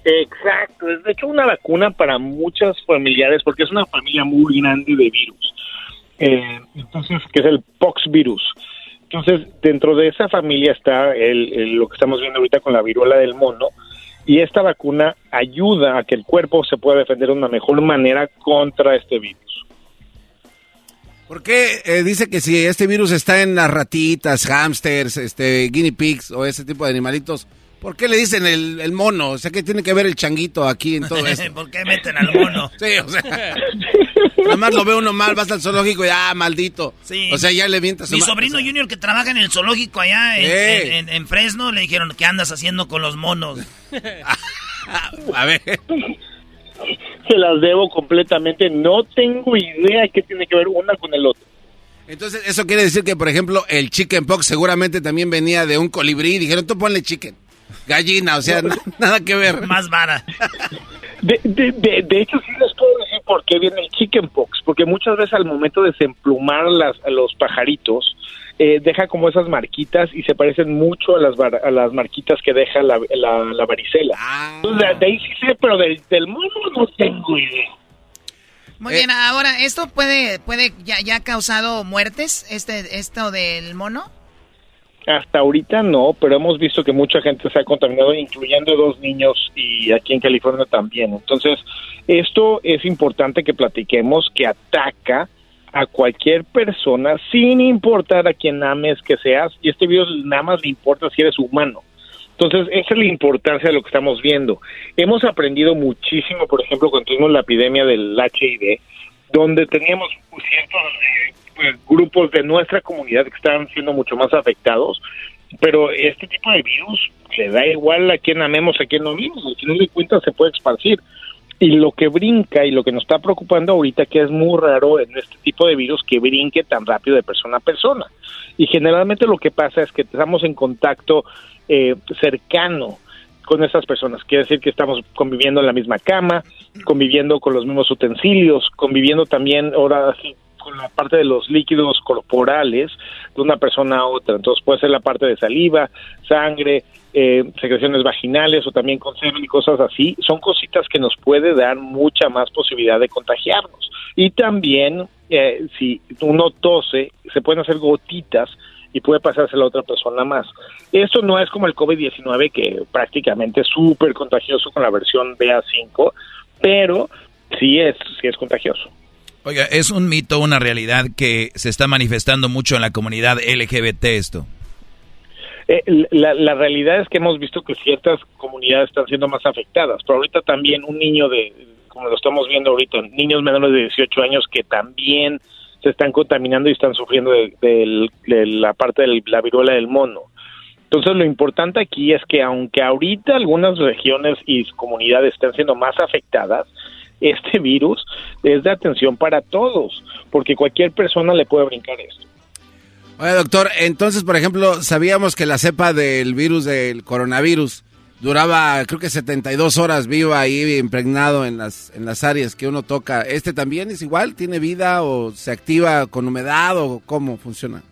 Exacto, es de hecho una vacuna para muchas familiares porque es una familia muy grande de virus. Eh, entonces, que es el poxvirus. Entonces, dentro de esa familia está el, el- lo que estamos viendo ahorita con la viruela del mono y esta vacuna ayuda a que el cuerpo se pueda defender de una mejor manera contra este virus. ¿Por qué eh, dice que si este virus está en las ratitas, hamsters, este, guinea pigs o ese tipo de animalitos, ¿por qué le dicen el, el mono? O sea, ¿qué tiene que ver el changuito aquí en todo esto? ¿Por qué meten al mono? Sí, o sea, nada más lo ve uno mal, vas al zoológico y ah, maldito. Sí. O sea, ya le mientas. su Mi sobrino Junior que trabaja en el zoológico allá en, Ey. en- en- en Fresno le dijeron, ¿qué andas haciendo con los monos? A ver. Se las debo completamente. No tengo idea qué tiene que ver una con el otro. Entonces, eso quiere decir que, por ejemplo, el chicken pox seguramente también venía de un colibrí. Dijeron, tú ponle chicken. Gallina, o sea, nada que ver. Más vara. De, de, de, de hecho, sí les puedo decir por qué viene el chickenpox, porque muchas veces al momento de desemplumar las, a los pajaritos, eh, deja como esas marquitas y se parecen mucho a las, var- a las marquitas que deja la, la, la varicela. Entonces, de, de ahí sí sé, pero del, del mono no tengo idea. Muy Eh. bien, ahora, ¿esto puede, puede ya, ya ha causado muertes, este, esto del mono? Hasta ahorita no, pero hemos visto que mucha gente se ha contaminado, incluyendo dos niños y aquí en California también. Entonces, esto es importante que platiquemos, que ataca a cualquier persona sin importar a quién ames que seas, y este virus nada más le importa si eres humano. Entonces, esa es la importancia de lo que estamos viendo. Hemos aprendido muchísimo, por ejemplo, cuando tuvimos la epidemia del HIV, donde teníamos ciertos grupos de nuestra comunidad que estaban siendo mucho más afectados, pero este tipo de virus le da igual a quien amemos, a quien no amemos, al final de cuentas se puede esparcir. Y lo que brinca y lo que nos está preocupando ahorita, que es muy raro en este tipo de virus, que brinque tan rápido de persona a persona. Y generalmente lo que pasa es que estamos en contacto eh, cercano con esas personas. Quiere decir que estamos conviviendo en la misma cama, conviviendo con los mismos utensilios, conviviendo también ahora con la parte de los líquidos corporales de una persona a otra. Entonces puede ser la parte de saliva, sangre, eh, secreciones vaginales o también con semen y cosas así. Son cositas que nos puede dar mucha más posibilidad de contagiarnos. Y también eh, si uno tose, se pueden hacer gotitas y puede pasarse a la otra persona más. Esto no es como el COVID-19 que prácticamente es súper contagioso con la versión BA5, pero sí es, sí es contagioso. Oiga, es un mito, una realidad que se está manifestando mucho en la comunidad LGBT esto. Eh, la, la realidad es que hemos visto que ciertas comunidades están siendo más afectadas, pero ahorita también un niño de, como lo estamos viendo ahorita, niños menores de 18 años que también se están contaminando y están sufriendo de, de- de la parte de la viruela del mono. Entonces lo importante aquí es que aunque ahorita algunas regiones y comunidades están siendo más afectadas, este virus es de atención para todos, porque cualquier persona le puede brincar esto. Oye, doctor, entonces, por ejemplo, sabíamos que la cepa del virus del coronavirus duraba, creo que 72 horas viva ahí impregnado en las, en las áreas que uno toca. ¿Este también es igual? ¿Tiene vida o se activa con humedad o cómo funciona?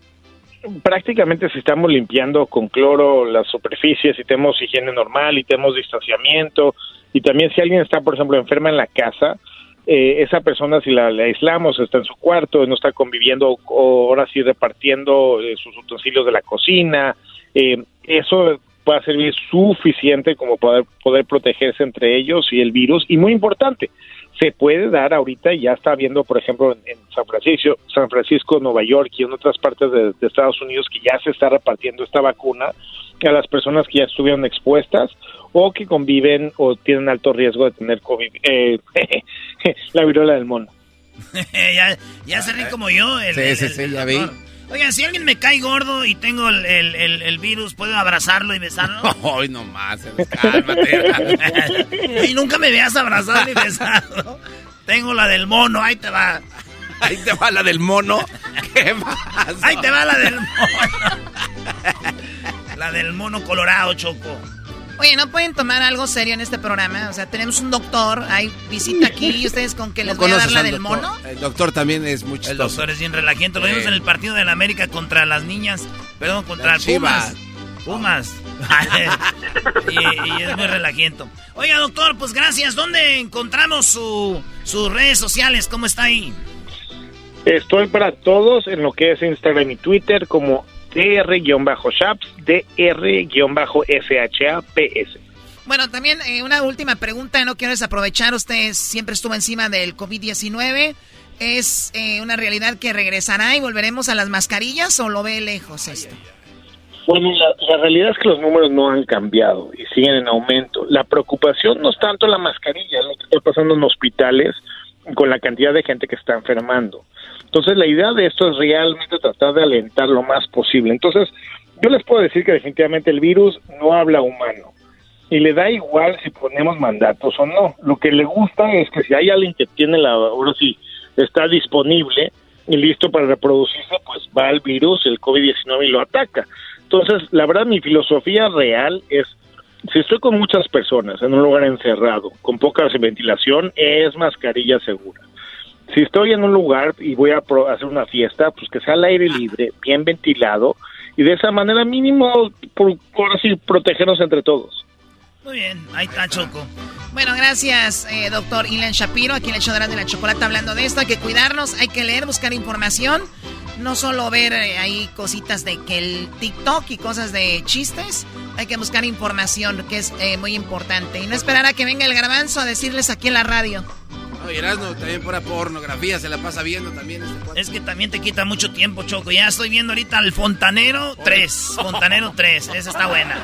Prácticamente si estamos limpiando con cloro las superficies y tenemos higiene normal y tenemos distanciamiento y también si alguien está por ejemplo enferma en la casa eh, esa persona si la, la aislamos está en su cuarto no está conviviendo o ahora sí repartiendo eh, sus utensilios de la cocina eh, eso puede servir suficiente como poder poder protegerse entre ellos y el virus y muy importante se puede dar ahorita, ya está viendo, por ejemplo, en, en San Francisco, San Francisco, Nueva York y en otras partes de, de Estados Unidos que ya se está repartiendo esta vacuna a las personas que ya estuvieron expuestas o que conviven o tienen alto riesgo de tener COVID, eh, la viruela del mono. ya ya se ríe como yo. El, Sí, el- sí, el- sí, el ya vi. Oigan, si alguien me cae gordo y tengo el, el- el- el virus, ¿puedo abrazarlo y besarlo? Ay, no más, cálmate. y nunca me veas abrazado y besado. Tengo la del mono, ahí te va. Ahí te va la del mono. ¿Qué más? Ahí te va la del mono. la del mono colorado, Choco. Oye, ¿no pueden tomar algo serio en este programa? O sea, tenemos un doctor, hay visita aquí y ustedes con que les ¿No voy a dar la del doctor? mono. El doctor también es muy El chistoso. doctor es bien relajiento. Lo vimos en el partido de la América contra las niñas. Perdón, contra Las Pumas. Pumas. y, y es muy relajiento. Oiga, doctor, pues gracias. ¿Dónde encontramos su, sus redes sociales? ¿Cómo está ahí? Estoy para todos en lo que es Instagram y Twitter como dr-shaps, dr-shaps. Bueno, también eh, una última pregunta, no quiero desaprovechar, usted siempre estuvo encima del COVID-19. ¿Es eh, una realidad que regresará y volveremos a las mascarillas o lo ve lejos esto? Bueno, la, la, realidad es que los números no han cambiado y siguen en aumento. La preocupación no es tanto la mascarilla, lo que está pasando en hospitales con la cantidad de gente que está enfermando. Entonces, la idea de esto es realmente tratar de alentar lo más posible. Entonces, yo les puedo decir que definitivamente el virus no habla humano y le da igual si ponemos mandatos o no. Lo que le gusta es que si hay alguien que tiene la, ahora sí, está disponible y listo para reproducirse, pues va al virus, el COVID-19 y lo ataca. Entonces, la verdad, mi filosofía real es, si estoy con muchas personas en un lugar encerrado, con poca ventilación, es mascarilla segura. Si estoy en un lugar y voy a hacer una fiesta, pues que sea al aire libre, bien ventilado, y de esa manera mínimo, por, así, protegernos entre todos. Muy bien, ahí está Choco. Bueno, gracias, eh, doctor Ilan Shapiro, aquí en el show de la chocolate hablando de esto. Hay que cuidarnos, hay que leer, buscar información. No solo ver eh, ahí cositas de que el TikTok y cosas de chistes. Hay que buscar información, que es eh, muy importante. Y no esperar a que venga el garbanzo a decirles aquí en la radio. No, Erasmo también pura pornografía, se la pasa viendo también. Este es que también te quita mucho tiempo, Choco. Ya estoy viendo ahorita el Fontanero 3. Fontanero 3, esa está buena.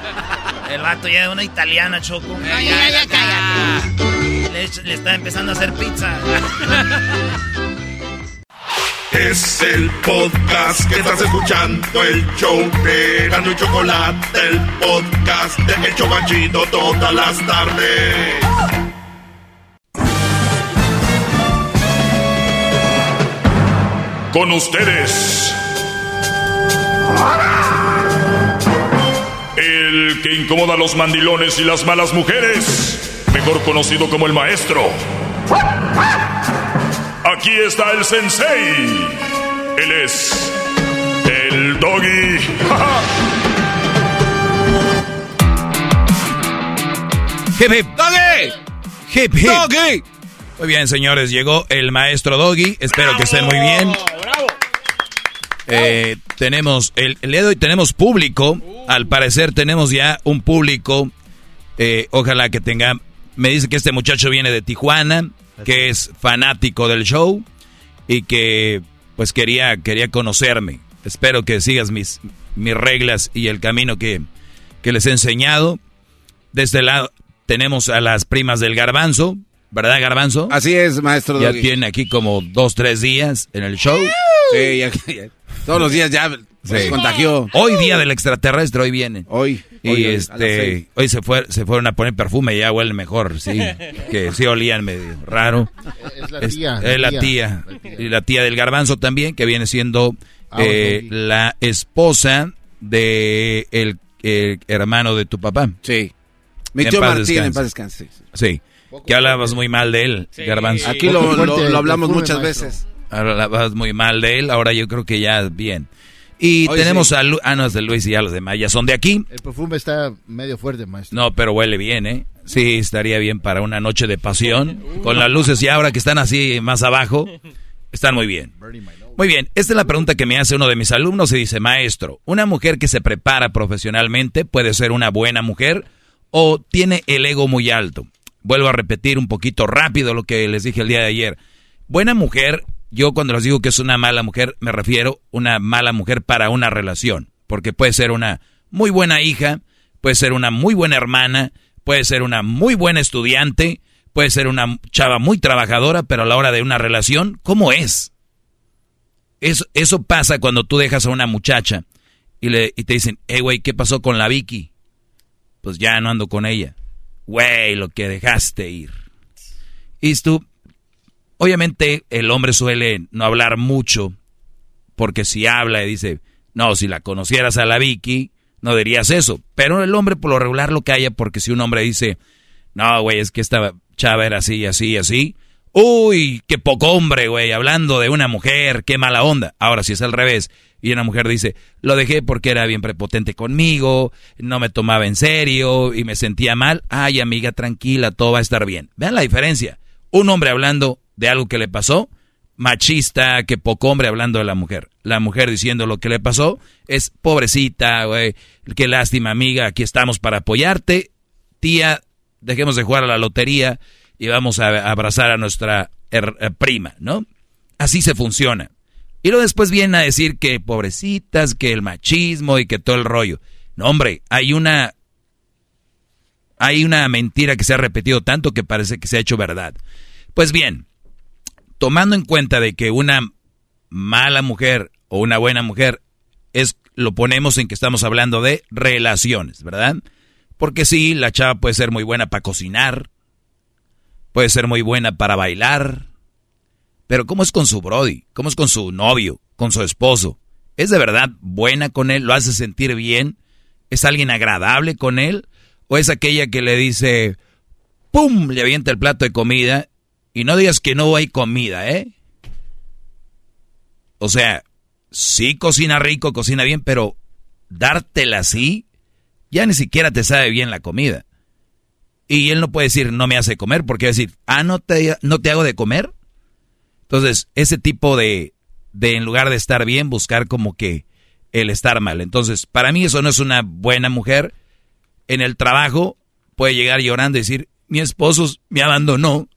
El vato ya de una italiana, Choco. Ay, ya, ya, cállate. Le, le está empezando a hacer pizza. Es el podcast que estás escuchando, el show de Gano y Chocolate, el podcast de El Chobachito todas las tardes. Con ustedes. El que incomoda a los mandilones y las malas mujeres, mejor conocido como el maestro. Aquí está el sensei. Él es el doggy. Hip hip. Doggy. Hip hip. Doggy. Muy bien, señores, llegó el maestro Doggy. Espero que estén muy bien. Eh, tenemos el, el día de hoy tenemos público. Al parecer tenemos ya un público. Eh, ojalá que tenga. Me dice que este muchacho viene de Tijuana, que es fanático del show y que pues quería quería conocerme. Espero que sigas mis mis reglas y el camino que, que les he enseñado. De este lado tenemos a las primas del garbanzo, ¿verdad, Garbanzo? Así es, maestro. Ya Doggy. tiene aquí como dos, tres días en el show. Sí, ya, ya- todos los días ya se Sí. contagió. Hoy día del extraterrestre, hoy viene. Hoy. Y hoy, este, hoy se fue, se fueron a poner perfume y ya huele mejor, sí. Que sí olían medio raro. Es la tía, es la la tía. tía. Y la tía del garbanzo también, que viene siendo Ah, eh, la esposa de el, el hermano de tu papá. Sí. Mi En tío paz Martín, en paz descanse. Sí. Que hablabas muy mal de él, garbanzo. Aquí lo, lo- lo hablamos muchas veces. Hablabas muy mal de él, ahora yo creo que ya bien. Y Hoy tenemos sí. a Lu- ah, no, es de Luis y ya los demás ya son de aquí. El perfume está medio fuerte, maestro. No, pero huele bien, ¿eh? Sí, estaría bien para una noche de pasión. Con las luces y ahora que están así más abajo, están muy bien. Muy bien, esta es la pregunta que me hace uno de mis alumnos y dice, maestro, ¿una mujer que se prepara profesionalmente puede ser una buena mujer o tiene el ego muy alto? Vuelvo a repetir un poquito rápido lo que les dije el día de ayer. Buena mujer, yo cuando les digo que es una mala mujer, me refiero una mala mujer para una relación, porque puede ser una muy buena hija, puede ser una muy buena hermana, puede ser una muy buena estudiante, puede ser una chava muy trabajadora, pero a la hora de una relación, ¿cómo es? Eso, eso pasa cuando tú dejas a una muchacha y, le, y te dicen, hey, güey, ¿qué pasó con la Vicky? Pues ya no ando con ella. Güey, lo que dejaste ir. Y tú, obviamente el hombre suele no hablar mucho, porque si habla y dice, no, si la conocieras a la Vicky, no dirías eso. Pero el hombre por lo regular lo calla, porque si un hombre dice, no, güey, es que esta chava era así, así, así. Uy, qué poco hombre, güey, hablando de una mujer, qué mala onda. Ahora, si es al revés, y una mujer dice, lo dejé porque era bien prepotente conmigo, no me tomaba en serio y me sentía mal. Ay, amiga, tranquila, todo va a estar bien. Vean la diferencia. Un hombre hablando de algo que le pasó, machista, que poco hombre hablando de la mujer. La mujer diciendo lo que le pasó es pobrecita, güey, qué lástima, amiga, aquí estamos para apoyarte. Tía, dejemos de jugar a la lotería y vamos a abrazar a nuestra eh, prima, ¿no? Así se funciona. Y luego después vienen a decir que pobrecitas, que el machismo y que todo el rollo. No, hombre, hay una hay una mentira que se ha repetido tanto que parece que se ha hecho verdad. Pues bien, tomando en cuenta de que una mala mujer o una buena mujer es lo ponemos en que estamos hablando de relaciones, ¿verdad? Porque sí, la chava puede ser muy buena para cocinar, puede ser muy buena para bailar, pero ¿cómo es con su brody? ¿Cómo es con su novio? ¿Con su esposo? ¿Es de verdad buena con él? ¿Lo hace sentir bien? ¿Es alguien agradable con él? ¿O es aquella que le dice, ¡pum! le avienta el plato de comida y no digas que no hay comida, ¿eh? O sea, sí cocina rico, cocina bien, pero dártela así, ya ni siquiera te sabe bien la comida. Y él no puede decir, no me hace comer, porque va a decir, ah, ¿no te, no te hago de comer? Entonces, ese tipo de, de, en lugar de estar bien, buscar como que el estar mal. Entonces, para mí eso no es una buena mujer. En el trabajo puede llegar llorando y decir, mi esposo me abandonó.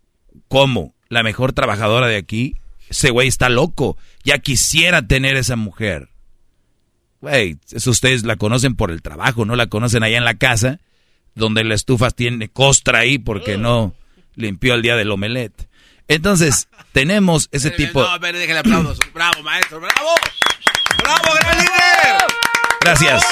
¿Cómo? La mejor trabajadora de aquí. Ese güey está loco. Ya quisiera tener esa mujer. Güey, eso ustedes la conocen por el trabajo, no la conocen allá en la casa, donde la estufa tiene costra ahí porque no limpió el día del omelette. Entonces, tenemos ese tipo... No, a ver, déjale aplausos. Bravo, maestro, bravo. Bravo, gran líder. Gracias.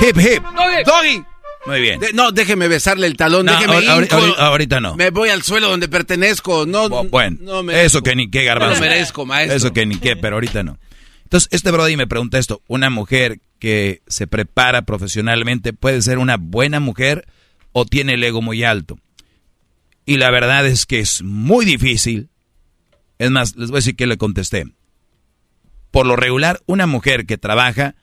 Hip, hip. Doggy. Muy bien. De- no, déjeme besarle el talón, No, déjeme ahor- ahor- ahorita no. Me voy al suelo donde pertenezco. No, Bueno, no merezco. eso que ni qué, garbanzo. No merezco, maestro. Eso que ni qué, pero ahorita no. Entonces, este Brody me pregunta esto. ¿Una mujer que se prepara profesionalmente puede ser una buena mujer o tiene el ego muy alto? Y la verdad es que es muy difícil. Es más, les voy a decir que le contesté. Por lo regular, una mujer que trabaja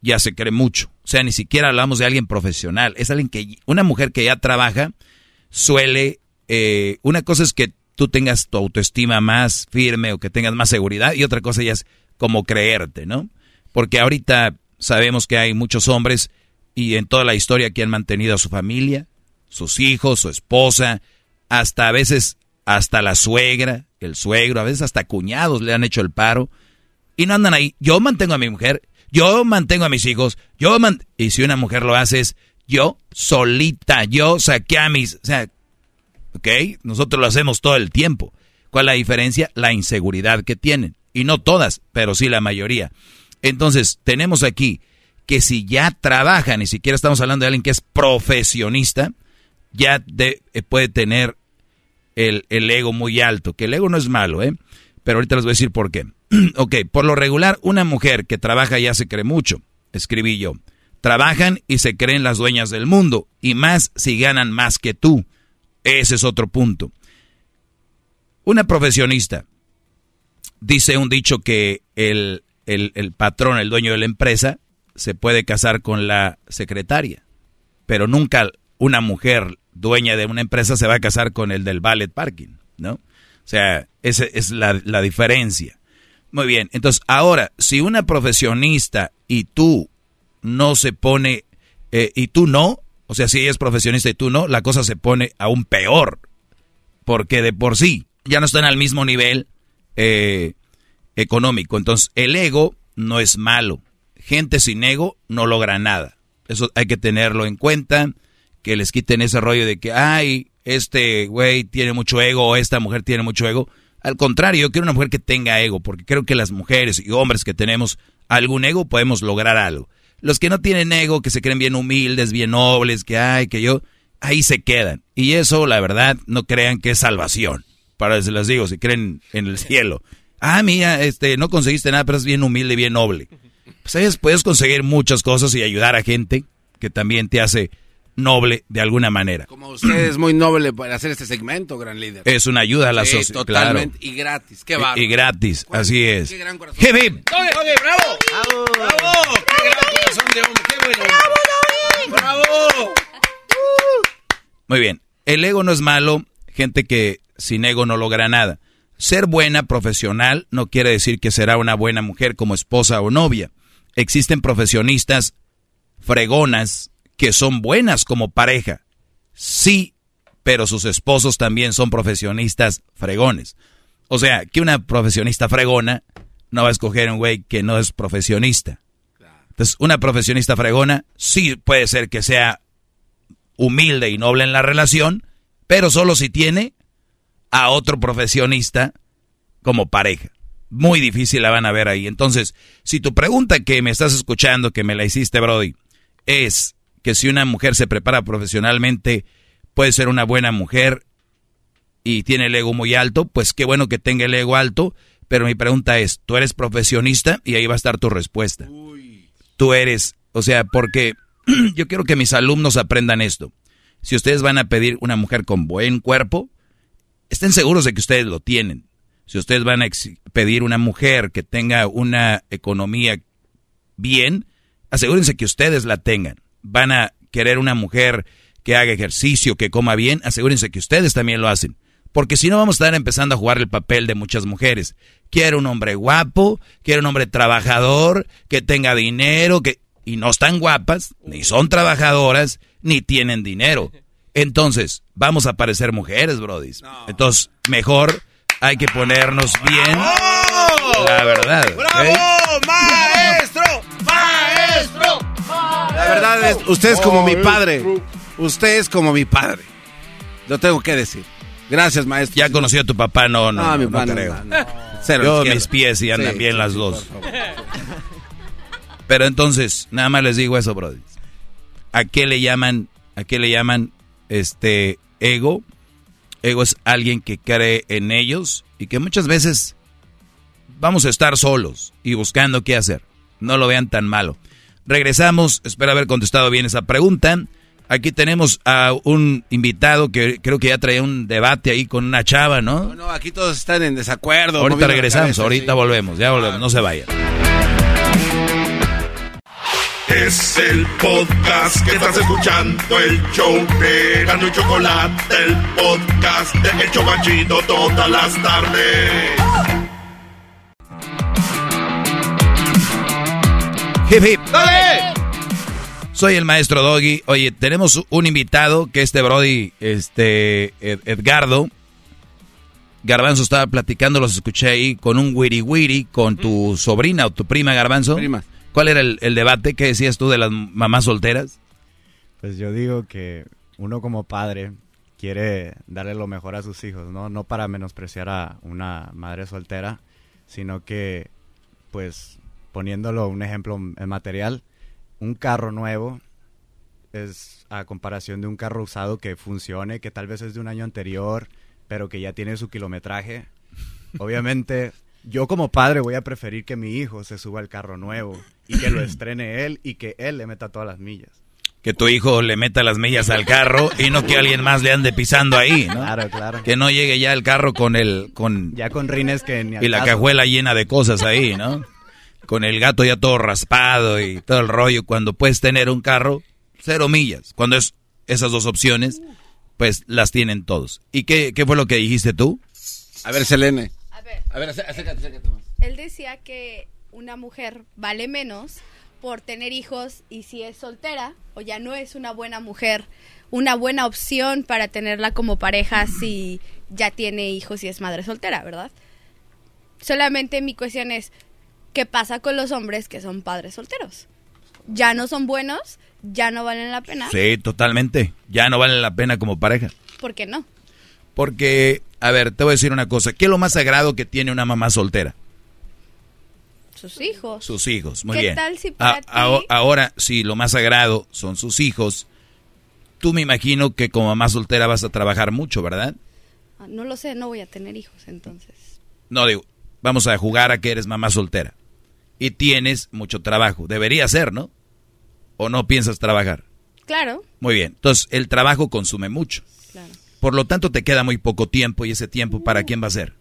ya se cree mucho. O sea, ni siquiera hablamos de alguien profesional. Es alguien que, una mujer que ya trabaja suele, eh, una cosa es que tú tengas tu autoestima más firme o que tengas más seguridad y otra cosa ya es como creerte, ¿no? Porque ahorita sabemos que hay muchos hombres y en toda la historia que han mantenido a su familia, sus hijos, su esposa, hasta a veces hasta la suegra, el suegro, a veces hasta cuñados le han hecho el paro y no andan ahí. Yo mantengo a mi mujer, yo mantengo a mis hijos, yo man y si una mujer lo hace es yo solita, yo saqué a mis, o sea, ¿ok? Nosotros lo hacemos todo el tiempo. ¿Cuál es la diferencia? La inseguridad que tienen. Y no todas, pero sí la mayoría. Entonces, tenemos aquí que si ya trabaja, ni siquiera estamos hablando de alguien que es profesionista, ya de- eh, puede tener el, el ego muy alto, que el ego no es malo, ¿eh? Pero ahorita les voy a decir por qué. ok, por lo regular, una mujer que trabaja ya se cree mucho, escribí yo. Trabajan y se creen las dueñas del mundo, y más si ganan más que tú. Ese es otro punto. Una profesionista dice un dicho que el, el, el patrón, el dueño de la empresa, se puede casar con la secretaria, pero nunca una mujer dueña de una empresa se va a casar con el del ballet parking, ¿no? O sea, esa es la, diferencia. Muy bien, entonces ahora, si una profesionista y tú no se pone, eh, y tú no, o sea, si ella es profesionista y tú no, la cosa se pone aún peor, porque de por sí ya no están al mismo nivel eh, económico. Entonces, el ego no es malo. Gente sin ego no logra nada. Eso hay que tenerlo en cuenta, que les quiten ese rollo de que, ay, este güey tiene mucho ego o esta mujer tiene mucho ego. Al contrario, yo quiero una mujer que tenga ego, porque creo que las mujeres y hombres que tenemos algún ego podemos lograr algo. Los que no tienen ego, que se creen bien humildes, bien nobles, que ay, que yo, ahí se quedan. Y eso, la verdad, no crean que es salvación. Para se les digo, si creen en el cielo. Ah, mira, este, no conseguiste nada, pero es bien humilde bien noble. Pues puedes conseguir muchas cosas y ayudar a gente que también te hace noble de alguna manera. Como usted es muy noble para hacer este segmento, gran líder. Es una ayuda a la Sí, sociedad. Claro. totalmente. Y gratis. Qué bárbaro. Y, y gratis, así es. Qué gran corazón. Hip, hip. Oye, oye, bravo. Bravo. Bravo. Qué gran corazón de hombre. Qué bueno. Bravo. Bravo. Muy bien. El ego no es malo, gente que sin ego no logra nada. Ser buena profesional no quiere decir que será una buena mujer como esposa o novia. Existen profesionistas fregonas que son buenas como pareja. Sí, pero sus esposos también son profesionistas fregones. O sea, que una profesionista fregona no va a escoger un güey que no es profesionista. Entonces, una profesionista fregona sí puede ser que sea humilde y noble en la relación, pero solo si tiene a otro profesionista como pareja. Muy difícil la van a ver ahí. Entonces, si tu pregunta que me estás escuchando, que me la hiciste, Brody, es que si una mujer se prepara profesionalmente, puede ser una buena mujer y tiene el ego muy alto, pues qué bueno que tenga el ego alto, pero mi pregunta es, ¿tú eres profesionista? Y ahí va a estar tu respuesta. Tú eres, o sea, porque yo quiero que mis alumnos aprendan esto. Si ustedes van a pedir una mujer con buen cuerpo, estén seguros de que ustedes lo tienen. Si ustedes van a pedir una mujer que tenga una economía bien, asegúrense que ustedes la tengan. Van a querer una mujer que haga ejercicio, que coma bien, asegúrense que ustedes también lo hacen. Porque si no vamos a estar empezando a jugar el papel de muchas mujeres. Quiero un hombre guapo, quiero un hombre trabajador, que tenga dinero, que... Y no están guapas, ni son trabajadoras, ni tienen dinero. Entonces, vamos a parecer mujeres, brodis. Entonces, mejor hay que ponernos bien. La verdad. ¡Bravo! La verdad es, usted es como mi padre. Usted es como mi padre. Lo tengo que decir. Gracias, maestro. Ya conocí a tu papá, no, no, no, mi no, papá, creo. Cero Yo izquierda. mis pies y andan Sí, bien sí, las sí, dos. Pero entonces, nada más les digo eso, brother. ¿A qué le llaman, a qué le llaman este ego? Ego es alguien que cree en ellos y que muchas veces vamos a estar solos y buscando qué hacer. No lo vean tan malo. Regresamos, espero haber contestado bien esa pregunta. Aquí tenemos a un invitado que creo que ya traía un debate ahí con una chava, ¿no? No, no, aquí todos están en desacuerdo. Ahorita regresamos, cabeza, ahorita sí. volvemos, ya volvemos, no se vayan. Es el podcast que estás escuchando, el show de Gano y Chocolate, el podcast de El Chobachito todas las tardes. Hip, hip. Soy el maestro Doggy. Oye, tenemos un invitado que este Brody, este Ed- Edgardo. Garbanzo estaba platicando, los escuché ahí con un wiri wiri con tu sobrina o tu prima Garbanzo. Prima. ¿Cuál era el, el debate que decías tú de las mamás solteras? Pues yo digo que uno como padre quiere darle lo mejor a sus hijos, ¿no? No para menospreciar a una madre soltera, sino que, pues, poniéndolo un ejemplo en material, un carro nuevo es a comparación de un carro usado que funcione, que tal vez es de un año anterior, pero que ya tiene su kilometraje. Obviamente, yo como padre voy a preferir que mi hijo se suba al carro nuevo y que lo estrene él y que él le meta todas las millas. Que tu hijo le meta las millas al carro y no que alguien más le ande pisando ahí, ¿no? Claro, claro. Que no llegue ya el carro con el... Con, Ya con rines que ni al y la caso. cajuela llena de cosas ahí, ¿no? Con el gato ya todo raspado y todo el rollo. Cuando puedes tener un carro, cero millas. Cuando es esas dos opciones, pues las tienen todos. ¿Y qué, qué fue lo que dijiste tú? A ver, Selene. A ver, A ver, acé- acércate, acércate más. él decía que una mujer vale menos por tener hijos y si es soltera o ya no es una buena mujer, una buena opción para tenerla como pareja si ya tiene hijos y es madre soltera, ¿verdad? Solamente mi cuestión es, ¿qué pasa con los hombres que son padres solteros? Ya no son buenos, ya no valen la pena. Sí, totalmente. Ya no vale la pena como pareja. ¿Por qué no? Porque, a ver, te voy a decir una cosa. ¿Qué es lo más sagrado que tiene una mamá soltera? Sus hijos. Sus hijos, muy ¿Qué bien. tal si para A- ti- ahora, si lo más sagrado son sus hijos, tú me imagino que como mamá soltera vas a trabajar mucho, ¿verdad? Ah, No lo sé, no voy a tener hijos entonces. No digo, vamos a jugar a que eres mamá soltera. Y tienes mucho trabajo. Debería ser, ¿no? ¿O no piensas trabajar? Claro, Muy bien. Entonces, el trabajo consume mucho. claro. Por lo tanto, te queda muy poco tiempo y ese tiempo, ¿para quién va a ser?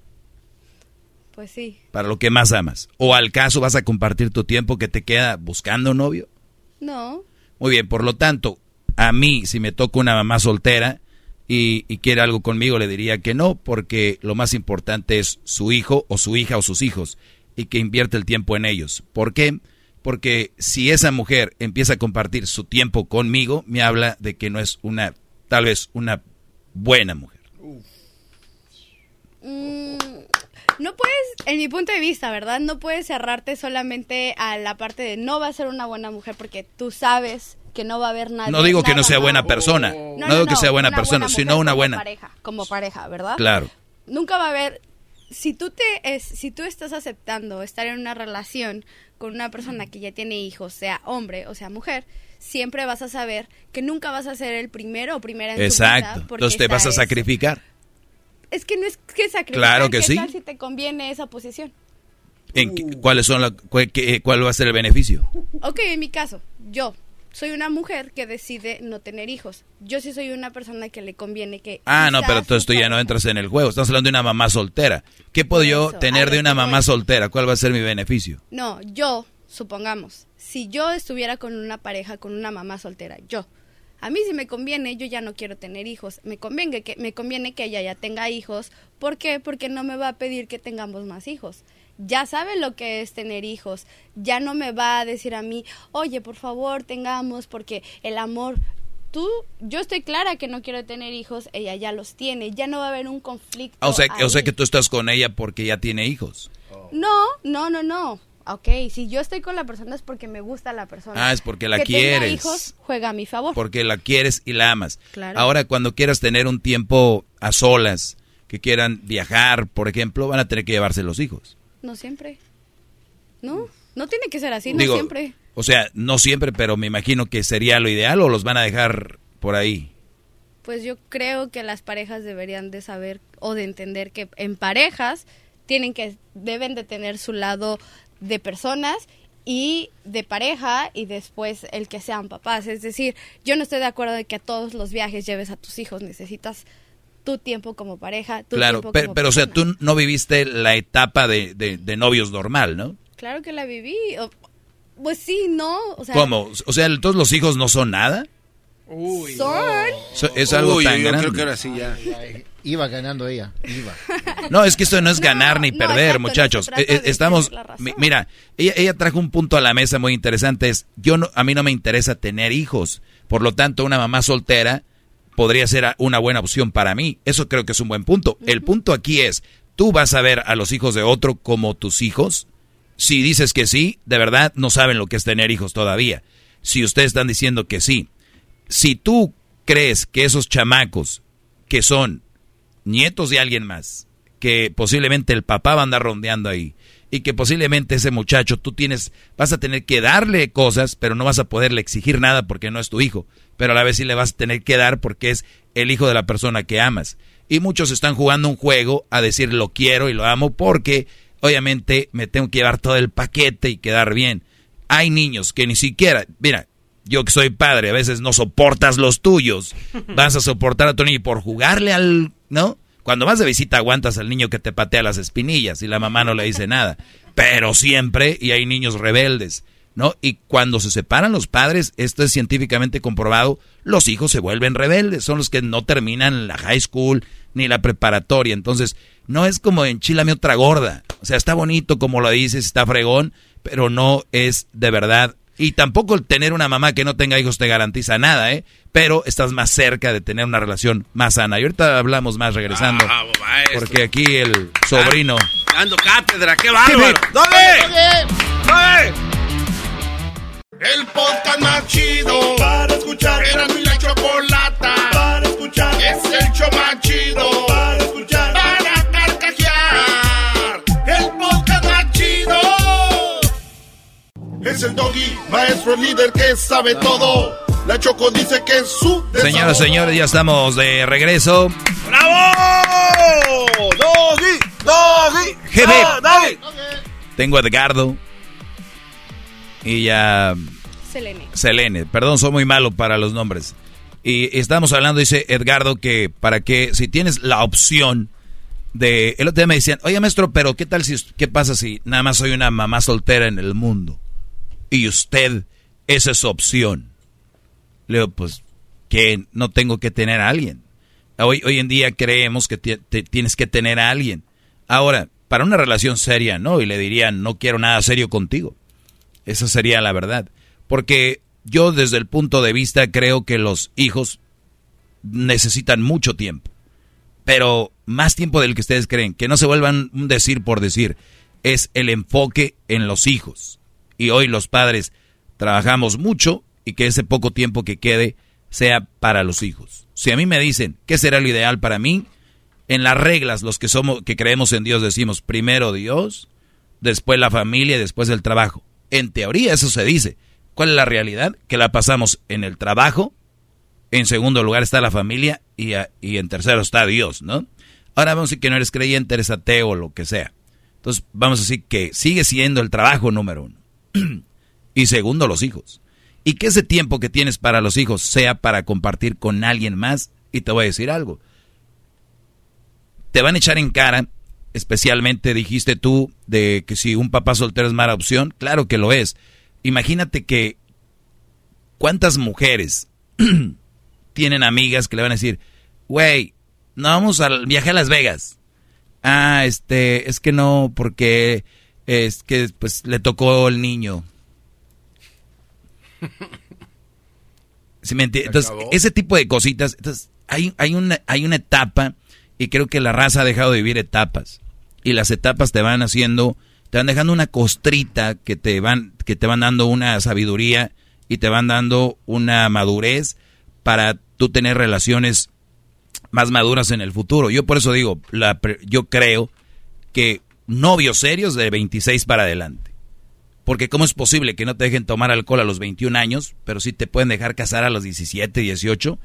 Pues sí. Para lo que más amas. ¿O al caso vas a compartir tu tiempo que te queda buscando un novio? No, Muy bien, por lo tanto, a mí, si me toca una mamá soltera y, y quiere algo conmigo, le diría que no, porque lo más importante es su hijo o su hija o sus hijos y que invierte el tiempo en ellos. ¿Por qué? Porque si esa mujer empieza a compartir su tiempo conmigo, me habla de que no es una, tal vez una buena mujer? Mm, no puedes, en mi punto de vista, ¿verdad? No puedes cerrarte solamente a la parte de no va a ser una buena mujer porque tú sabes que no va a haber nadie. No digo que no sea buena persona. No, digo que sea buena persona, sino mujer una como buena. pareja, como pareja, ¿verdad? Claro. Nunca va a haber si tú te es, si tú estás aceptando estar en una relación con una persona que ya tiene hijos, sea hombre o sea mujer, siempre vas a saber que nunca vas a ser el primero o primera en tu Exacto. vida. porque Entonces te vas a sacrificar. Es que no es que sacrificar. Claro que ¿qué sí. tal si te conviene esa posición? ¿En qué- ¿Cuáles son la, cuál, qué- cuál va a ser el beneficio? Ok, en mi caso, yo soy una mujer que decide no tener hijos. Yo sí soy una persona que le conviene que... Ah, no, pero entonces tú ya no entras en el juego. Estás hablando de una mamá soltera. ¿Qué puedo yo tener de una mamá voy. soltera? ¿Cuál va a ser mi beneficio? No, yo, supongamos, si yo estuviera con una pareja, con una mamá soltera, yo, a mí si me conviene, yo ya no quiero tener hijos. Me conviene que, me conviene que ella ya tenga hijos. ¿Por qué? Porque no me va a pedir que tengamos más hijos. Ya sabe lo que es tener hijos. Ya no me va a decir a mí, oye, por favor, tengamos, porque el amor... Tú, yo estoy clara que no quiero tener hijos, ella ya los tiene, ya no va a haber un conflicto. Ah, O sea, o sea que tú estás con ella porque ya tiene hijos. No, no, no, no. Ok, si yo estoy con la persona es porque me gusta la persona. Ah, es porque la que tenga quieres. hijos juega a mi favor. Porque la quieres y la amas. Claro. Ahora, cuando quieras tener un tiempo a solas, que quieran viajar, por ejemplo, van a tener que llevarse los hijos. No siempre. No, no tiene que ser así, Digo, no siempre. O sea, no siempre, pero me imagino que sería lo ideal o los van a dejar por ahí. Pues yo creo que las parejas deberían de saber o de entender que en parejas tienen que deben de tener su lado de personas y de pareja y después el que sean papás. Es decir, yo no estoy de acuerdo de que a todos los viajes lleves a tus hijos. Necesitas tu tiempo como pareja, tu claro, tiempo pe- como pero, o sea, tú no viviste la etapa de, de- de novios normal, ¿no? Claro que la viví. o- pues sí, no. O sea, ¿Cómo? O sea, todos los hijos no son nada. Son. So- es algo Uy, tan yo grande. creo que ahora sí ya. Iba ganando ella, iba. No, es que esto no es ganar ni perder, exacto, no muchachos. Eh, eh, Estamos, mira, ella, ella trajo un punto a la mesa muy interesante. Es, yo no, a mí no me interesa tener hijos. Por lo tanto, una mamá soltera podría ser una buena opción para mí. Eso creo que es un buen punto. El punto aquí es, ¿tú vas a ver a los hijos de otro como tus hijos? Si dices que sí, de verdad no saben lo que es tener hijos todavía. Si ustedes están diciendo que sí, si tú crees que esos chamacos que son nietos de alguien más, que posiblemente el papá va a andar rondeando ahí y que posiblemente ese muchacho tú tienes, vas a tener que darle cosas, pero no vas a poderle exigir nada porque no es tu hijo, pero a la vez sí le vas a tener que dar porque es el hijo de la persona que amas. Y muchos están jugando un juego a decir lo quiero y lo amo porque obviamente me tengo que llevar todo el paquete y quedar bien. Hay niños que ni siquiera, mira, yo que soy padre, a veces no soportas los tuyos. Vas a soportar a tu niño por jugarle al, ¿no? Cuando vas de visita aguantas al niño que te patea las espinillas y la mamá no le dice nada. Pero siempre, y hay niños rebeldes, ¿no? Y cuando se separan los padres, esto es científicamente comprobado, los hijos se vuelven rebeldes, son los que no terminan la high school ni la preparatoria. Entonces, no es como enchilame otra gorda. O sea, está bonito como lo dices, está fregón, pero no es de verdad. Y tampoco el tener una mamá que no tenga hijos te garantiza nada, ¿eh? Pero estás más cerca de tener una relación más sana. Y ahorita hablamos más regresando. Bravo, maestro. porque aquí el sobrino... Dando cátedra, qué bárbaro. ¡Dale! El podcast más chido para escuchar. Era mi la chocolata para escuchar. Es el show más chido Es el doggy, maestro líder que sabe todo. La choco dice que es su Señoras, señores, ya estamos de regreso. ¡Bravo! ¡Doggy! ¡Doggy! Hip. ¡Ah, ¡Doggy! Tengo a Edgardo y ya Selene. Selene. Perdón, soy muy malo para los nombres. Y estamos hablando, dice Edgardo, que para que si tienes la opción de... El otro día me decían, oye maestro, pero ¿qué tal si... ¿Qué pasa si nada más soy una mamá soltera en el mundo? Y usted, esa es su opción. Le digo, pues, que no tengo que tener a alguien. Hoy, hoy en día creemos que tienes que tener a alguien. Ahora, para una relación seria, no. Y le dirían, no quiero nada serio contigo. Esa sería la verdad. Porque yo desde el punto de vista creo que los hijos necesitan mucho tiempo. Pero más tiempo del que ustedes creen. Que no se vuelvan un decir por decir. Es el enfoque en los hijos. Y hoy los padres trabajamos mucho y que ese poco tiempo que quede sea para los hijos. Si a mí me dicen qué será lo ideal para mí, en las reglas los que somos que creemos en Dios decimos primero Dios, después la familia y después el trabajo. En teoría eso se dice. ¿Cuál es la realidad? Que la pasamos en el trabajo, en segundo lugar está la familia y, y en tercero está Dios, ¿no? Ahora vamos a decir que no eres creyente, eres ateo o lo que sea. Entonces vamos a decir que sigue siendo el trabajo número uno. Y segundo, los hijos. Y que ese tiempo que tienes para los hijos sea para compartir con alguien más. Y te voy a decir algo. Te van a echar en cara, especialmente dijiste tú, de que si un papá soltero es mala opción. Claro que lo es. Imagínate que cuántas mujeres tienen amigas que le van a decir, güey, no vamos al viaje a Las Vegas. Ah, este, es que no, porque es que pues le tocó el niño. entonces, ese tipo de cositas, entonces, hay, hay, una, hay una etapa y creo que la raza ha dejado de vivir etapas. Y las etapas te van haciendo, te van dejando una costrita que te van, que te van dando una sabiduría y te van dando una madurez para tú tener relaciones más maduras en el futuro. Yo por eso digo, la, yo creo que novios serios de 26 para adelante. Porque ¿cómo es posible que no te dejen tomar alcohol a los 21 años, pero sí te pueden dejar casar a los 17, 18?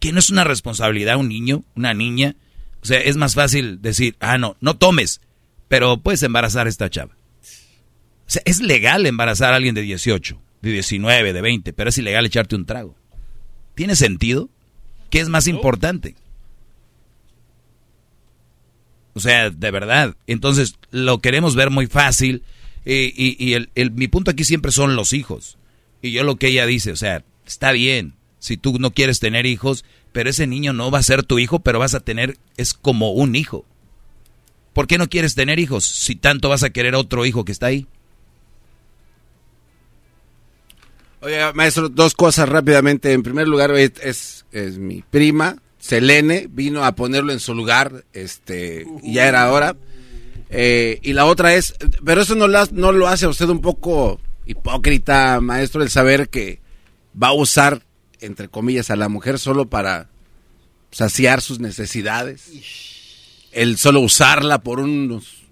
¿Que no es una responsabilidad un niño, una niña? O sea, es más fácil decir, ah, no, no tomes, pero puedes embarazar a esta chava. O sea, es legal embarazar a alguien de 18, de 19, de 20, pero es ilegal echarte un trago. ¿Tiene sentido? ¿Qué es más importante? O sea, de verdad. Entonces, lo queremos ver muy fácil y, el, mi punto aquí siempre son los hijos. Y yo lo que ella dice, o sea, está bien si tú no quieres tener hijos, pero ese niño no va a ser tu hijo, pero vas a tener, es como un hijo. ¿Por qué no quieres tener hijos si tanto vas a querer otro hijo que está ahí? Oye, maestro, dos cosas rápidamente. En primer lugar, es, es, mi prima, Selene, vino a ponerlo en su lugar, este, y ya era hora. Eh, y la otra es, pero eso no, no lo hace a usted un poco hipócrita, maestro, el saber que va a usar, entre comillas, a la mujer solo para saciar sus necesidades. El solo usarla por unos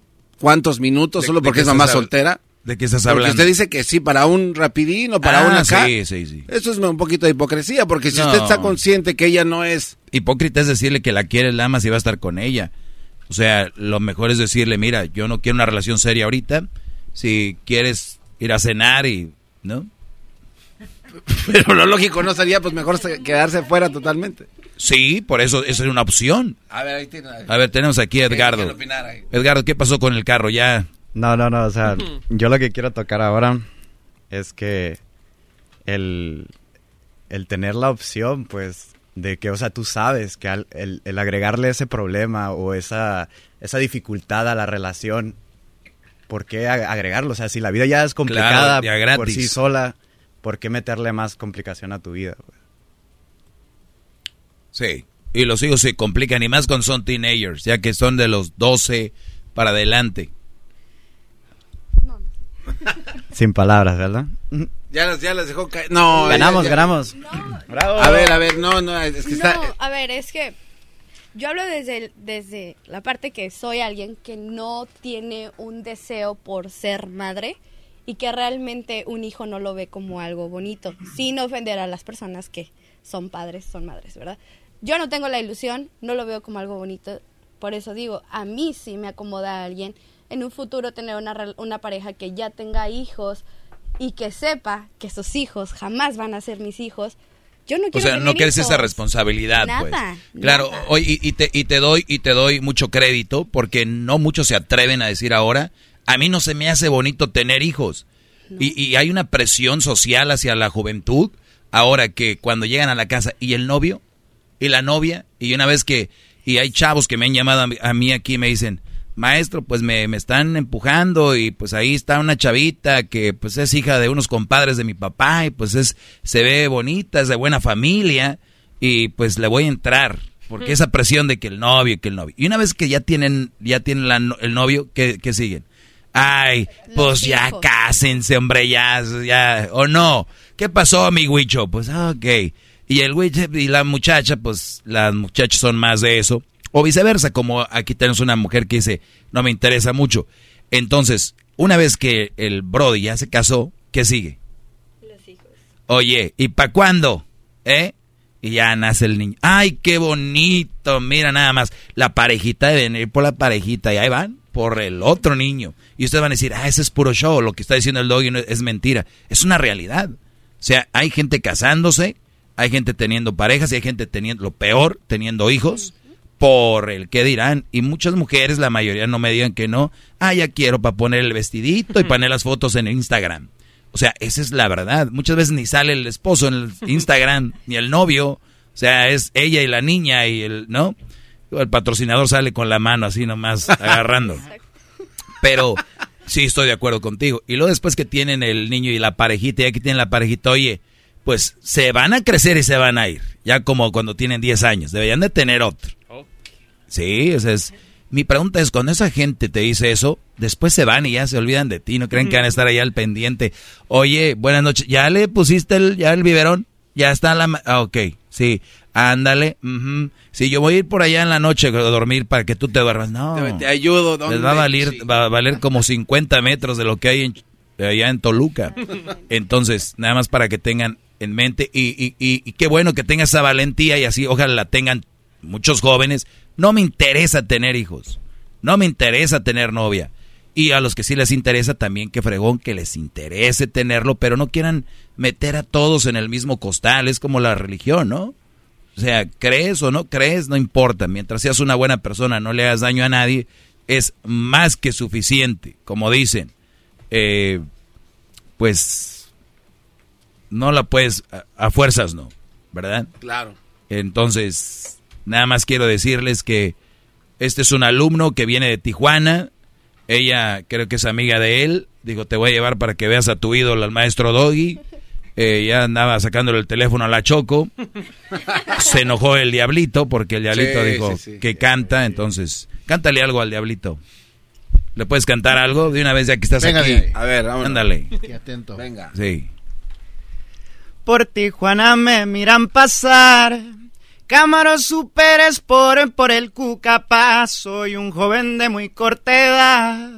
cuantos minutos, solo porque es mamá soltera. ¿De qué estás hablando? Porque usted dice que sí, para un rapidín o para ah, una acá. Sí, sí, sí. Eso es un poquito de hipocresía, porque si usted está consciente que ella no es... Hipócrita es decirle que la quiere, la amas y va a estar con ella. O sea, lo mejor es decirle, mira, yo no quiero una relación seria ahorita. Si quieres ir a cenar y... ¿No? Pero lo lógico no sería, pues mejor quedarse fuera totalmente. Sí, por eso eso es una opción. A ver, ahí tiene, a ver tenemos aquí a Edgardo. Edgardo, ¿qué pasó con el carro? Ya. No, no, no, o sea, yo lo que quiero tocar ahora es que el, el tener la opción, pues, de que, o sea, tú sabes que el, agregarle ese problema o esa, esa dificultad a la relación, ¿por qué agregarlo? O sea, si la vida ya es complicada por sí sola, ¿por qué meterle más complicación a tu vida? Sí, y los hijos se complican y más cuando son teenagers, ya que son de los 12 para adelante. Sin palabras, ¿verdad? Ya las, ya las dejó caer. No, ganamos, ganamos. A ver, a ver, no, no, es que está. a ver, es que yo hablo desde, desde la parte que soy alguien que no tiene un deseo por ser madre y que realmente un hijo no lo ve como algo bonito, sin ofender a las personas que son padres, son madres, ¿verdad? Yo no tengo la ilusión, no lo veo como algo bonito, por eso digo, a mí sí me acomoda a alguien en un futuro tener una, una pareja que ya tenga hijos, y que sepa que sus hijos jamás van a ser mis hijos, yo no quiero. O sea, no quieres esa responsabilidad, pues. Claro, hoy y, te, y te doy y te doy mucho crédito porque no muchos se atreven a decir ahora, a mí no se me hace bonito tener hijos. Y, y, hay una presión social hacia la juventud ahora que cuando llegan a la casa y el novio y la novia y una vez que y hay chavos que me han llamado a mí aquí y me dicen, maestro, pues me, me, están empujando y pues ahí está una chavita que pues es hija de unos compadres de mi papá y pues es, se ve bonita, es de buena familia y pues le voy a entrar. Porque esa presión de que el novio, que el novio. Y una vez que ya tienen, ya tienen la el novio, ¿qué, qué siguen? Ay, pues ya cásense, hombre, ya, ya, o no. ¿Qué pasó, mi huicho? Pues, ah, ok. Y el huicho y la muchacha, pues, las muchachas son más de eso. O viceversa, como aquí tenemos una mujer que dice, no me interesa mucho. Entonces, una vez que el Brody ya se casó, ¿qué sigue? Oye, ¿y para cuándo? ¿Eh? Y ya nace el niño. ¡Ay, qué bonito! Mira nada más. La parejita de venir por la parejita y ahí van por el otro niño. Y ustedes van a decir, ah, ese es puro show. Lo que está diciendo el doggy es mentira. Es una realidad. O sea, hay gente casándose, hay gente teniendo parejas y hay gente teniendo, lo peor, teniendo hijos por el que dirán. Y muchas mujeres, la mayoría no me digan que no. Ah, ya quiero para poner el vestidito y poner las fotos en Instagram. O sea, esa es la verdad. Muchas veces ni sale el esposo en el Instagram, ni el novio. O sea, es ella y la niña y el, ¿no? El patrocinador sale con la mano así nomás agarrando. Pero sí estoy de acuerdo contigo. Y luego después que tienen el niño y la parejita, ya que tienen la parejita, oye, pues se van a crecer y se van a ir. Ya como cuando tienen 10 años. Deberían de tener otro. Sí, o sea, es, mi pregunta es, cuando esa gente te dice eso, después se van y ya se olvidan de ti, no creen que van a estar ahí al pendiente. Oye, buenas noches, ¿ya le pusiste el, ya el biberón? Ya está la... Ah, ok, sí, ándale. ujú. Sí, yo voy a ir por allá en la noche a dormir para que tú te duermas. No, Te, te ayudo. ¿dónde? les va a valer, Sí. va a valer como 50 metros de lo que hay en, allá en Toluca. Entonces, nada más para que tengan en mente y, y, y, y qué bueno que tengas esa valentía y así ojalá la tengan muchos jóvenes. No me interesa tener hijos, no me interesa tener novia. Y a los que sí les interesa también, que fregón, que les interese tenerlo, pero no quieran meter a todos en el mismo costal, es como la religión, ¿no? O sea, crees o no crees, no importa. Mientras seas una buena persona, no le hagas daño a nadie, es más que suficiente. Como dicen, eh, pues no la puedes, a, a fuerzas no, ¿verdad? Claro. Entonces, nada más quiero decirles que este es un alumno que viene de Tijuana. Ella creo que es amiga de él. Digo, te voy a llevar para que veas a tu ídolo, al maestro Doggy. Eh, ya andaba sacándole el teléfono a la Choco. Se enojó el diablito porque el diablito Sí, dijo sí, sí. que canta. Entonces, cántale algo al diablito. ¿Le puedes cantar algo de una vez ya que estás Venga, aquí? A ver, vámonos. Ándale. Qué atento. Venga. Sí. Por Tijuana me miran pasar. Cámaros Super Sport por el Cucapá. Soy un joven de muy corta edad.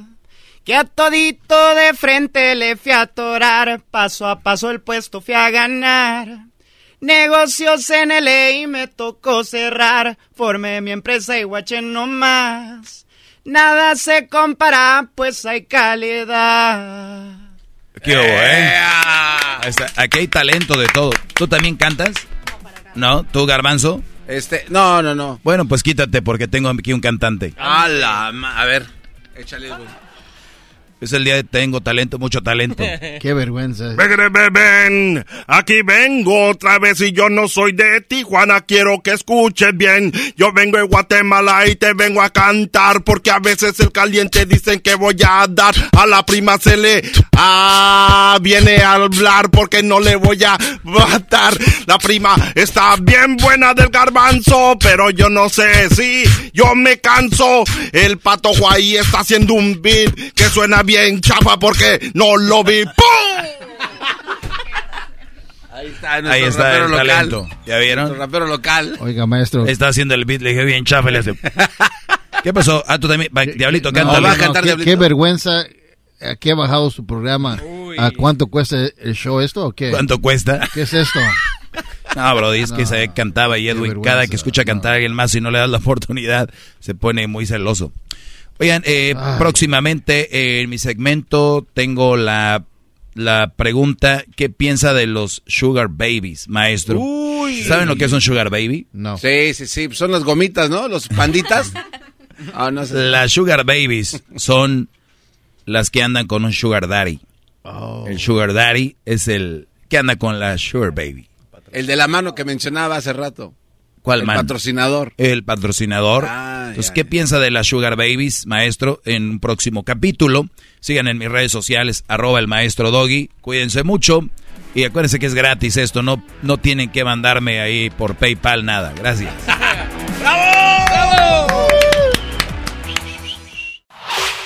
Que a todito de frente le fui a atorar. Paso a paso el puesto fui a ganar. Negocios en LA y me tocó cerrar. Formé mi empresa y guaché no más. Nada se compara, pues hay calidad. ¿Qué hubo, eh? Aquí hay talento de todo. ¿Tú también cantas? No, ¿tú, Garbanzo? Este, no, no, no. Bueno, pues quítate porque tengo aquí un cantante. A la A ver, échale. güey. Es el día de tengo talento, mucho talento. Qué vergüenza. Ven, ven, ven, aquí vengo otra vez y yo no soy de Tijuana, quiero que escuches bien. Yo vengo de Guatemala y te vengo a cantar porque a veces el caliente dicen que voy a dar. A la prima se le ah, viene a hablar porque no le voy a matar. La prima está bien buena del garbanzo, pero yo no sé si yo me canso. El pato Guay está haciendo un beat que suena bien chafa porque no lo vi. ¡Pum! Ahí está, Ahí nuestro está rapero el local. talento. ¿Ya vieron? Nuestro rapero local. Oiga, maestro. Está haciendo el beat, le dije bien chafa, le hace. ¿Qué pasó? Ah, tú también. Va, Diablito, No, cántale. no, qué, qué vergüenza. ¿A qué ha bajado su programa? ¿A cuánto cuesta el show esto o qué? ¿Cuánto cuesta? ¿Qué es esto? No, bro, es que se cantaba y Edwin, cada que escucha cantar a alguien más y no le das la oportunidad, se pone muy celoso. Oigan, eh, próximamente eh, en mi segmento tengo la, la pregunta, ¿qué piensa de los sugar babies, maestro? ¿Saben lo que es un sugar baby? No. Sí, sí, sí. Son las gomitas, ¿no? Los panditas. Ah, no sé. Las sugar babies son las que andan con un sugar daddy. Oh. El sugar daddy es el que anda con la sugar baby. El de la mano que mencionaba hace rato. ¿Cuál El man? patrocinador. El patrocinador. Ah, Entonces, ¿qué piensa de las Sugar Babies, maestro? En un próximo capítulo. Sigan en mis redes sociales, arroba el maestro Doggy. Cuídense mucho. Y acuérdense que es gratis esto, no, no tienen que mandarme ahí por PayPal nada. Gracias. ¡Bravo!